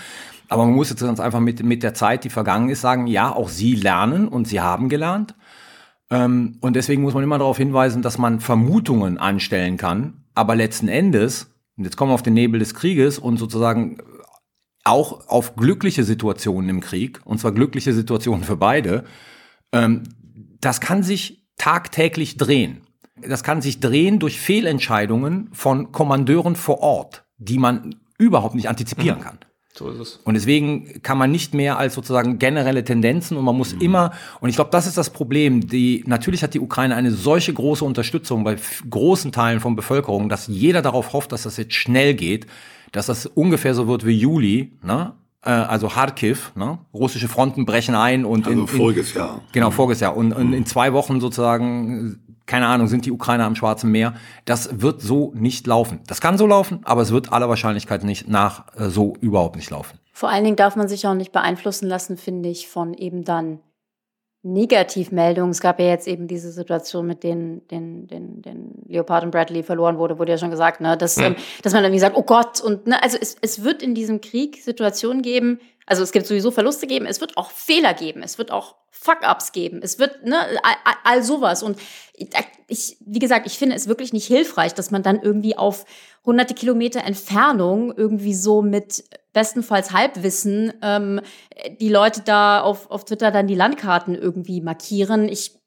Aber man muss jetzt ganz einfach mit, mit der Zeit, die vergangen ist, sagen, ja, auch sie lernen und sie haben gelernt. Ähm, und deswegen muss man immer darauf hinweisen, dass man Vermutungen anstellen kann. Aber letzten Endes, und jetzt kommen wir auf den Nebel des Krieges und sozusagen auch auf glückliche Situationen im Krieg, und zwar glückliche Situationen für beide, ähm, das kann sich tagtäglich drehen. Das kann sich drehen durch Fehlentscheidungen von Kommandeuren vor Ort, die man überhaupt nicht antizipieren kann. So ist es. Und deswegen kann man nicht mehr als sozusagen generelle Tendenzen und man muss immer, und ich glaube, das ist das Problem, die, natürlich hat die Ukraine eine solche große Unterstützung bei großen Teilen von Bevölkerung, dass jeder darauf hofft, dass das jetzt schnell geht, dass das ungefähr so wird wie Juli, ne? Äh, also Kharkiv, ne? russische Fronten brechen ein und Also in, in, voriges Jahr. Genau, voriges Jahr. Und, und in zwei Wochen sozusagen, keine Ahnung, sind die Ukrainer am Schwarzen Meer. Das wird so nicht laufen. Das kann so laufen, aber es wird aller Wahrscheinlichkeit nicht nach äh, so überhaupt nicht laufen. Vor allen Dingen darf man sich auch nicht beeinflussen lassen, finde ich, von eben dann Negativmeldungen. Es gab ja jetzt eben diese Situation mit den, den, den, den Leopard und Bradley verloren wurde, wurde ja schon gesagt, ne, dass, ähm, dass man irgendwie sagt, oh Gott, und ne, also es, es wird in diesem Krieg Situationen geben, also es gibt sowieso Verluste geben, es wird auch Fehler geben, es wird auch Fuck-ups geben, es wird, ne, all, all- all sowas. Und ich, wie gesagt, ich finde es wirklich nicht hilfreich, dass man dann irgendwie auf hunderte Kilometer Entfernung irgendwie so mit bestenfalls Halbwissen ähm, die Leute da auf, auf Twitter dann die Landkarten irgendwie markieren. Ich,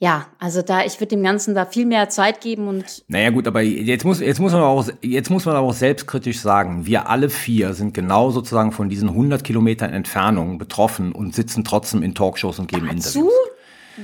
ja, also da, ich würde dem Ganzen da viel mehr Zeit geben und Naja gut, aber jetzt muss, jetzt muss man auch, jetzt muss man aber auch selbstkritisch sagen, wir alle vier sind genau sozusagen von diesen 100 Kilometern Entfernung betroffen und sitzen trotzdem in Talkshows und geben zu Interviews.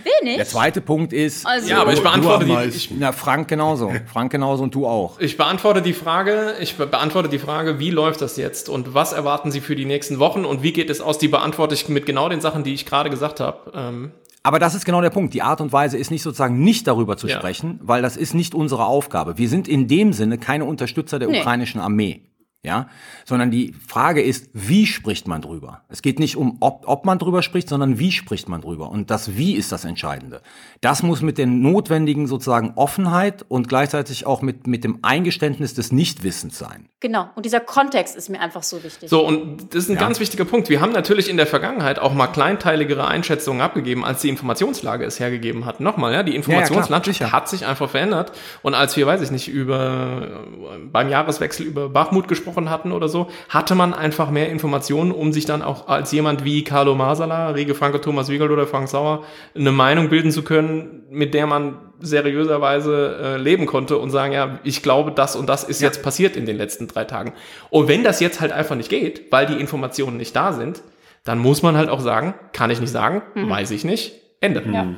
Wenig. Der zweite Punkt ist, Also, Ja, aber ich beantworte die, ich, na, Frank genauso, Frank genauso und du auch. ich beantworte die Frage, ich be beantworte die Frage, wie läuft das jetzt und was erwarten Sie für die nächsten Wochen und wie geht es aus? Die beantworte ich mit genau den Sachen, die ich gerade gesagt habe. Ähm, Aber das ist genau der Punkt. Die Art und Weise ist nicht sozusagen nicht darüber zu Ja. sprechen, weil das ist nicht unsere Aufgabe. Wir sind in dem Sinne keine Unterstützer der Nee. ukrainischen Armee. Ja, sondern die Frage ist, wie spricht man drüber? Es geht nicht um, ob, ob man drüber spricht, sondern wie spricht man drüber? Und das Wie ist das Entscheidende. Das muss mit der notwendigen sozusagen Offenheit und gleichzeitig auch mit, mit dem Eingeständnis des Nichtwissens sein. Genau. Und dieser Kontext ist mir einfach so wichtig. So, und das ist ein ganz wichtiger Punkt. Wir haben natürlich in der Vergangenheit auch mal kleinteiligere Einschätzungen abgegeben, als die Informationslage es hergegeben hat. Nochmal, ja, die Informationslandschaft sicher. hat sich einfach verändert. Und als wir, weiß ich nicht, über beim Jahreswechsel über Bachmut gesprochen hatten oder so, hatte man einfach mehr Informationen, um sich dann auch als jemand wie Carlo Masala, Rege Franke, Thomas Wiegel oder Frank Sauer eine Meinung bilden zu können, mit der man seriöserweise äh, leben konnte und sagen, ja, ich glaube, das und das ist jetzt passiert in den letzten drei Tagen. Und wenn das jetzt halt einfach nicht geht, weil die Informationen nicht da sind, dann muss man halt auch sagen, kann ich nicht sagen, weiß ich nicht, Ende. Ja.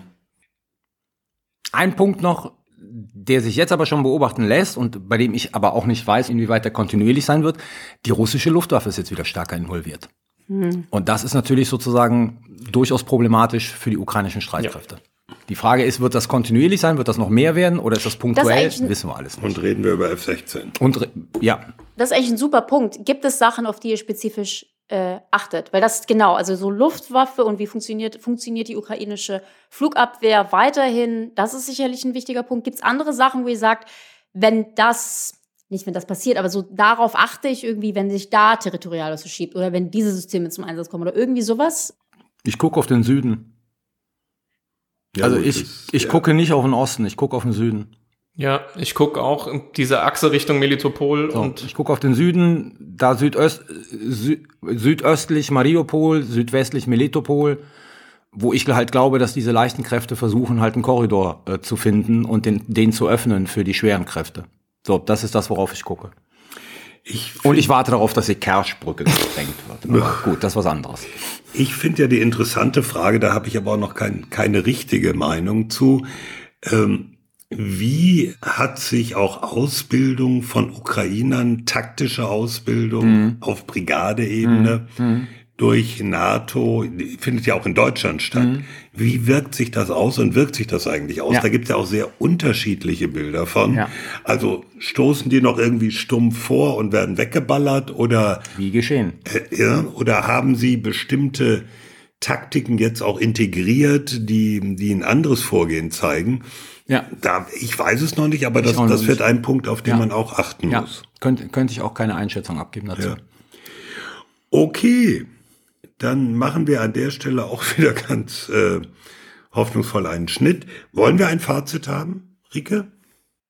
Ein Punkt noch, der sich jetzt aber schon beobachten lässt und bei dem ich aber auch nicht weiß, inwieweit der kontinuierlich sein wird, die russische Luftwaffe ist jetzt wieder stärker involviert. Und das ist natürlich sozusagen durchaus problematisch für die ukrainischen Streitkräfte. Die Frage ist, wird das kontinuierlich sein? Wird das noch mehr werden? Oder ist das punktuell? ein- Wissen wir alles nicht. Und reden wir über F-16. Und, ja, Das ist eigentlich ein super Punkt. Gibt es Sachen, auf die ihr spezifisch äh, achtet? Weil das genau, also so Luftwaffe und wie funktioniert, funktioniert die ukrainische Flugabwehr weiterhin, das ist sicherlich ein wichtiger Punkt. Gibt es andere Sachen, wo ihr sagt, wenn das, nicht wenn das passiert, aber so darauf achte ich irgendwie, wenn sich da territorial was verschiebt oder wenn diese Systeme zum Einsatz kommen oder irgendwie sowas? ich gucke auf den Süden. Ja, also gut, ich, das- ich ja. gucke nicht auf den Osten, ich gucke auf den Süden. Ja, ich gucke auch in diese Achse Richtung Melitopol So, und ich gucke auf den Süden, da südöst, sü südöstlich Mariupol, südwestlich Melitopol, wo ich halt glaube, dass diese leichten Kräfte versuchen, halt einen Korridor äh, zu finden und den, den zu öffnen für die schweren Kräfte. So, das ist das, worauf ich gucke. Ich Und ich warte darauf, dass die Kerschbrücke gesprengt wird. Aber gut, das ist was anderes. Ich finde ja die interessante Frage, da habe ich aber auch noch kein, keine richtige Meinung zu. Ähm, wie hat sich auch Ausbildung von Ukrainern, taktische Ausbildung auf Brigadeebene durch NATO, findet ja auch in Deutschland statt. Wie wirkt sich das aus und wirkt sich das eigentlich aus? Ja. Da gibt es ja auch sehr unterschiedliche Bilder von. Ja. Also stoßen die noch irgendwie stumpf vor und werden weggeballert oder Wie geschehen. äh, ja, oder haben Sie bestimmte Taktiken jetzt auch integriert, die, die ein anderes Vorgehen zeigen? Ja. Da, ich weiß es noch nicht, aber das, das wird ein Punkt, auf den Ja. man auch achten Ja, muss. könnte, könnte ich auch keine Einschätzung abgeben dazu. Ja. Okay, dann machen wir an der Stelle auch [laughs] wieder ganz äh, hoffnungsvoll einen Schnitt. Wollen wir ein Fazit haben, Rike?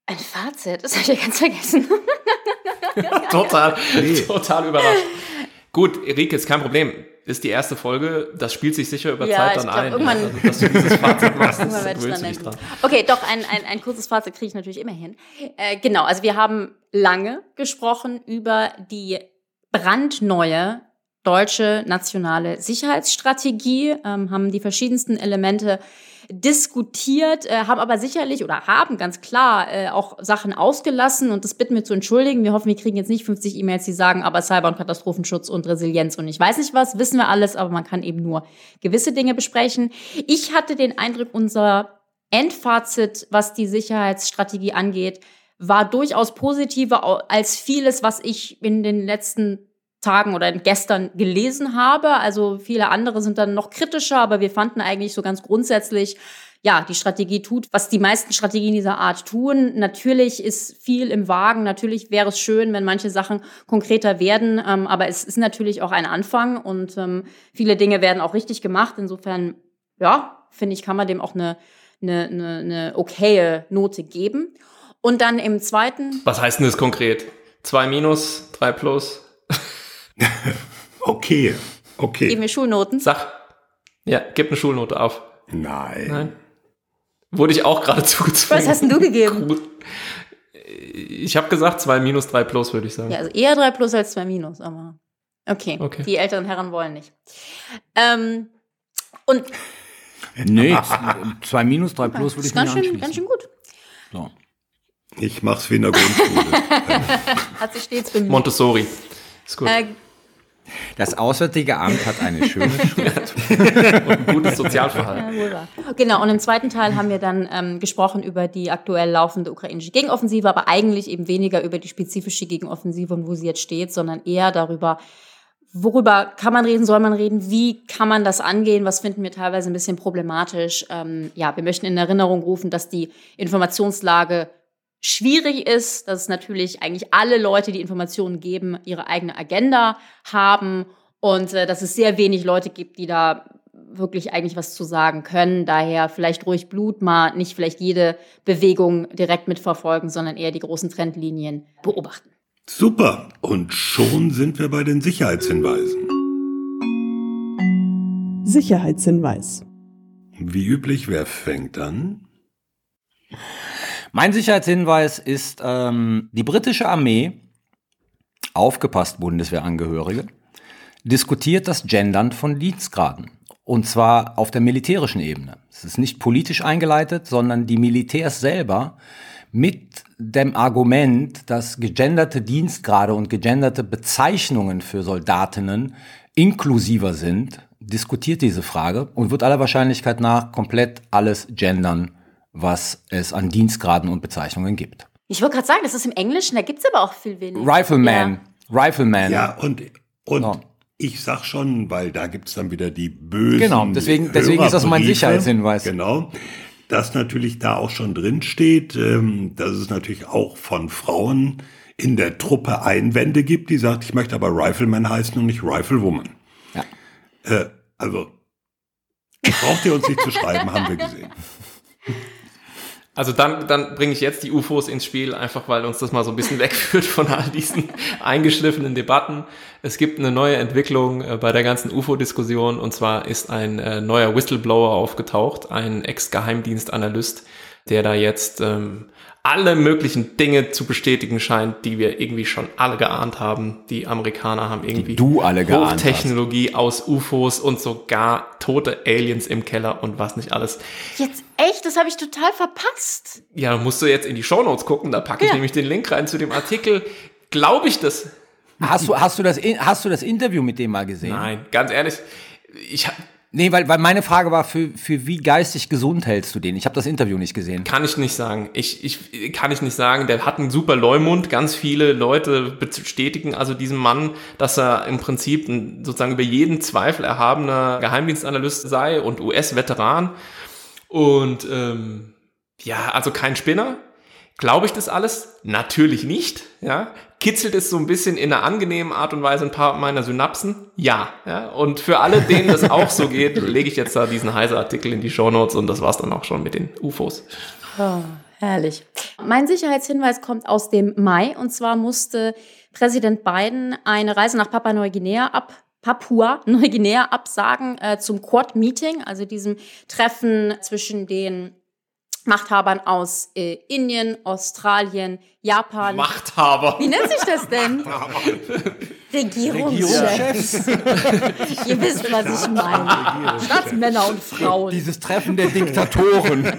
Ein Fazit, das habe ich ja ganz vergessen. [laughs] total, total überrascht. Gut, Erike, ist kein Problem. Ist die erste Folge, das spielt sich sicher über Ja, Zeit dann glaub, ein. irgendwann- Also, dass du dieses [laughs] Fazit machst, das werde ich gewöhnst dran du denken. dran. Okay, doch, ein, ein, ein kurzes Fazit kriege ich natürlich immer hin. Äh, genau, also wir haben lange gesprochen über die brandneue deutsche nationale Sicherheitsstrategie, ähm, haben die verschiedensten Elemente diskutiert, äh, haben aber sicherlich oder haben ganz klar äh, auch Sachen ausgelassen und das bitten wir zu entschuldigen. Wir hoffen, wir kriegen jetzt nicht 50 E-Mails, die sagen, aber Cyber- und Katastrophenschutz und Resilienz und ich weiß nicht was, wissen wir alles, aber man kann eben nur gewisse Dinge besprechen. Ich hatte den Eindruck, unser Endfazit, was die Sicherheitsstrategie angeht, war durchaus positiver als vieles, was ich in den letzten Tagen oder gestern gelesen habe. Also viele andere sind dann noch kritischer, aber wir fanden eigentlich so ganz grundsätzlich, ja, die Strategie tut, was die meisten Strategien dieser Art tun. Natürlich ist viel im Wagen. Natürlich wäre es schön, wenn manche Sachen konkreter werden. Ähm, aber es ist natürlich auch ein Anfang und ähm, viele Dinge werden auch richtig gemacht. Insofern, ja, finde ich, kann man dem auch eine, eine, eine, eine okaye Note geben. Und dann im zweiten, Was heißt denn das konkret? Zwei minus, drei plus? [laughs] Okay, okay. geben wir Schulnoten. Sag. Ja, gib eine Schulnote auf. Nein. Nein. Wurde ich auch gerade [laughs] zugezwungen. Was hast denn du gegeben? Ich habe gesagt, zwei minus, drei plus, würde ich sagen. Ja, also eher 3 plus als 2 minus, aber okay. Okay. Die älteren Herren wollen nicht. Ähm, und [laughs] Nee, z- zwei Minus, drei Plus das würde ich mir ganz schön, anschließen. ganz schön gut. So. Ich mach's wie in der Grundschule. Hat sich stets bemüht. Montessori. Ist gut. Äh, Das Auswärtige Amt hat eine schöne [laughs] Schrift. und ein gutes Sozialverhalten. Ja. Genau, und im zweiten Teil haben wir dann ähm, gesprochen über die aktuell laufende ukrainische Gegenoffensive, aber eigentlich eben weniger über die spezifische Gegenoffensive und wo sie jetzt steht, sondern eher darüber, worüber kann man reden, soll man reden, wie kann man das angehen, was finden wir teilweise ein bisschen problematisch. Ähm, ja, wir möchten in Erinnerung rufen, dass die Informationslage schwierig ist, dass natürlich eigentlich alle Leute, die Informationen geben, ihre eigene Agenda haben und äh, dass es sehr wenig Leute gibt, die da wirklich eigentlich was zu sagen können. Daher vielleicht ruhig Blut mal nicht vielleicht jede Bewegung direkt mitverfolgen, sondern eher die großen Trendlinien beobachten. Super. Und schon sind wir bei den Sicherheitshinweisen. Sicherheitshinweis. Wie üblich, wer fängt an? Mein Sicherheitshinweis ist ähm, die britische Armee, aufgepasst Bundeswehrangehörige, diskutiert das Gendern von Dienstgraden. Und zwar auf der militärischen Ebene. Es ist nicht politisch eingeleitet, sondern die Militärs selber mit dem Argument, dass gegenderte Dienstgrade und gegenderte Bezeichnungen für Soldatinnen inklusiver sind, diskutiert diese Frage und wird aller Wahrscheinlichkeit nach komplett alles gendern, was es an Dienstgraden und Bezeichnungen gibt. Ich wollte gerade sagen, das ist im Englischen, da gibt es aber auch viel weniger. Rifleman, Rifleman. Ja, und, und Ja. ich sag schon, weil da gibt's dann wieder die bösen. Genau, deswegen- deswegen ist das mein. Sicherheitshinweis. Genau. Dass natürlich da auch schon drin steht, ähm, dass es natürlich auch von Frauen in der Truppe Einwände gibt, die sagt, ich möchte aber Rifleman heißen und nicht Riflewoman. Ja. Äh, also, braucht ihr uns nicht zu schreiben, haben wir gesehen. [laughs] Also dann, dann bringe ich jetzt die UFOs ins Spiel, einfach weil uns das mal so ein bisschen [laughs] wegführt von all diesen [laughs] eingeschliffenen Debatten. Es gibt eine neue Entwicklung äh, bei der ganzen UFO-Diskussion und zwar ist ein äh, neuer Whistleblower aufgetaucht, ein Ex-Geheimdienstanalyst, der da jetzt ähm, alle möglichen Dinge zu bestätigen scheint, die wir irgendwie schon alle geahnt haben. Die Amerikaner haben irgendwie du alle. Hochtechnologie aus UFOs und sogar tote Aliens im Keller und was nicht alles. Jetzt echt, das habe ich total verpasst. Ja, musst du jetzt in die Shownotes gucken, da packe ich Ja. nämlich den Link rein zu dem Artikel. Glaube ich das? Hast du, hast, du das, hast du das Interview mit dem mal gesehen? Nein, ganz ehrlich. Ich hab- Nee, weil, weil meine Frage war, für, für wie geistig gesund hältst du den? Ich habe das Interview nicht gesehen. kann ich nicht sagen. Ich, ich kann ich nicht sagen. Der hat einen super Leumund. Ganz viele Leute bestätigen also diesem Mann, dass er im Prinzip ein sozusagen über jeden Zweifel erhabener Geheimdienstanalyst sei und US-Veteran. Und ähm, ja, also kein Spinner. Glaube ich das alles? Natürlich nicht. Ja. Kitzelt es so ein bisschen in einer angenehmen Art und Weise ein paar meiner Synapsen? Ja. ja. Und für alle, denen das auch so geht, [laughs] lege ich jetzt da diesen heiße Artikel in die Shownotes und das war's dann auch schon mit den UFOs. Oh, herrlich. Mein Sicherheitshinweis kommt aus dem Mai und zwar musste Präsident Biden eine Reise nach Papua Neuguinea ab Papua Neuguinea absagen äh, zum Quad-Meeting, also diesem Treffen zwischen den Machthabern aus äh, Indien, Australien, Japan. Machthaber. Wie nennt sich das denn? Regierungschefs. [laughs] Ihr wisst, was ich meine. Staatsmänner und Frauen. Dieses Treffen der Diktatoren.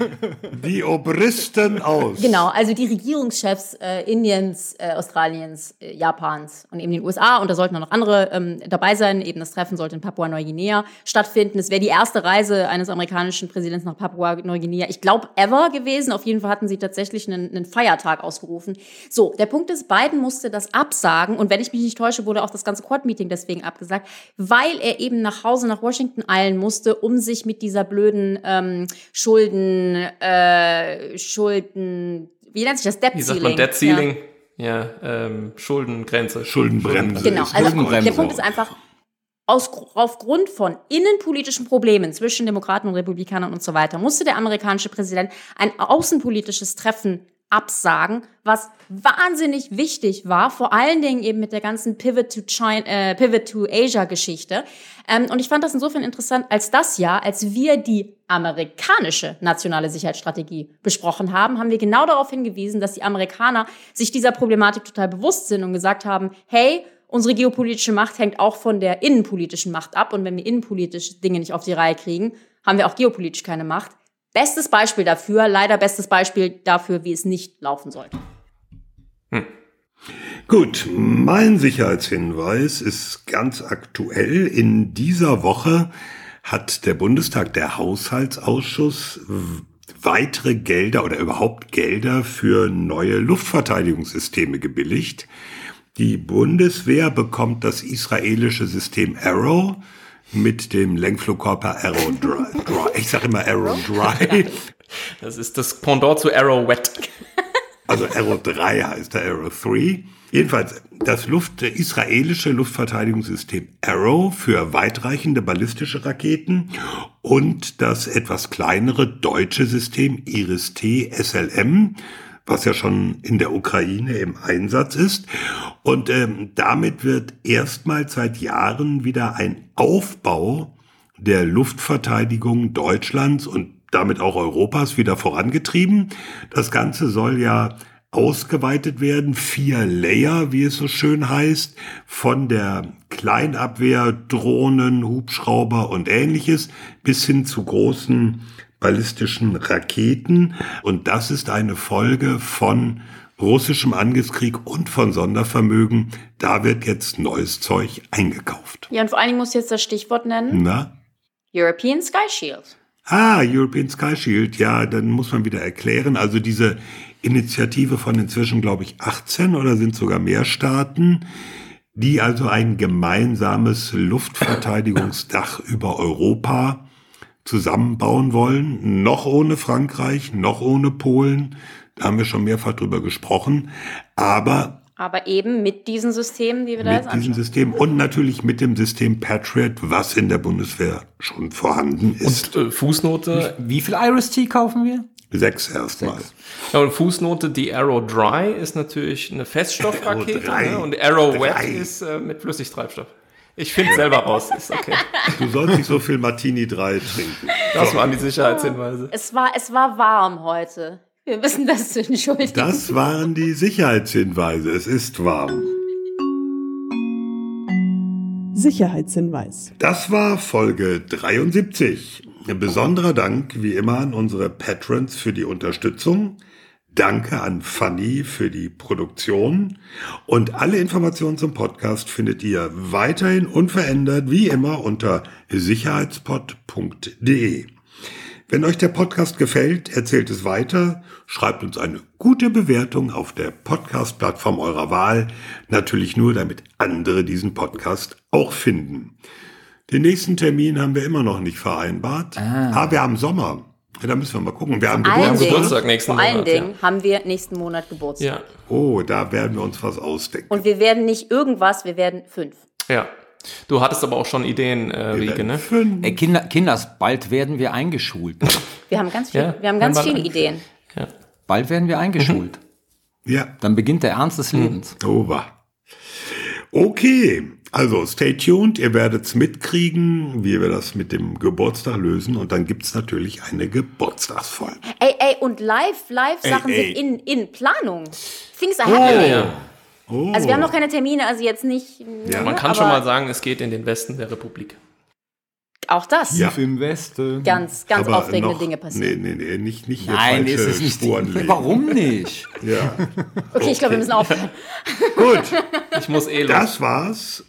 [laughs] Die Obristen aus. Genau, also die Regierungschefs äh, Indiens, äh, Australiens, äh, Japans und eben den USA. Und da sollten auch noch andere ähm, dabei sein. Eben das Treffen sollte in Papua-Neuguinea stattfinden. Es wäre die erste Reise eines amerikanischen Präsidenten nach Papua-Neuguinea, ich glaube, ever gewesen. Auf jeden Fall hatten sie tatsächlich einen, einen Feiertag ausgerufen. So, der Punkt ist, Biden musste das absagen. Und wenn ich mich nicht täusche, wurde auch das ganze Quad-Meeting deswegen abgesagt, weil er eben nach Hause nach Washington eilen musste, um sich mit dieser blöden ähm, Schulden, äh, Schulden, wie nennt sich das? Debt Wie sagt Ceiling. man Debt Ceiling? Ja, ähm, Schuldengrenze. Schuldenbremse. Genau, also Schuldenbremse. der Punkt ist einfach, aus, aufgrund von innenpolitischen Problemen zwischen Demokraten und Republikanern und so weiter, musste der amerikanische Präsident ein außenpolitisches Treffen absagen, was wahnsinnig wichtig war, vor allen Dingen eben mit der ganzen Pivot to, China, äh, Pivot to Asia Geschichte. Ähm, und ich fand das insofern interessant, als das Jahr, als wir die amerikanische nationale Sicherheitsstrategie besprochen haben, haben wir genau darauf hingewiesen, dass die Amerikaner sich dieser Problematik total bewusst sind und gesagt haben, hey, unsere geopolitische Macht hängt auch von der innenpolitischen Macht ab. Und wenn wir innenpolitisch Dinge nicht auf die Reihe kriegen, haben wir auch geopolitisch keine Macht. Bestes Beispiel dafür, leider bestes Beispiel dafür, wie es nicht laufen sollte. Gut, mein Sicherheitshinweis ist ganz aktuell. In dieser Woche hat der Bundestag, der Haushaltsausschuss, weitere Gelder oder überhaupt Gelder für neue Luftverteidigungssysteme gebilligt. Die Bundeswehr bekommt das israelische System Arrow mit dem Lenkflugkörper Arrow Dry. Ich sage immer Arrow Dry. Das ist das Pendant zu Arrow Wet. [laughs] Also Arrow 3 heißt der Arrow 3. Jedenfalls das Luft, israelische Luftverteidigungssystem Arrow für weitreichende ballistische Raketen und das etwas kleinere deutsche System Iris-T SLM, was ja schon in der Ukraine im Einsatz ist. Und ähm, damit wird erstmals seit Jahren wieder ein Aufbau der Luftverteidigung Deutschlands und damit auch Europas wieder vorangetrieben. Das Ganze soll ja ausgeweitet werden, vier Layer, wie es so schön heißt, von der Kleinabwehr, Drohnen, Hubschrauber und ähnliches bis hin zu großen ballistischen Raketen. Und das ist eine Folge von russischem Angriffskrieg und von Sondervermögen. Da wird jetzt neues Zeug eingekauft. Ja, und vor allen Dingen muss ich jetzt das Stichwort nennen. Na? European Sky Shield. Ah, European Sky Shield, ja, dann muss man wieder erklären. Also diese Initiative von inzwischen, glaube ich, 18 oder sind sogar mehr Staaten, die also ein gemeinsames Luftverteidigungsdach über Europa zusammenbauen wollen. Noch ohne Frankreich, noch ohne Polen. Da haben wir schon mehrfach drüber gesprochen. Aber Aber eben mit diesen Systemen, die wir da mit jetzt diesem anschauen. System und natürlich mit dem System Patriot, was in der Bundeswehr schon vorhanden ist. Und äh, Fußnote, Wie viel Iris-T kaufen wir? Sechs erstmal. ja, und Fußnote, die Arrow Dry ist natürlich eine [laughs] Feststoffrakete ne? und Arrow Wet ist äh, mit Flüssigtreibstoff. Ich finde selber raus, ist okay. [laughs] Du sollst nicht so viel Martini 3 trinken. Das waren die Sicherheitshinweise. Es war, es war warm heute. Wir müssen das zu entschuldigen. Das waren die Sicherheitshinweise. Es ist warm. Sicherheitshinweis. Das war Folge 73. Ein besonderer Dank wie immer an unsere Patrons für die Unterstützung. Danke an Fanny für die Produktion. Und alle Informationen zum Podcast findet ihr weiterhin unverändert wie immer unter sicherheitspod.de. Wenn euch der Podcast gefällt, erzählt es weiter, schreibt uns eine gute Bewertung auf der Podcast-Plattform eurer Wahl, natürlich nur, damit andere diesen Podcast auch finden. Den nächsten Termin haben wir immer noch nicht vereinbart, aber wir haben Sommer. Ja, da müssen wir mal gucken. Wir haben Vor allen Geburtstag. Geburtstag nächsten vor allen Monat, Dingen haben wir nächsten Monat Geburtstag. Ja, Oh, da werden wir uns was ausdenken. Und wir werden nicht irgendwas, wir werden fünf. ja. Du hattest aber auch schon Ideen, äh, Rieke, ne? fünf. Ey, Kinder, Kinders, bald werden wir eingeschult. [laughs] Wir haben ganz, viel, Ja, wir haben ganz viele Ideen. Ja. bald werden wir eingeschult. Ja, Dann beginnt der Ernst des Lebens. over. Okay, also stay tuned. Ihr werdet's mitkriegen, wie wir das mit dem Geburtstag lösen. Und dann gibt's natürlich eine Geburtstagsfolge. Ey, ey, und live, live Sachen ey. sind in, in Planung. Things are happening. Ja. Oh. Also wir haben noch keine Termine, also jetzt nicht. Ja. ne, Man kann aber schon mal sagen, es geht in den Westen der Republik. Auch das. Ja. Im Westen. Ganz, ganz Aber aufregende noch- Dinge passieren. Nee, nee, nee, nicht, nicht hier Nein, falsche ist es nicht. Spuren legen. Warum nicht? [laughs] Ja. Okay, ich glaube, wir müssen aufhören. [laughs] Gut, Ich muss eh los. das war's.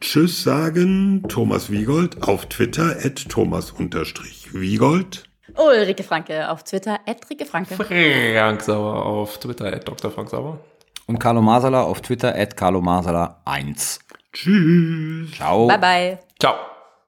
Tschüss sagen, Thomas Wiegold auf Twitter, at Thomas-Wiegold. Ulrike Franke auf Twitter, Rike Franke. Frank Sauer auf Twitter, at Dr. Frank Sauer. Und Carlo Masala auf Twitter, at Carlo Masala 1. Tschüss. Ciao. Bye, bye. Ciao.